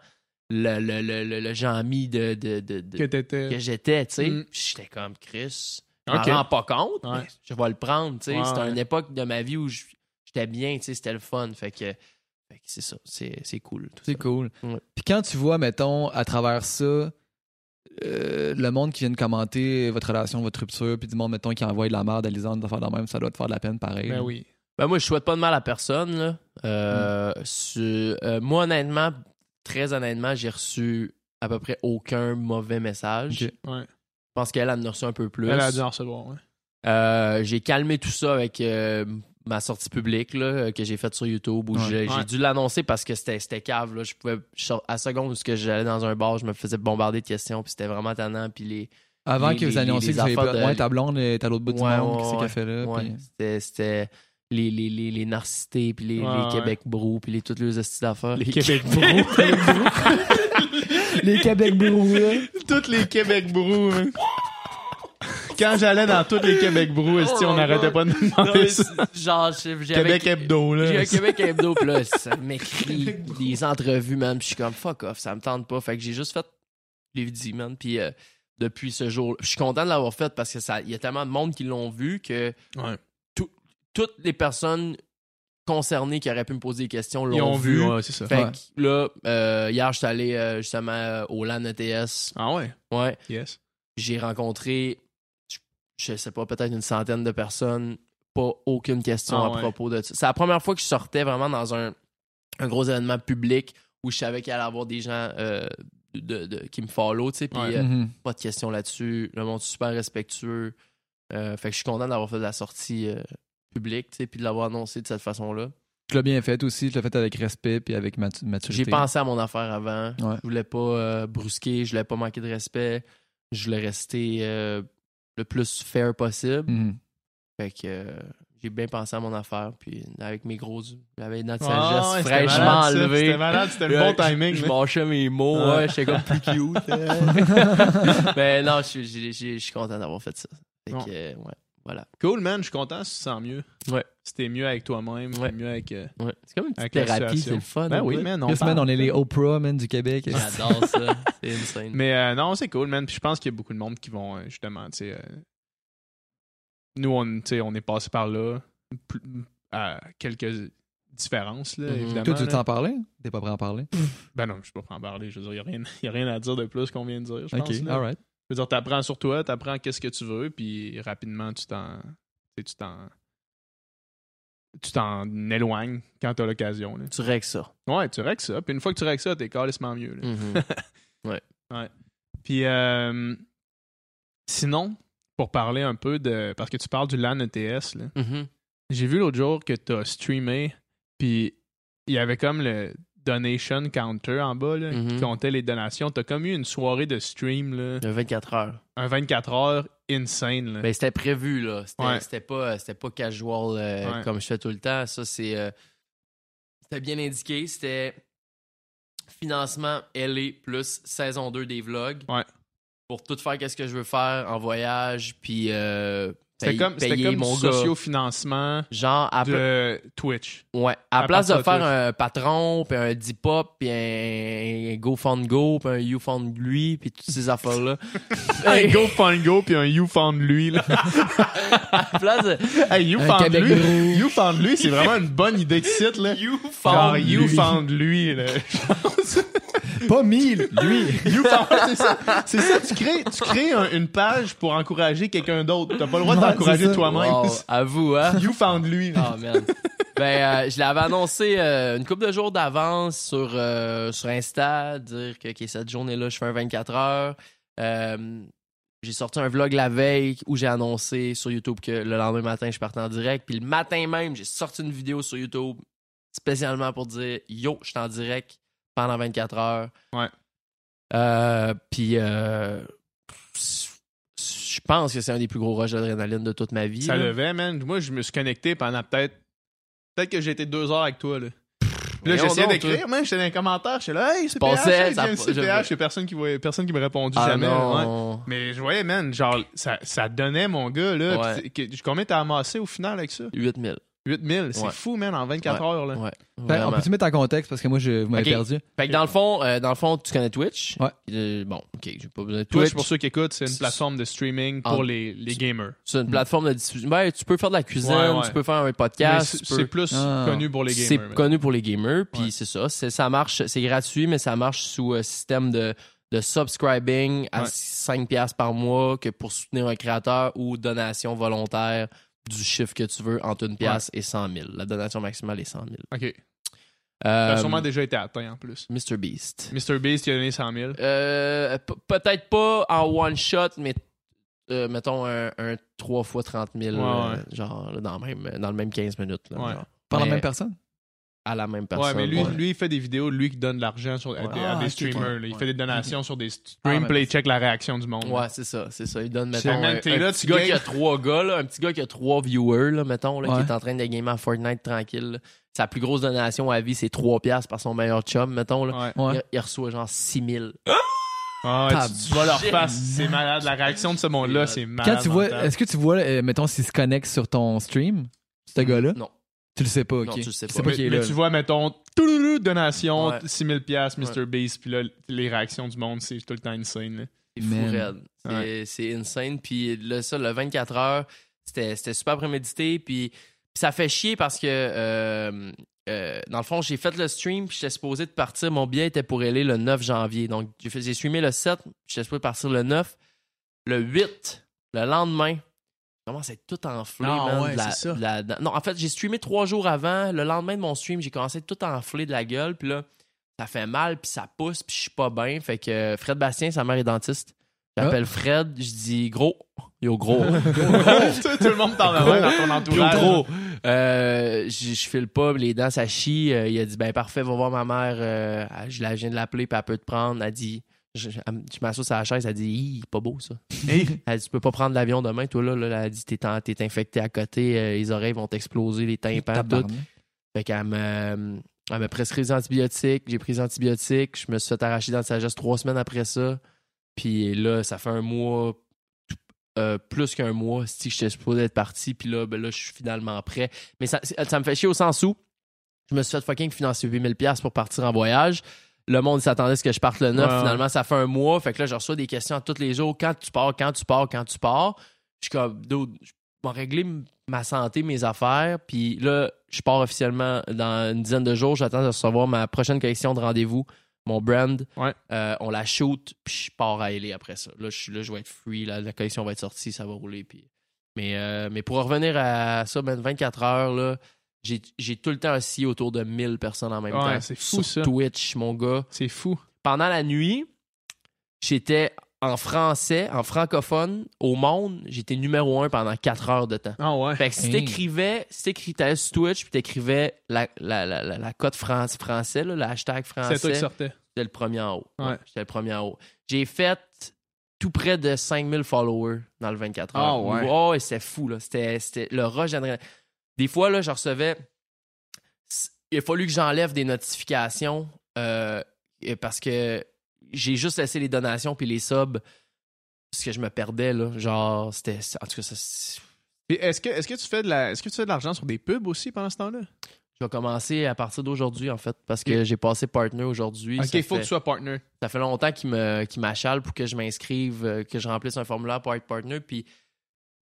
le, le, le, le, Jean-Mi de, de, de, de- Que j'étais, tu sais. Mm. J'étais comme Chris. Je m'en rends pas compte, Ouais. mais je vais le prendre, tu sais. Ouais, C'était ouais. une époque de ma vie où je- j'étais bien, tu sais, c'était le fun. Fait que, fait que c'est ça, c'est c'est cool. C'est cool. Ouais. Puis quand tu vois, mettons, à travers ça, euh, le monde qui vient de commenter votre relation, votre rupture, puis du monde, mettons, qui envoie de la merde à Lisande de faire de même, ça doit te faire de la peine pareil. Ben oui. Ben moi, je souhaite pas de mal à personne. Là. Euh, Mm. sur- euh, moi, honnêtement, très honnêtement, j'ai reçu à peu près aucun mauvais message. Ouais. Je pense qu'elle en a reçu un peu plus. Elle a dû en recevoir, ouais. Euh, j'ai calmé tout ça avec euh, ma sortie publique là, euh, que j'ai faite sur YouTube où Ouais. j'ai Ouais. dû l'annoncer parce que c'était c'était cave. Là. Je pouvais, à la seconde où ce que j'allais dans un bar, je me faisais bombarder de questions puis c'était vraiment tannant. Puis les, Avant les- que vous annonciez que vous avez de- Ouais, ta blonde est à l'autre bout du monde, ouais, qu'est-ce ouais. qu'elle fait là. ouais, puis- c'était- c'était les, les, les, les narcissités puis les, Ouais, les ouais. Québec brou puis les toutes les hosties d'affaires. Les Québec brou. Les Québec brou, là. Toutes les Québec brou. hein. Quand j'allais dans tous les Québec brou, Oh on n'arrêtait pas de me demander ça. genre, Québec hebdo, là. J'ai un Québec hebdo, pis là, ça m'écrit des entrevues, man. Puis je suis comme, fuck off, ça me tente pas. Fait que j'ai juste fait les vidéos, man. Puis euh, depuis ce jour, je suis content de l'avoir fait parce que ça, il y a tellement de monde qui l'ont vu que Ouais. toutes les personnes concernées qui auraient pu me poser des questions l'ont Ils ont vu, vu. ouais, c'est ça. Fait Ouais. que là, euh, hier, je suis allé euh, justement euh, au LAN ETS. Ah ouais, Ouais. yes. J'ai rencontré, je, je sais pas, peut-être une centaine de personnes. Pas aucune question Ah à ouais. propos de ça. C'est la première fois que je sortais vraiment dans un, un gros événement public où je savais qu'il allait y avoir des gens euh, de, de- qui me follow, tu sais. Puis Ouais. euh, Mhm. pas de questions là-dessus. Le monde est super respectueux. Euh, fait que je suis content d'avoir fait de la sortie publique, tu sais, puis de l'avoir annoncé de cette façon-là. Tu l'as bien fait aussi, tu l'as fait avec respect puis avec matu- maturité. J'ai pensé à mon affaire avant. Ouais. Je voulais pas euh, brusquer, je voulais pas manquer de respect. Je voulais rester euh, le plus fair possible. Mhm. Fait que euh, j'ai bien pensé à mon affaire. Puis avec mes gros. J'avais notre Ah sagesse ouais, fraîchement enlevée. C'était malade, c'était le bon timing. Je, mâchais mes mots, Ouais. ouais, j'étais comme plus cute. hein. Mais non, je suis- content d'avoir fait ça. Fait Bon. que, euh, ouais, voilà. Cool, man. Je suis content si tu te sens mieux. Ouais. Si t'es mieux avec toi-même, Ouais. mieux avec. euh, Ouais. C'est comme une petite thérapie, c'est le fun. Ben oui, man. On Yes, man, on est les Oprah, man, du Québec. J'adore ça. C'est insane. Mais euh, non, c'est cool, man. Puis je pense qu'il y a beaucoup de monde qui vont, euh, justement, tu sais. euh, nous, on, tu sais, on est passé par là. plus- à quelques différences, là, Mhm. évidemment. Toi, tu veux t'en parler? T'es pas prêt à en parler? Ben non, je suis pas prêt à en parler. Je veux dire, il n'y a, rien- y a rien à dire de plus qu'on vient de dire, je Ok, pense. là. Je veux dire, t'apprends sur toi, t'apprends qu'est-ce que tu veux, puis rapidement, tu t'en. tu t'en. Tu t'en éloignes quand t'as l'occasion. Tu règles ça. Ouais, tu règles ça. Puis une fois que tu règles ça, t'es carrément mieux. là. Mhm. Puis euh, sinon, pour parler un peu de. Parce que tu parles du LAN ETS, là. Mhm. J'ai vu l'autre jour que tu as streamé, puis il y avait comme le donation counter en bas, là, qui Mhm. comptait les donations. Tu as comme eu une soirée de stream, là, De 24 heures. un 24 heures insane. Là. Ben, c'était prévu, là. C'était Ouais. pas, c'était pas casual euh, Ouais. comme je fais tout le temps. Ça, c'est. euh, c'était bien indiqué. C'était financement LA plus saison 2 des vlogs. Ouais. Pour tout faire, qu'est-ce que je veux faire en voyage, puis. euh, C'était comme, payer comme mon socio-financement Genre, à, de Twitch. ouais, à, à place de faire un patron, puis un Depop, puis un, un GoFundGo, puis un YouFundLuy, puis toutes ces affaires-là. Un Go Fund Go puis un You Found Lui. Là. à place de. hey, You Un Found Québec Lui, gros. You Found Lui, c'est vraiment une bonne idée de site. Là. Genre, YouFundLuy. Pas mille, lui. You Found- c'est ça. C'est ça, tu crées, tu crées un- une page pour encourager quelqu'un d'autre. T'as pas le droit Ouais, d'encourager ça. toi-même. Wow, à vous, hein? You Found Lui. là. Oh man. Ben, euh, je l'avais annoncé euh, une couple de jours d'avance sur, euh, sur Insta, dire que ok, cette journée-là, je fais un 24 heures. Euh, j'ai sorti un vlog la veille où j'ai annoncé sur YouTube que le lendemain matin, je partais en direct. Puis le matin même, j'ai sorti une vidéo sur YouTube spécialement pour dire Yo, je suis en direct pendant 24 heures. Ouais. Euh, puis, euh, je pense que c'est un des plus gros rushs d'adrénaline de toute ma vie. Ça là. levait, man. Moi, je me suis connecté pendant peut-être. Peut-être que j'ai été deux heures avec toi, là. Puis là, j'essayais d'écrire, man. J'étais dans les commentaires. J'étais là, hey, c'est Passais, PH. Il personne qui, voyait- personne qui me répondit Ah jamais. ouais. Mais je voyais, man, genre, ça, ça donnait, mon gars, là. Ouais. C'est- Combien t'as amassé au final avec ça? 8000. 8000. C'est Ouais. fou, man, en 24 heures, là. Ouais. On peut-tu mettre en contexte parce que moi, je, vous m'avez perdu. Fait que dans le fond, euh, dans le fond, tu connais Twitch. Ouais. Euh, bon, ok, j'ai pas besoin de Twitch, Twitch. pour ceux qui écoutent, c'est une plateforme de streaming pour les, les gamers. C'est une plateforme de diffusion. Ben, tu peux faire de la cuisine, Ouais, ouais. tu peux faire un podcast. C'est peux- plus Ah. connu pour les gamers. C'est connu pour les gamers, puis c'est ça. C'est, ça marche, c'est gratuit, mais ça marche sous un système de, de subscribing à Ouais. 5$ piastres par mois que pour soutenir un créateur ou donation volontaire du chiffre que tu veux entre une pièce et 100 000. La donation maximale est 100 000. OK. Ça Euh, a sûrement déjà été atteint, en plus. Mr. Beast. Mr. Beast, il a donné 100 000. Euh, peut-être pas en one shot, mais euh, mettons un, un 3 fois 30 000, Ouais, euh, ouais. genre là, dans, le même, dans le même 15 minutes. Là, Ouais. genre. Par la même personne? À la même Ouais, personne. mais lui, ouais. lui, il fait des vidéos, lui qui donne de l'argent sur- à, des, à Ah, des ok, streamers. là. Il Ouais. fait des donations sur des Ah, streams, ouais. puis là, il check la réaction du monde. Ouais, c'est ça, c'est ça. Il donne, mettons, un, là, petit tu gars qui a trois gars, là, un petit gars qui a trois viewers, là, mettons, là, Ouais. qui est en train de gamer à Fortnite tranquille. là. Sa plus grosse donation à vie, c'est 3 piastres par son meilleur chum, mettons. Là. Ouais. Ouais. Il, il reçoit genre 6 000. Ah, ouais, tu, tu vois leur face, c'est malade. La réaction de ce monde-là, c'est malade. Quand tu vois, mental. est-ce que tu vois, euh, mettons, s'il se connecte sur ton stream, ce gars-là? Non. Tu le sais pas, ok. Non, tu le sais pas. pas mais, qui est mais là. tu vois, mettons, touloulou, donation, Ouais. 6000 pièces Mr. Beast, puis là, les réactions du monde, c'est tout le temps insane. là. C'est fou Man. raide. C'est, Ouais. c'est insane. Puis là, ça, le 24 heures, c'était, c'était super prémédité. Puis, puis ça fait chier parce que, euh, euh, dans le fond, j'ai fait le stream, puis j'étais supposé de partir. Mon billet était pour aller le 9 janvier. Donc, j'ai, fait, j'ai streamé le 7, puis j'étais supposé partir le 9. Le 8, le lendemain, commence à être tout enflé, man, ouais, de la- ça. de la- de- non, en fait, j'ai streamé trois jours avant. Le lendemain de mon stream, j'ai commencé à être tout enflé de la gueule. Puis là, ça fait mal, puis ça pousse, puis je suis pas bien. Fait que Fred Bastien, sa mère est dentiste. J'appelle Fred, je dis gros. Yo, gros. tout, tout le monde t'en revient dans ton Yo, entourage. gros. Euh, je je file pas, les dents, ça chie. Euh, il a dit, ben parfait, va voir ma mère. Euh, je la je viens de l'appeler, puis elle peut te prendre. Elle dit, je, je, je m'assois sur la chaise, elle dit, pas beau ça. Hey, Elle dit, tu peux pas prendre l'avion demain, toi là. là. Elle dit, t'es, infecté à côté, euh, les oreilles vont t'exploser, les tympans, tout. Fait qu'elle me, elle m'a prescrit des antibiotiques. J'ai pris des antibiotiques. Je me suis fait arracher dans le sagesse trois semaines après ça. Puis là, ça fait un mois, euh, plus qu'un mois, si j'étais supposé être parti. Puis là, ben là, je suis finalement prêt. Mais ça, ça me fait chier au sens où je me suis fait fucking financer 8000$ pour partir en voyage. Le monde s'attendait à ce que je parte le 9. Ouais, ouais. Finalement, ça fait un mois. Fait que là, je reçois des questions tous les jours. Quand tu pars, quand tu pars, quand tu pars. Je suis comme, je vais régler ma santé, mes affaires. Puis là, je pars officiellement dans une dizaine de jours. J'attends de recevoir ma prochaine collection de rendez-vous, mon brand. Ouais. Euh, on la shoot, puis je pars à LA après ça. Là, je suis là, je vais être free. là, la collection va être sortie, ça va rouler. Puis... Mais, euh, mais pour revenir à ça, ben, 24 heures, là, j'ai, j'ai tout le temps assis autour de 1000 personnes en même Ouais, temps. c'est fou, Sur ça. Twitch, mon gars c'est fou. pendant la nuit, j'étais en français, en francophone, au monde, j'étais numéro un pendant 4 heures de temps. Ah ouais. Fait que si Hey. t'écrivais, si t'écrivais sur Twitch, puis t'écrivais la, la, la, la, la cote France, français, là, le hashtag C'est toi français, qui sortais. j'étais le premier en haut. Ouais. j'étais le premier en haut. J'ai fait tout près de 5000 followers dans le 24 heures. Ah ouais. Oh, et c'était fou, là. C'était, c'était le rush d'adrénaline. Des fois, là, je recevais... Il a fallu que j'enlève des notifications euh, parce que j'ai juste laissé les donations puis les subs parce que je me perdais, là. Genre, c'était... En tout cas, ça... Est-ce que, est-ce que tu fais de la, est-ce que tu fais de l'argent sur des pubs aussi pendant ce temps-là? Je vais commencer à partir d'aujourd'hui, en fait, parce que j'ai passé partner aujourd'hui. Ok, il faut fait- que tu sois partner. ça fait longtemps qu'il me qu'il m'achale pour que je m'inscrive, euh, que je remplisse un formulaire pour être partner. Puis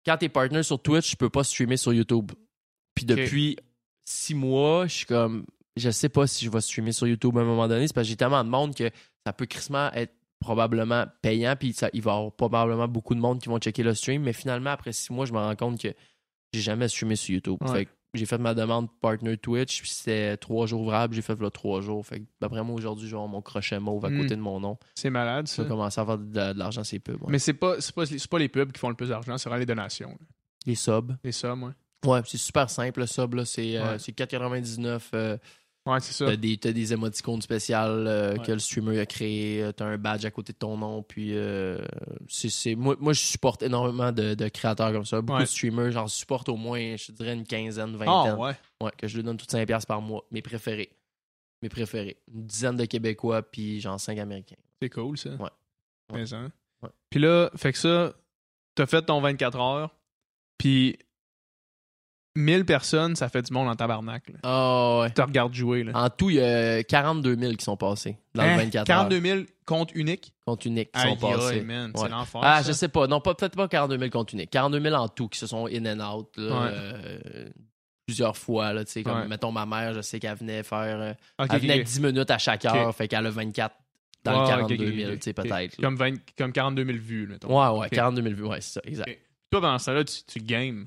quand t'es partner sur Twitch, je peux pas streamer sur YouTube. Puis depuis six mois, je suis comme, je sais pas si je vais streamer sur YouTube à un moment donné. C'est parce que j'ai tellement de monde que ça peut crissement être probablement payant. Puis ça, il va y avoir probablement beaucoup de monde qui vont checker le stream. Mais finalement, après six mois, je me rends compte que j'ai jamais streamé sur YouTube. Ouais. Fait que j'ai fait ma demande partner Twitch, puis c'était trois jours ouvrables, j'ai fait là trois jours. Fait que d'après moi, aujourd'hui, avoir mon crochet mauve à Mm. côté de mon nom. C'est malade, ça. vais commencer à avoir de, de l'argent, c'est peu. Mais c'est pas, pas, pas les pubs qui font le plus d'argent, c'est vraiment les donations. là. Les subs. Les sommes, ouais. Ouais, c'est super simple, le sub, là. C'est euh, Ouais. c'est 4,99. euh, Ouais, c'est ça. T'as des, t'as des émoticônes spéciales euh, Ouais. que le streamer a créé. euh, T'as un badge à côté de ton nom. Puis, c'est, moi, moi, je supporte énormément de, de créateurs comme ça. Beaucoup de streamers, j'en supporte au moins, je te dirais, une quinzaine, vingtaine. ouais. Ouais, que je lui donne toutes 5$ piastres par mois. Mes préférés. Mes préférés. Une dizaine de Québécois, puis genre 5 Américains. C'est cool, ça. Ouais. Hein. Ouais. Puis là, fait que ça, t'as fait ton 24 heures, puis 1000 personnes, ça fait du monde en tabarnak. là. Ah ouais. Tu regardes jouer. Là. En tout, il y a 42 000 qui sont passés dans Hein? le 24 42 heures. 000 comptes uniques? Comptes uniques qui Aïe, sont passés. Ouais. C'est l'enfer. Ah, ça. je sais pas. Non, pas- peut-être pas 42 000 comptes uniques. 42 000 en tout qui se sont in and out là, Ouais. euh, plusieurs fois. Là, comme, Ouais. mettons, ma mère, je sais qu'elle venait faire. euh, elle venait ok. avec 10 minutes à chaque heure. Fait qu'elle a 24 dans le ok, 42 ok, 000, ok, tu sais, ok. peut-être. là. Comme, 20 comme 42 000 vues. mettons. Ouais, ouais, Ok. 42 000 vues. Ouais, c'est ça, exact. Toi, pendant ce temps-là, tu, tu games?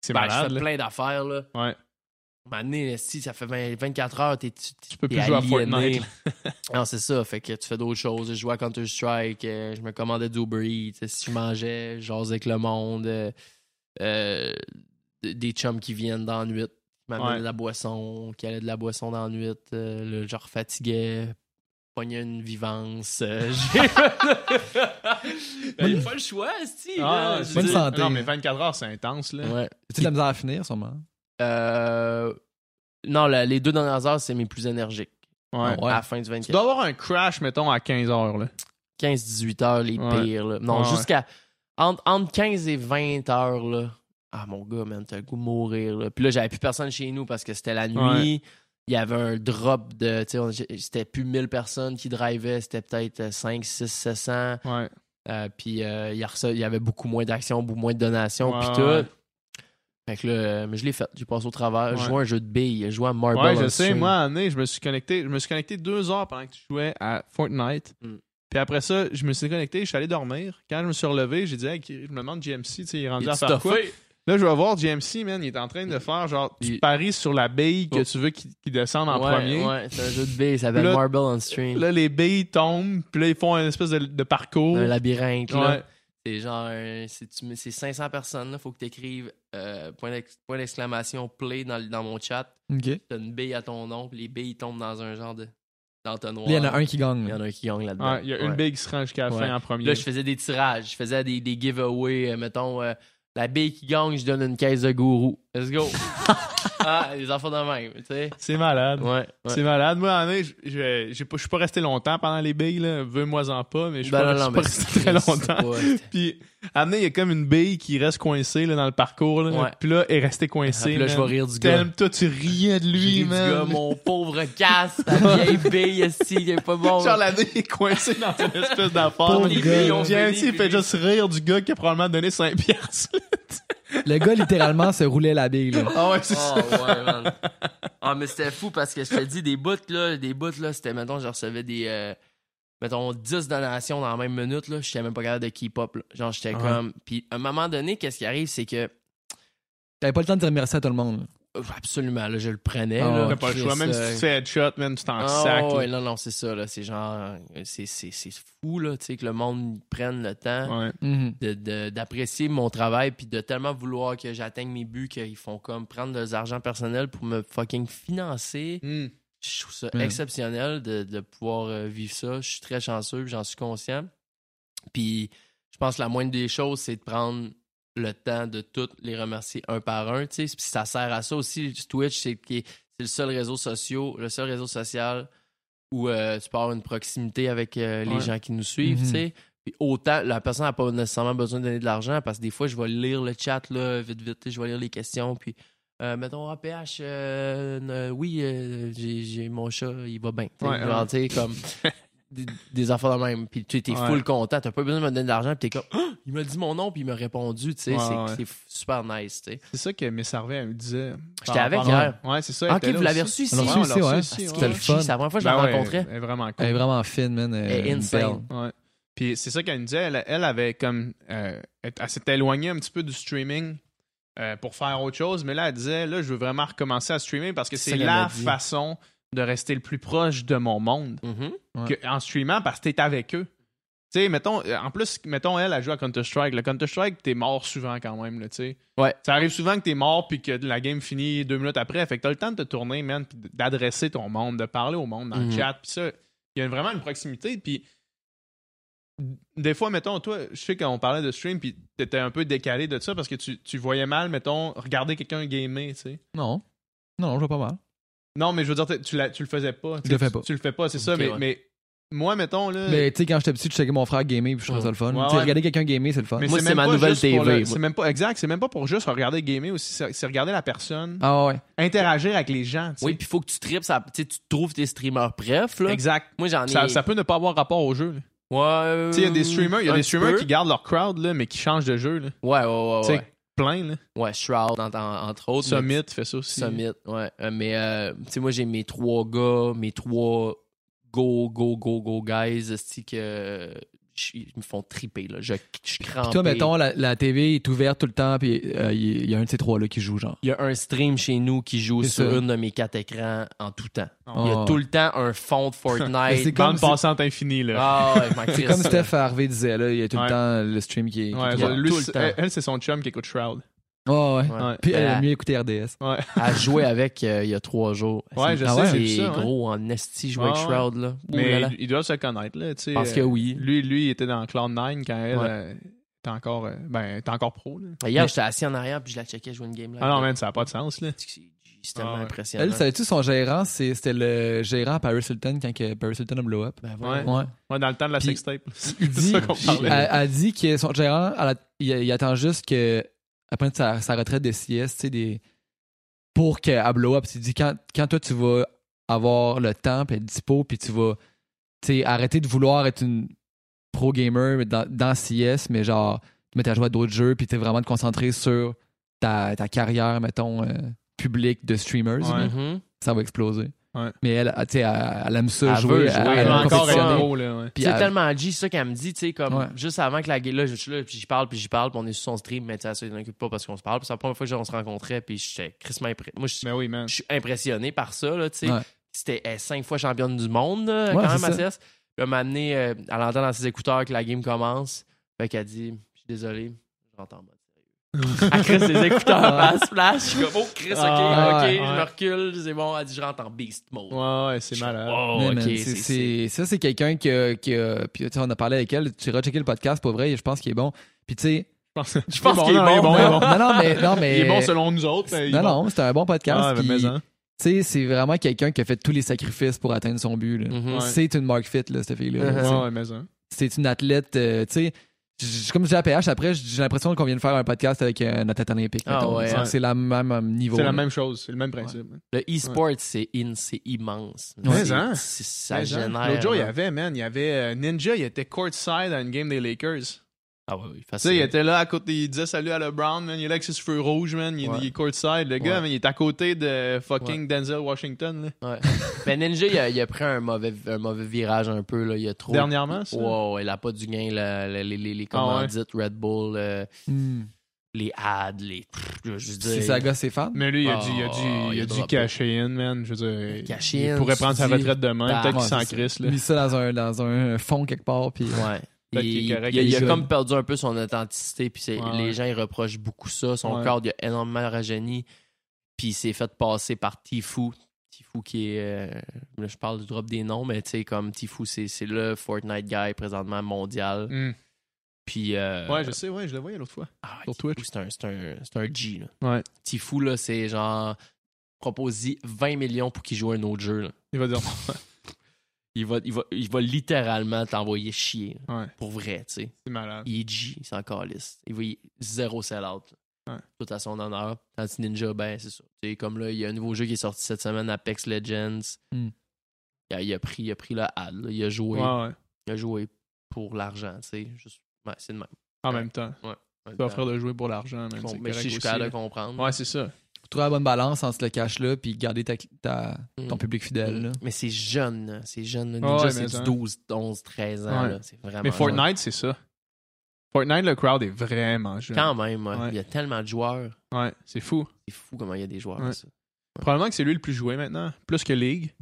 C'est Ben, malade. je fais là. plein d'affaires. Là. Ouais. Donné, si ça fait 20 24 heures, t'es, tu, Tu peux plus jouer à. Fortnite. non, c'est ça. Fait que tu fais d'autres choses. Je jouais à Counter-Strike, euh, je me commandais du Uber euh, Si je mangeais, je jasais avec le monde. euh, euh, des chums qui viennent dans la nuit, qui m'amenaient Ouais. de la boisson, qui allaient de la boisson dans la nuit. euh, le genre fatigué, pognait une vivance. euh, j'ai- ben, il a pas le choix, si. Ah, là, Bonne santé. Non, mais 24 heures, c'est intense. Là. Ouais. Tu de la misère à finir, sûrement. Euh, non, les deux dernières heures, c'est mes plus énergiques. Ouais. Ouais. À la fin du Tu 24. dois avoir un crash, mettons, à 15 heures. Là. 15-18 heures, les Ouais. pires. là. Non, Ouais, jusqu'à. Entre, entre 15 et 20 heures, là. Ah, mon gars, man, t'as le goût de mourir, là. Puis là, j'avais plus personne chez nous parce que c'était la nuit. Il y avait un drop de. C'était plus 1000 personnes qui drivaient, c'était peut-être 5, 6, 700. Ouais. Euh, puis euh, il y avait beaucoup moins d'actions, beaucoup moins de donations, puis tout. ouais. Fait que là, euh, mais je l'ai fait. J'ai passé au travers. Je Ouais. jouais à un jeu de billes. Je jouais à Marble Ouais, je sais. Moi, année, je me suis connecté. Je me suis connecté deux heures pendant que tu jouais à Fortnite. Mm. Puis après ça, je me suis connecté, je suis allé dormir. Quand je me suis relevé, j'ai dit, hey, je me demande GMC, tu sais, il est rendu Il à faire quoi? Là, je vais voir GMC, man, il est en train de faire genre, tu Il- paries sur la bille que Oh. tu veux qu'il qu'il descende en ouais, premier. Ouais, c'est un jeu de billes. Ça s'appelle Là- Marble on String. Là, les billes tombent, puis là, ils font une espèce de, de parcours. un labyrinthe. Là. Ouais. C'est genre, euh, c'est tu mets- c'est 500 personnes. Il faut que tu écrives point d'ex- point d'exclamation play dans, dans mon chat. OK. T'as une bille à ton nom, puis les billes tombent dans un genre de d'entonnoir. Là, il y en a un qui Il gagne. y en a un qui gagne là-dedans. Il y a une Ouais. bille qui se rend jusqu'à la Ouais. fin en premier. Là, je faisais des tirages. Je faisais des, des giveaways. euh, mettons, euh, la bille qui gagne, je donne une caisse de gourou. Let's go. ah, les enfants de même, tu sais. C'est malade. Ouais. ouais. C'est malade. Moi, en année, je- je suis pas resté longtemps pendant les billes, là. Veux-moi-en pas, mais je suis Ben pas, non, non, resté très longtemps. Puis, amené, il y a comme une bille qui reste coincée là, dans le parcours. Là. Ouais. Puis là, elle est restée Ah, coincée. puis là, je vais man. rire du gars. Toi, tu riais de lui, ri du man. gars, mon pauvre casse, ta vieille bille, ici, il est pas bon. Genre, la bille est coincée dans une espèce d'affaire. Ont GMC, fini, il fait puis- juste rire du gars qui a probablement donné 5 piastres. Le gars, littéralement, se roulait la bille. Là. Ah ouais, c'est Oh, ça. ouais, man. Ah, mais c'était fou parce que je te dis, des bouts, là, des bouts, là, c'était, mettons, je recevais des, euh, mettons, 10 donations dans la même minute, là, j'étais même pas capable de keep up, là. Genre, j'étais Ouais. comme. Puis, à un moment donné, qu'est-ce qui arrive, c'est que, T'avais pas le temps de dire merci à tout le monde. Absolument, là, je le prenais. Ah, là, T'as pas le choix. Même si tu fais headshot, man, tu t'en ah, sacs. ouais, non, non, c'est ça, là. C'est genre. C'est, c'est, c'est fou, là, tu sais, que le monde prenne le temps Ouais. Mhm. de, de- d'apprécier mon travail puis de tellement vouloir que j'atteigne mes buts qu'ils font comme prendre de l'argent personnel pour me fucking financer. Hmm. Je trouve ça exceptionnel de, de pouvoir euh, vivre ça. Je suis très chanceux, j'en suis conscient. Puis je pense que la moindre des choses, c'est de prendre le temps de toutes les remercier un par un. Puis ça sert à ça aussi. Twitch, c'est le seul réseau social, le seul réseau social où euh, tu peux avoir une proximité avec euh, les Ouais. gens qui nous suivent. Mhm. tu. Puis autant, la personne n'a pas nécessairement besoin de donner de l'argent parce que des fois, je vais lire le chat là, vite, vite. Je vais lire les questions. Puis euh, mettons, APH, euh, euh, oui, euh, j'ai mon chat, il va bien. Tu sais, Ouais, ouais. tu sais, comme des, des affaires de même. Puis tu es Ouais. full content. T'as pas besoin de me donner de l'argent. Puis t'es comme, Ah! il m'a dit mon nom, puis il m'a répondu. Tu sais, Ouais, c'est super nice. Tu sais. C'est ça que Miss Harvey elle me disait. J'étais avec hier. Ouais, c'est ça. Ah, elle était ok, vous l'avez reçu ici? Reçu ouais. Ah, c'était le fun. C'est la première fois que je Ben la ouais, rencontrais. Elle est vraiment Elle cool. est vraiment fine, man. Elle est insane. Ouais. Puis c'est ça qu'elle me disait. Elle, elle avait comme. euh, elle, elle s'était éloignée un petit peu du streaming euh, pour faire autre chose. Mais là, elle disait là, je veux vraiment recommencer à streamer parce que C'est la façon de rester le plus proche de mon monde Mhm. Que- en streamant parce que t'es avec eux. Tu sais, mettons, euh, en plus, mettons, elle, elle joue à Counter-Strike. Le Counter-Strike, t'es mort souvent quand même, là, tu sais. Ouais. Ça arrive souvent que t'es mort puis que la game finit deux minutes après. Fait que t'as le temps de te tourner, man, puis d'adresser ton monde, de parler au monde dans le chat. Puis ça, il y a vraiment une proximité. Puis des fois, mettons, toi, je sais qu'on parlait de stream, puis t'étais un peu décalé de ça parce que tu, tu voyais mal, mettons, regarder quelqu'un gamer, tu sais. Non. Non, non, je vois pas mal. Non, mais je veux dire, tu, la- tu le faisais pas. tu Je le fais pas. Tu, le fais pas, c'est ça. Mais, ouais. mais moi, mettons, là. Mais tu sais, quand j'étais petit, je checkais mon frère gamer puis je trouvais ça le fun. Ouais, regarder quelqu'un gamer, c'est le fun. Mais Moi, c'est même ma pas nouvelle juste pour TV, le-. C'est même pas exact. C'est même pas pour juste regarder gamer aussi. C'est regarder la personne, Ah ouais. interagir avec les gens. tu sais. Oui, puis il faut que tu tripes, ça, tu sais, tu trouves tes streamers bref. Là. exact. Moi, j'en ai. Ça, ça peut ne pas avoir rapport au jeu. là. Ouais. Tu sais, il y a des streamers, y a des streamers peu. qui gardent leur crowd là, mais qui changent de jeu. Là. Ouais, ouais, ouais. Tu sais, Ouais, plein là. ouais Shroud, en- en- entre autres. Summit fait ça aussi. Summit, ouais. Euh, mais, euh, tu sais, moi, j'ai mes trois gars, mes trois go, go, go, go guys, que euh, ils me font triper, là. Je, je. Puis toi, mettons, la, la TV est ouverte tout le temps puis euh, il y, a un de ces trois-là qui joue, genre. Il y a un stream chez nous qui joue C'est sur ça. une de mes quatre écrans en tout temps. Oh. Il y a tout le temps un fond de c'est Fortnite. comme- Bande passante infinie là. Ah, ouais, C'est comme. Steph Harvey disait, là, il y a tout Ouais. le temps le stream qui est. Ouais, lui, tout le c'est- temps. elle, elle, c'est son chum qui écoute Shroud. Ouais, ouais. Ouais. Puis elle Euh, a mieux écouté RDS. Ouais. à jouer avec euh, il y a trois jours. Ouais, je Ah sais, j'ai C'est gros en esti jouer Ouais, avec. Shroud, là. Mais là. il, il doit se connaître là. tu sais, Parce que euh, oui. Lui, lui, il était dans Cloud9 quand elle Ouais. euh, était encore, euh, ben, encore pro. Là. Hier, j'étais assis en arrière puis je la checkais jouer une game là. Ah non, man, ça n'a pas de sens. Là. C'est tellement Ah ouais. impressionnant. Elle, savais-tu, son gérant, c'était le gérant à Paris Hilton quand que Paris Hilton a blow up? Ben, Ouais. voilà. Ouais. Ouais, dans le temps de la sextape. C'est ça qu'on parlait. elle, elle dit que son gérant, elle a- il, il attend juste que, après sa, sa retraite de CS, tu sais, des, pour qu'elle blow up. Il dit quand, quand toi tu vas avoir le temps, puis être dispo, puis tu vas, tu sais, arrêter de vouloir être une pro gamer dans, dans CS, mais genre, te mettre à jouer à d'autres jeux, puis t'es vraiment te concentrer sur ta, ta carrière, mettons, euh, publique de streamers, Ouais. ça va exploser. Ouais. Mais elle, elle, tu sais, elle, aime ça Elle jouer. jouer, elle elle encore compétitionner. pro. Là, ouais. Puis C'est elle- tellement G, c'est ça qu'elle me dit, tu sais, comme Ouais. juste avant que la là, je suis là, puis j'y parle, puis j'y parle, puis on est sur son stream, mais tu sais, ça ne pas parce qu'on se parle. Puis c'est la première fois que on se rencontrait, puis j'étais crissement impré- Moi, je Mais oui, suis impressionné par ça, là, tu sais. Ouais. C'était elle est cinq fois championne du monde, là, Ouais, quand même, à. Puis elle m'a amené, euh, elle entend dans ses écouteurs que la game commence. Fait qu'elle dit, je suis désolé, je rentre en mode. Elle crée ses écouteurs, elle splash. Je suis comme, oh, Chris, ok, Ah, ok, ouais, je me recule, c'est bon. Elle dit, je rentre en beast mode. Ouais, ouais, c'est malade. Oh, Ouais, ok, man, c'est- c'est- c'est. c'est- ça, c'est quelqu'un qui a. Qui a- puis, tu sais, on a parlé avec elle. Tu iras checker le podcast pour vrai. Je pense qu'il est bon. Puis, tu sais. Je pense, qu'il est bon, il est bon. il est non, bon. non, non, mais. Non, mais Il est bon selon nous autres. mais il est non, bon. non, c'est un bon podcast. Ah, mais puis, mais, hein. tu sais, c'est vraiment quelqu'un qui a fait tous les sacrifices pour atteindre son but. là. Mhm. Ouais. C'est une mark fit, là, cette fille-là. Tu sais, Ouais, ouais, mais hein. C'est une athlète. euh, tu sais. Comme je dis à PH, après, j'ai l'impression qu'on vient de faire un podcast avec euh, notre athlète olympique. Ah ouais, C'est- hein. C'est la même niveau. C'est la même chose, c'est le même principe. Le e-sport, c'est in- c'est immense. Ouais, C'est- hein? c'est- Ça Mais, hein, génère. L'autre jour, il y hein. avait, man, il y avait euh, Ninja, il était courtside à une game des Lakers. Ah ouais, oui, Tu facile. sais, il était là à côté, il disait salut à LeBron, man. Il est là avec ses cheveux rouges, man. Il, Ouais. il est courtside. Le gars, Ouais. man, il est à côté de fucking Denzel Washington, là. Ouais. Mais Ninja, il a, il a pris un mauvais, un mauvais virage un peu. Là. Il a trop. Dernièrement, ça? Wow, il a pas du gain, là, les, les, les Ah ouais. commandites Red Bull. euh, Hmm. les ads, les. Je veux Si dire, ça gosse ses fans. Mais lui, il a Oh, dû, il a dû, il a a dû droppé. cacher in, man. Je veux dire, Cacher il pourrait prendre sa retraite demain. Peut-être qu'il s'en crisse, là. Mis ça dans un, dans un fond quelque part. Puis, Ouais. Il, correct, a, il comme perdu un peu son authenticité, puis Ouais, les ouais. gens ils reprochent beaucoup ça. Son Ouais. corps il a énormément rajeuni, puis il s'est fait passer par Tifu. Tifu qui est. euh, là, je parle du drop des noms, mais tu sais, comme Tifu, c'est le Fortnite guy présentement mondial. Hmm. Puis. euh, Ouais, je sais, ouais, je le voyais l'autre fois. ah, sur Tifu, Twitch. C'est un, c'est un, G. Là. Ouais. Tifu, là, c'est genre. Propose 20 millions pour qu'il joue un autre jeu. là. Il va dire, Il va, il va, il va littéralement t'envoyer chier. ouais, Pour vrai, tu sais. c'est malade. Il est G, il s'en calisse. Il va y- zéro sell-out. Ouais. Tout à son honneur. Tandis Ninja, ben, c'est ça. Tu sais, comme là, il y a un nouveau jeu qui est sorti cette semaine, Apex Legends. Hmm. Il, a, il a pris, il a pris le ad. là. Il a joué. Ouais. Il a joué pour l'argent, tu sais. Juste- Ouais, c'est de même. En même temps. Ouais. Tu vas offrir de jouer pour l'argent, man. Bon, c'est mais je suis capable de comprendre. Ouais, c'est ça. Trouver la bonne balance entre le cash-là puis garder ta, ta- ton Mm. public fidèle. là. Mais c'est jeune, c'est jeune. Ninja, ouais, c'est du ça. 12, 11, 13 ans. Ouais. là. C'est vraiment. Mais jeune. Fortnite, c'est ça. Fortnite, le crowd est vraiment jeune. Quand même, ouais. Ouais. il y a tellement de joueurs. Ouais, c'est fou. C'est fou comment il y a des joueurs. Ouais. ça. Probablement que c'est lui le plus joué maintenant, plus que League.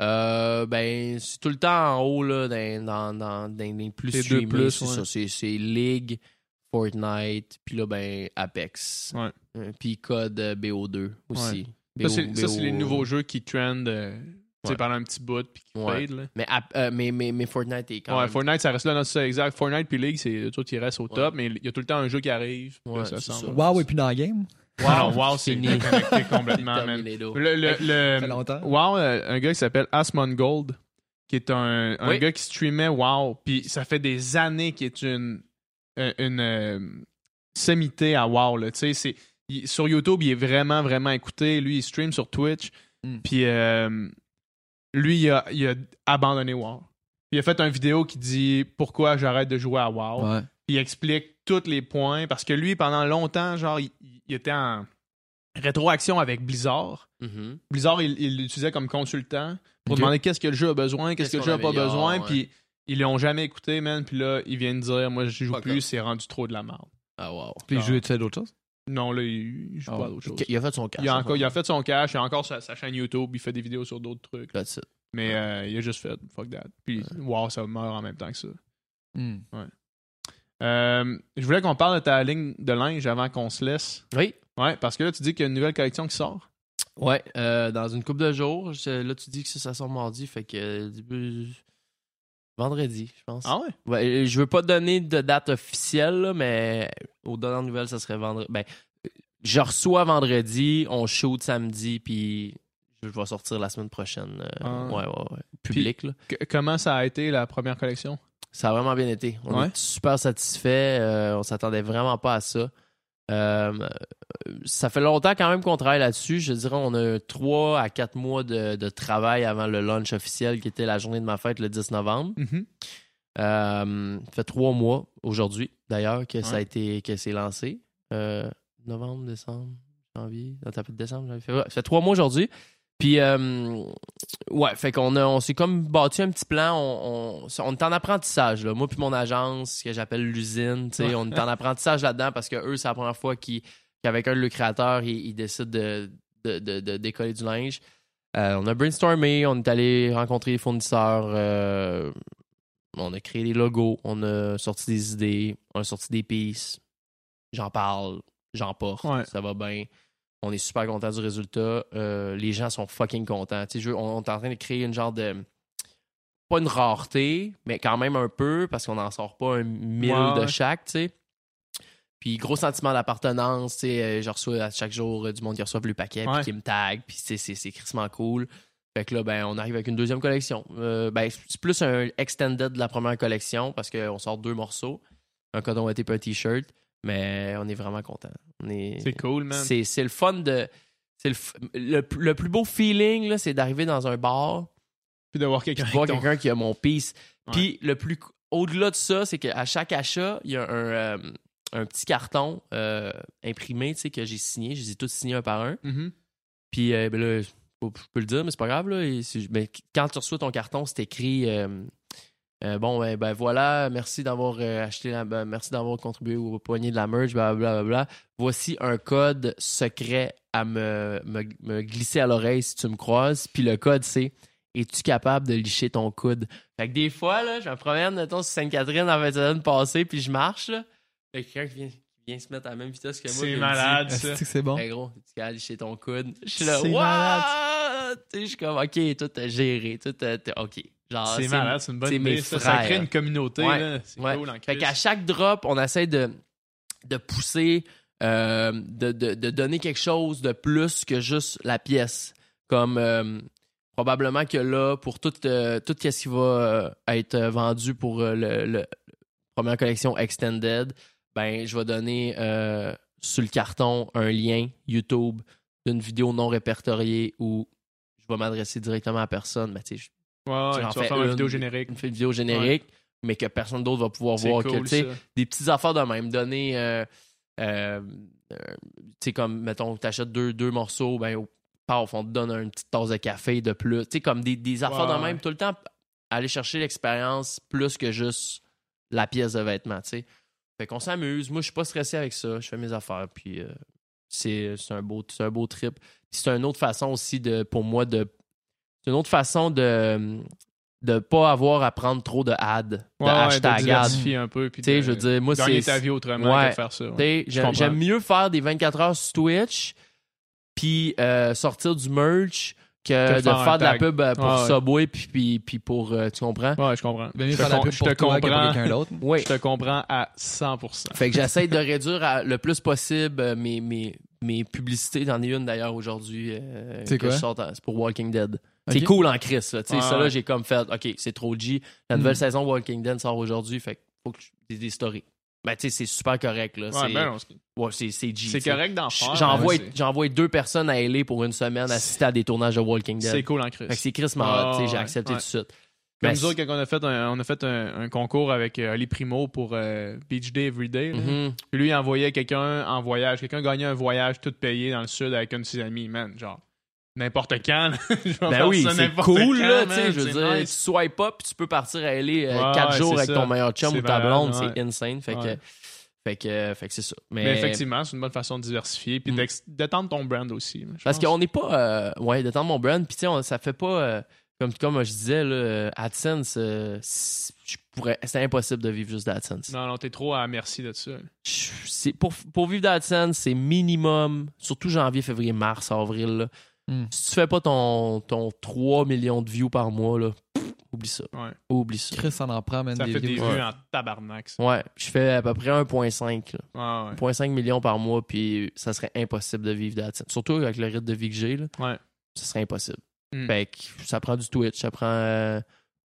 Euh, ben, c'est tout le temps en haut, là, dans, dans, dans, dans les plus streamés, plus, c'est ça. C'est, c'est League, Fortnite, puis là, ben, Apex. Ouais. Euh, puis Code euh, BO2 aussi. Ça, c'est, BO, ça, c'est les nouveaux jeux qui trendent euh, Ouais. pendant un petit bout puis qui Ouais. fade. Là. Mais, Ap- euh, mais, mais, mais Fortnite est quand Ouais, même... Fortnite, ça reste là, non, c'est ça, exact. Fortnite puis League, c'est tout qui reste au Ouais. top, mais il y a tout le temps un jeu qui arrive. là, ça ça. Wow, et puis dans la game? Wow, wow, c'est Fini. déconnecté complètement, man. Terminado. Le, le, Ça fait le, longtemps. WoW, un gars qui s'appelle Asmongold, qui est un, un Oui. gars qui streamait WoW, puis ça fait des années qu'il est une, une, euh, sommité à WoW. Là. Tu sais, c'est- il- sur YouTube, il est vraiment, vraiment écouté. Lui, il stream sur Twitch, Mm. puis euh, lui, il a, il a abandonné WoW. Il a fait une vidéo qui dit pourquoi j'arrête de jouer à WoW? Ouais. Puis il explique tous les points parce que lui, pendant longtemps, genre, il, il était en rétroaction avec Blizzard. Mhm. Blizzard, il il l'utilisait comme consultant pour demander qu'est-ce que le jeu a besoin, qu'est-ce que le jeu a qu'on pas besoin, ouais. puis ils l'ont jamais écouté, man. Puis là, ils viennent dire, moi, je joue Fuck plus, c'est rendu trop de la merde. Ah, wow. Puis Ah. jouer, tu fais d'autres choses? Non, là, il, il joue Ah. pas à d'autres choses. Il a fait son cash. Il a, encore, il a fait son cash, il a encore sa, sa chaîne YouTube, il fait des vidéos sur d'autres trucs. That's it. Mais euh, il a juste fait fuck that. Puis, wow, ça meurt en même temps que ça. Hmm. Euh, je voulais qu'on parle de ta ligne de linge avant qu'on se laisse. Oui. Ouais, parce que là, tu dis qu'il y a une nouvelle collection qui sort. Ouais, euh, dans une couple de jours. je- là, tu dis que ça, ça sort mardi, fait que euh, début- vendredi, je pense. Ah ouais? Ouais, je veux pas donner de date officielle, là, mais aux dernières nouvelles, ça serait vendredi. Ben, je reçois vendredi, on shoot samedi, puis je vais sortir la semaine prochaine. euh, Ah. Ouais, ouais, ouais. Public, là. Que- comment ça a été la première collection? Ça a vraiment bien été. On Ouais. est super satisfait. euh, on s'attendait vraiment pas à ça. Euh, ça fait longtemps quand même qu'on travaille là-dessus. Je dirais on a trois à quatre mois de, de travail avant le launch officiel qui était la journée de ma fête le 10 novembre. Mhm. Euh, ça fait trois mois aujourd'hui, d'ailleurs, que ça a été que c'est lancé. Euh, novembre, décembre, janvier. Non, fait décembre, janvier, février. Ça fait trois mois aujourd'hui. Puis, euh, ouais, fait qu'on a, on s'est comme bâti un petit plan. On, on, on est en apprentissage, là. Moi, puis mon agence, que j'appelle l'usine, tu sais, Ouais. on est en apprentissage là-dedans parce que eux, c'est la première fois qu'ils- qu'avec un de leurs créateurs, ils, ils décident de, de, de, de décoller du linge. Euh, on a brainstormé, on est allé rencontrer les fournisseurs. euh, on a créé des logos, on a sorti des idées, on a sorti des pistes. J'en parle, j'en porte, Ouais. ça va bien. On est super content du résultat. Euh, les gens sont fucking contents. Je on, on est en train de créer une genre de. Pas une rareté, mais quand même un peu, parce qu'on n'en sort pas un mille de chaque, tu sais. Puis gros sentiment d'appartenance, tu sais, euh, je reçois à chaque jour euh, du monde qui reçoit le paquet, Ouais. puis qui me tag, puis c'est c'est crissement cool. Fait que là, ben, on arrive avec une deuxième collection. Euh, ben, c'est plus un extended de la première collection parce qu'on sort deux morceaux, un coton été et un t-shirt, mais on est vraiment content. On est, C'est cool, man. c'est le fun de. Le, le, le plus beau feeling, là, c'est d'arriver dans un bar, Puis de voir quelqu'un ton- qui a mon piece. Ouais. Puis le plus. Au-delà de ça, c'est qu'à chaque achat, il y a un, euh, un petit carton euh, imprimé, tu sais, que j'ai signé. Je les ai tous signés un par un. Mhm. Puis euh, ben là, je peux le dire, mais c'est pas grave. Là, Et ben, quand tu reçois ton carton, c'est écrit euh, bon, ben, ben, voilà, merci d'avoir euh, acheté, la, ben, merci d'avoir contribué au poignet de la merge, blablabla. Voici un code secret à me, me, me glisser à l'oreille si tu me croises. Puis le code, c'est es-tu capable de licher ton coude? Fait que des fois, là, je me promène, mettons, sur Sainte-Catherine en fait de passer, puis je marche, là. Fait que quelqu'un qui vient, qui vient se mettre à la même vitesse que moi. C'est me malade, dit, ça. C'est bon? Hey gros, tu capable de licher ton coude? Je suis là, C'est what? malade. Tu sais, Je suis comme, ok, tout est géré, tout est, ok. C'est malade, c'est une bonne idée. Ça, crée une communauté. Ouais. C'est ouais. cool en Fait qu'à chaque drop, on essaie de, de pousser, euh, de, de, de donner quelque chose de plus que juste la pièce. Comme euh, probablement que là, pour tout, euh, tout ce qui va euh, être vendu pour le, le- première collection Extended, ben je vais donner sur le carton un lien YouTube d'une vidéo non répertoriée où je vais m'adresser directement à personne. Mais tu sais, Ouais, tu vas fais faire une une. vidéo générique. une vidéo générique, mais que personne d'autre va pouvoir voir. que, cool, tu sais, ça. des petites affaires de même. Donner, euh, euh, euh, tu sais, comme, mettons, tu achètes deux, deux morceaux, ben, paf, on te donne une petite tasse de café de plus. Tu sais, comme des, des affaires Ouais, de même. Tout le temps, aller chercher l'expérience plus que juste la pièce de vêtement, tu sais. Fait qu'on s'amuse. Moi, je suis pas stressé avec ça. Je fais mes affaires, puis euh, c'est un, beau, un beau trip. C'est une autre façon aussi, de, pour moi, de... C'est une autre façon de de pas avoir à prendre trop de ads, de Ouais, ouais, hashtag de ads. diversifier un peu. puis Tu sais, de je veux dire, moi, Gagner c'est- ta vie autrement Ouais. que de faire ça. ouais. Je J'aime mieux faire des 24 heures sur Twitch puis euh, sortir du merch que, Que de de faire de la pub euh, pour Ouais, ouais. Subway puis, puis, puis pour... euh, tu comprends? Ouais, je comprends. Mieux Je te com- pub je pour te toi que pour comprends. quelqu'un d'autre. Oui. Je te comprends à 100%. Fait que j'essaie de réduire à- le plus possible mes, mes, mes publicités. J'en ai une d'ailleurs aujourd'hui. euh, C'est que quoi? je C'est pour Walking Dead. C'est cool en Chris. Ouais, ça là, ouais. j'ai comme fait, OK, c'est trop G. La nouvelle Mm. saison Walking Dead sort aujourd'hui. Fait que faut que je des, des stories. Ben, tu sais, c'est super correct. Là. Ouais, c'est ben c'est- ouais, c'est c'est G. c'est correct d'en faire. J'envoie j'envoie deux personnes à LA pour une semaine assister à des tournages de Walking Dead. C'est cool en Christ. Fait que c'est Chris Ah, sais, j'ai ouais, accepté ouais. tout de suite. Comme Ben, nous autres, quand on a fait un, on a fait un, un concours avec euh, Ali Primo pour euh, Beach Day Everyday. mhm. Puis lui, il envoyait quelqu'un en voyage. Quelqu'un gagnait un voyage tout payé dans le sud avec un de ses amis, man. Genre, n'importe quand. Je Ben oui, c'est cool, quand, là, tu sais, je veux dire, nice. tu swipes pas, puis tu peux partir à LA euh, Ouais, quatre ouais, jours c'est avec ça. ton meilleur chum ou ta blonde, ouais. c'est insane, fait que, fait que, fait que c'est ça. Mais, Mais effectivement, c'est une bonne façon de diversifier puis Mm. d'étendre ton brand aussi. parce qu'on n'est pas, euh, ouais, temps mon brand, puis tu sais, ça fait pas, euh, comme, comme je disais, là, euh, AdSense, euh, je pourrais, c'est impossible de vivre juste d'AdSense. Non, non, t'es trop à merci de ça. Je- Pour, pour vivre d'AdSense, c'est minimum, surtout janvier, février, mars, avril, là. Mm. Si tu fais pas ton, ton 3 millions de views par mois, là, pff, oublie ça. Ouais. Oublie ça. Chris en en prend, man. Ça fait des vues Ouais. en tabarnak. ça. Ouais, je fais à peu près 1.5. là. Ouais, ouais. 1.5 millions par mois, puis ça serait impossible de vivre d'AdSense. Surtout avec le rythme de vie que j'ai, là, Ouais. ça serait impossible. Mm. Fait que ça prend du Twitch, ça prend euh,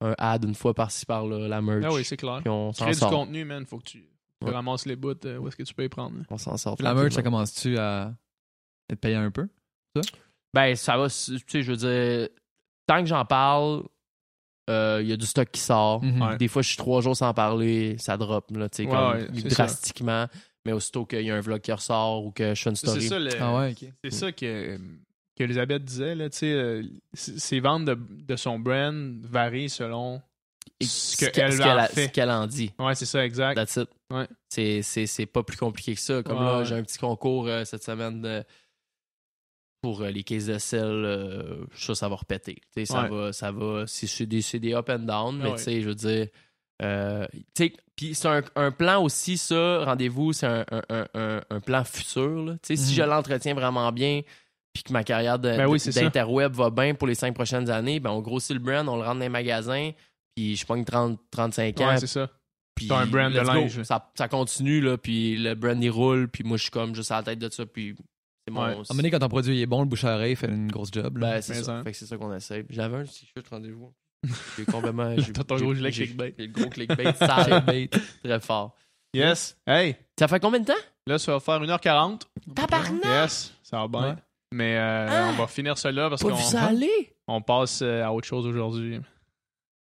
un ad une fois par-ci par-là, la merch. Ah oui, c'est clair. puis on Tu s'en crées du contenu, man. Faut que tu, tu Ouais. ramasses les bouts. euh, où est-ce que tu peux les prendre? là? On s'en sort. La merch, ça commence-tu à être payé un peu? Ben, ça va, tu sais, je veux dire, tant que j'en parle, euh, il y a du stock qui sort. Mhm. Ouais. Des fois, je suis trois jours sans parler, ça drop, là, tu sais, Ouais, comme ouais, c'est drastiquement. Mais aussitôt qu'il y a un vlog qui ressort ou que je fais une C'est story. ça, le- Ah ouais, ok. c'est ça que qu'Elisabeth disait. Là, tu sais, euh, ses ventes de, de son brand varient selon Et ce qu'elle en qu'elle a- fait. ce qu'elle en dit. Ouais, c'est ça, exact. That's it. Ouais. C'est, c'est, c'est pas plus compliqué que ça. Comme Ouais, là, j'ai un petit concours euh, cette semaine de- pour euh, les caisses de sel. euh, ça, ça va repéter. Ça Ouais. va, ça va. C'est, des, des up and down, mais Ouais. tu sais, je veux dire. euh, puis c'est un, un plan aussi, ça, rendez-vous, c'est un, un, un- plan futur. là. Si Mhm. je l'entretiens vraiment bien, puis que ma carrière Ben oui, d'interweb va bien pour les cinq prochaines années, ben on grossit le brand, on le rentre dans les magasins, puis je pogne 30, 35 ans, Ouais, c'est ça. puis un brand de linge. Ça, ça continue, là, puis le brand, il roule, puis moi, je suis comme juste à la tête de ça, puis mon... Ouais. À un moment donné, quand ton produit est bon, le bouche à oreille fait une grosse job. là. Ben, c'est ça. ça. Fait que c'est ça qu'on essaie. J'avais un t-shirt rendez-vous. J'ai complètement... T'as ton gros gilet clickbait. j'ai le gros clickbait, sale, Clickbait. très fort. Yes. Hey, Ça fait combien de temps? là, ça va faire 1h40. Tabarnak! Yes, ça va bien. Ouais. Mais euh, Ah! on va finir cela parce qu'on ça on passe euh, à autre chose aujourd'hui.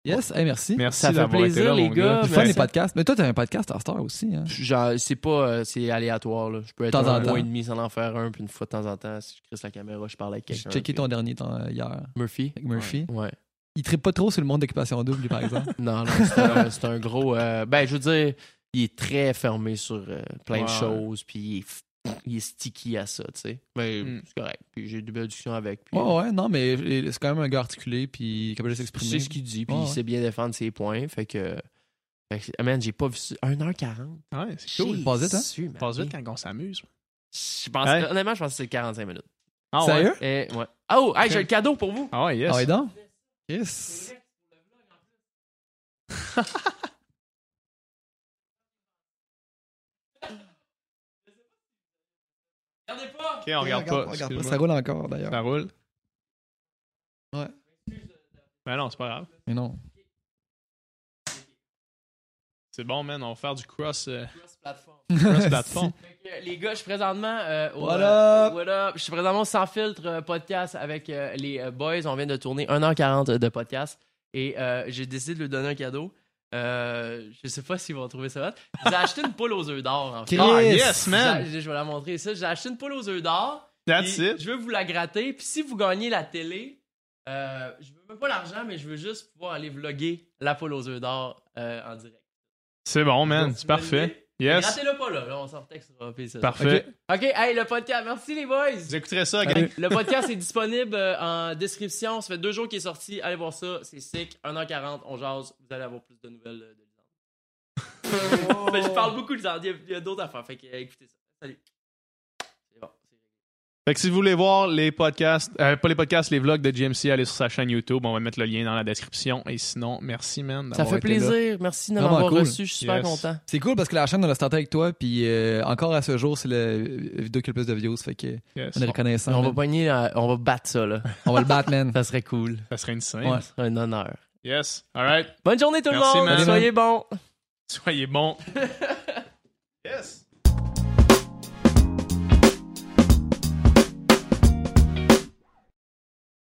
Yes, hey, merci. Merci Ça fait plaisir, là, les gars. C'est fun les podcasts. Mais toi, t'as un podcast à Star aussi. Hein? Genre, c'est pas... euh, c'est aléatoire, là. Je peux être De temps en un mois temps. et demi sans en faire un, puis une fois de temps en temps, si je crisse la caméra, je parle avec J'ai quelqu'un. checké puis- ton dernier temps, euh, hier Murphy? avec Murphy. Ouais. il tripe pas trop sur le monde d'occupation double, lui, par exemple. Non, non, c'est un, gros. euh, ben, je veux dire, il est très fermé sur euh, plein Ouais. de choses, puis il est, il est sticky à ça, tu sais. Mais Mm. c'est correct. Puis j'ai eu de belles discussions avec. Puis, Ouais, ouais, non, mais c'est quand même un gars articulé, puis capable de s'exprimer. sait ce qu'il dit, puis Ouais, il ouais. sait bien défendre ses points. Fait que. Fait que, ah, man, j'ai pas vu ça. 1h40. Ouais, c'est cool. Passe vite, hein? Passe vite quand on s'amuse. Je pense. Honnêtement, je pense que c'est 45 minutes. Ah, Sérieux? Ouais. Et, ouais. Oh, hey, j'ai le cadeau pour vous. Ah ouais, yes. Ah ouais, donc? Yes. Regardez pas. Ok, on regarde pas. regarde pas. Ça roule encore, d'ailleurs. Ça roule. Ouais. Ben non, c'est pas grave. Mais non. C'est bon, man. On va faire du cross, euh, Cross-platform. cross platform. Que, les gars, je suis présentement euh, au, What euh, up? what up? Je suis présentement sans filtre euh, podcast avec euh, les euh, boys. On vient de tourner 1h40 de podcast et euh, j'ai décidé de lui donner un cadeau. Euh, je sais pas s'ils vont trouver ça hot. J'ai acheté une poule aux œufs d'or en fait. Ah, yes, man. Je vais la montrer ça. J'ai acheté une poule aux œufs d'or. That's it. Je veux vous la gratter. Puis si vous gagnez la télé, euh, je veux même pas l'argent, mais je veux juste pouvoir aller vlogger la poule aux œufs d'or euh, en direct. C'est bon, man. C'est parfait. Yes. Grattez-le pas là. Là, on s'en textera. puis ça. Parfait. OK, hey, le podcast. Merci les boys. Vous écouterez ça, gang. Le podcast est disponible euh, en description. Ça fait deux jours qu'il est sorti. Allez voir ça. C'est sick. 1h40, on jase. Vous allez avoir plus de nouvelles euh, de. Mais je parle beaucoup de Lisande. Il y a, a d'autres affaires. Fait que, euh, écoutez ça. Salut. C'est bon. c'est réglé. Fait que si vous voulez voir les podcasts, euh, pas les podcasts, les vlogs de GMC, allez sur sa chaîne YouTube. On va mettre le lien dans la description. Et sinon, merci, man. Ça d'avoir fait été là. plaisir. Merci de m'avoir cool. reçu. Je suis super Yes. content. C'est cool parce que la chaîne, on l'a starté avec toi, puis euh, encore à ce jour, c'est la vidéo qui a le plus de views. Fait que Yes. on est reconnaissant. On va pogner, on va battre ça, là. On va le battre, man. Ça serait cool. Ça serait une scène. Ouais. Ça serait un honneur. Yes. All right. Bonne journée tout le Merci, monde. man. Soyez bons. Soyez bons.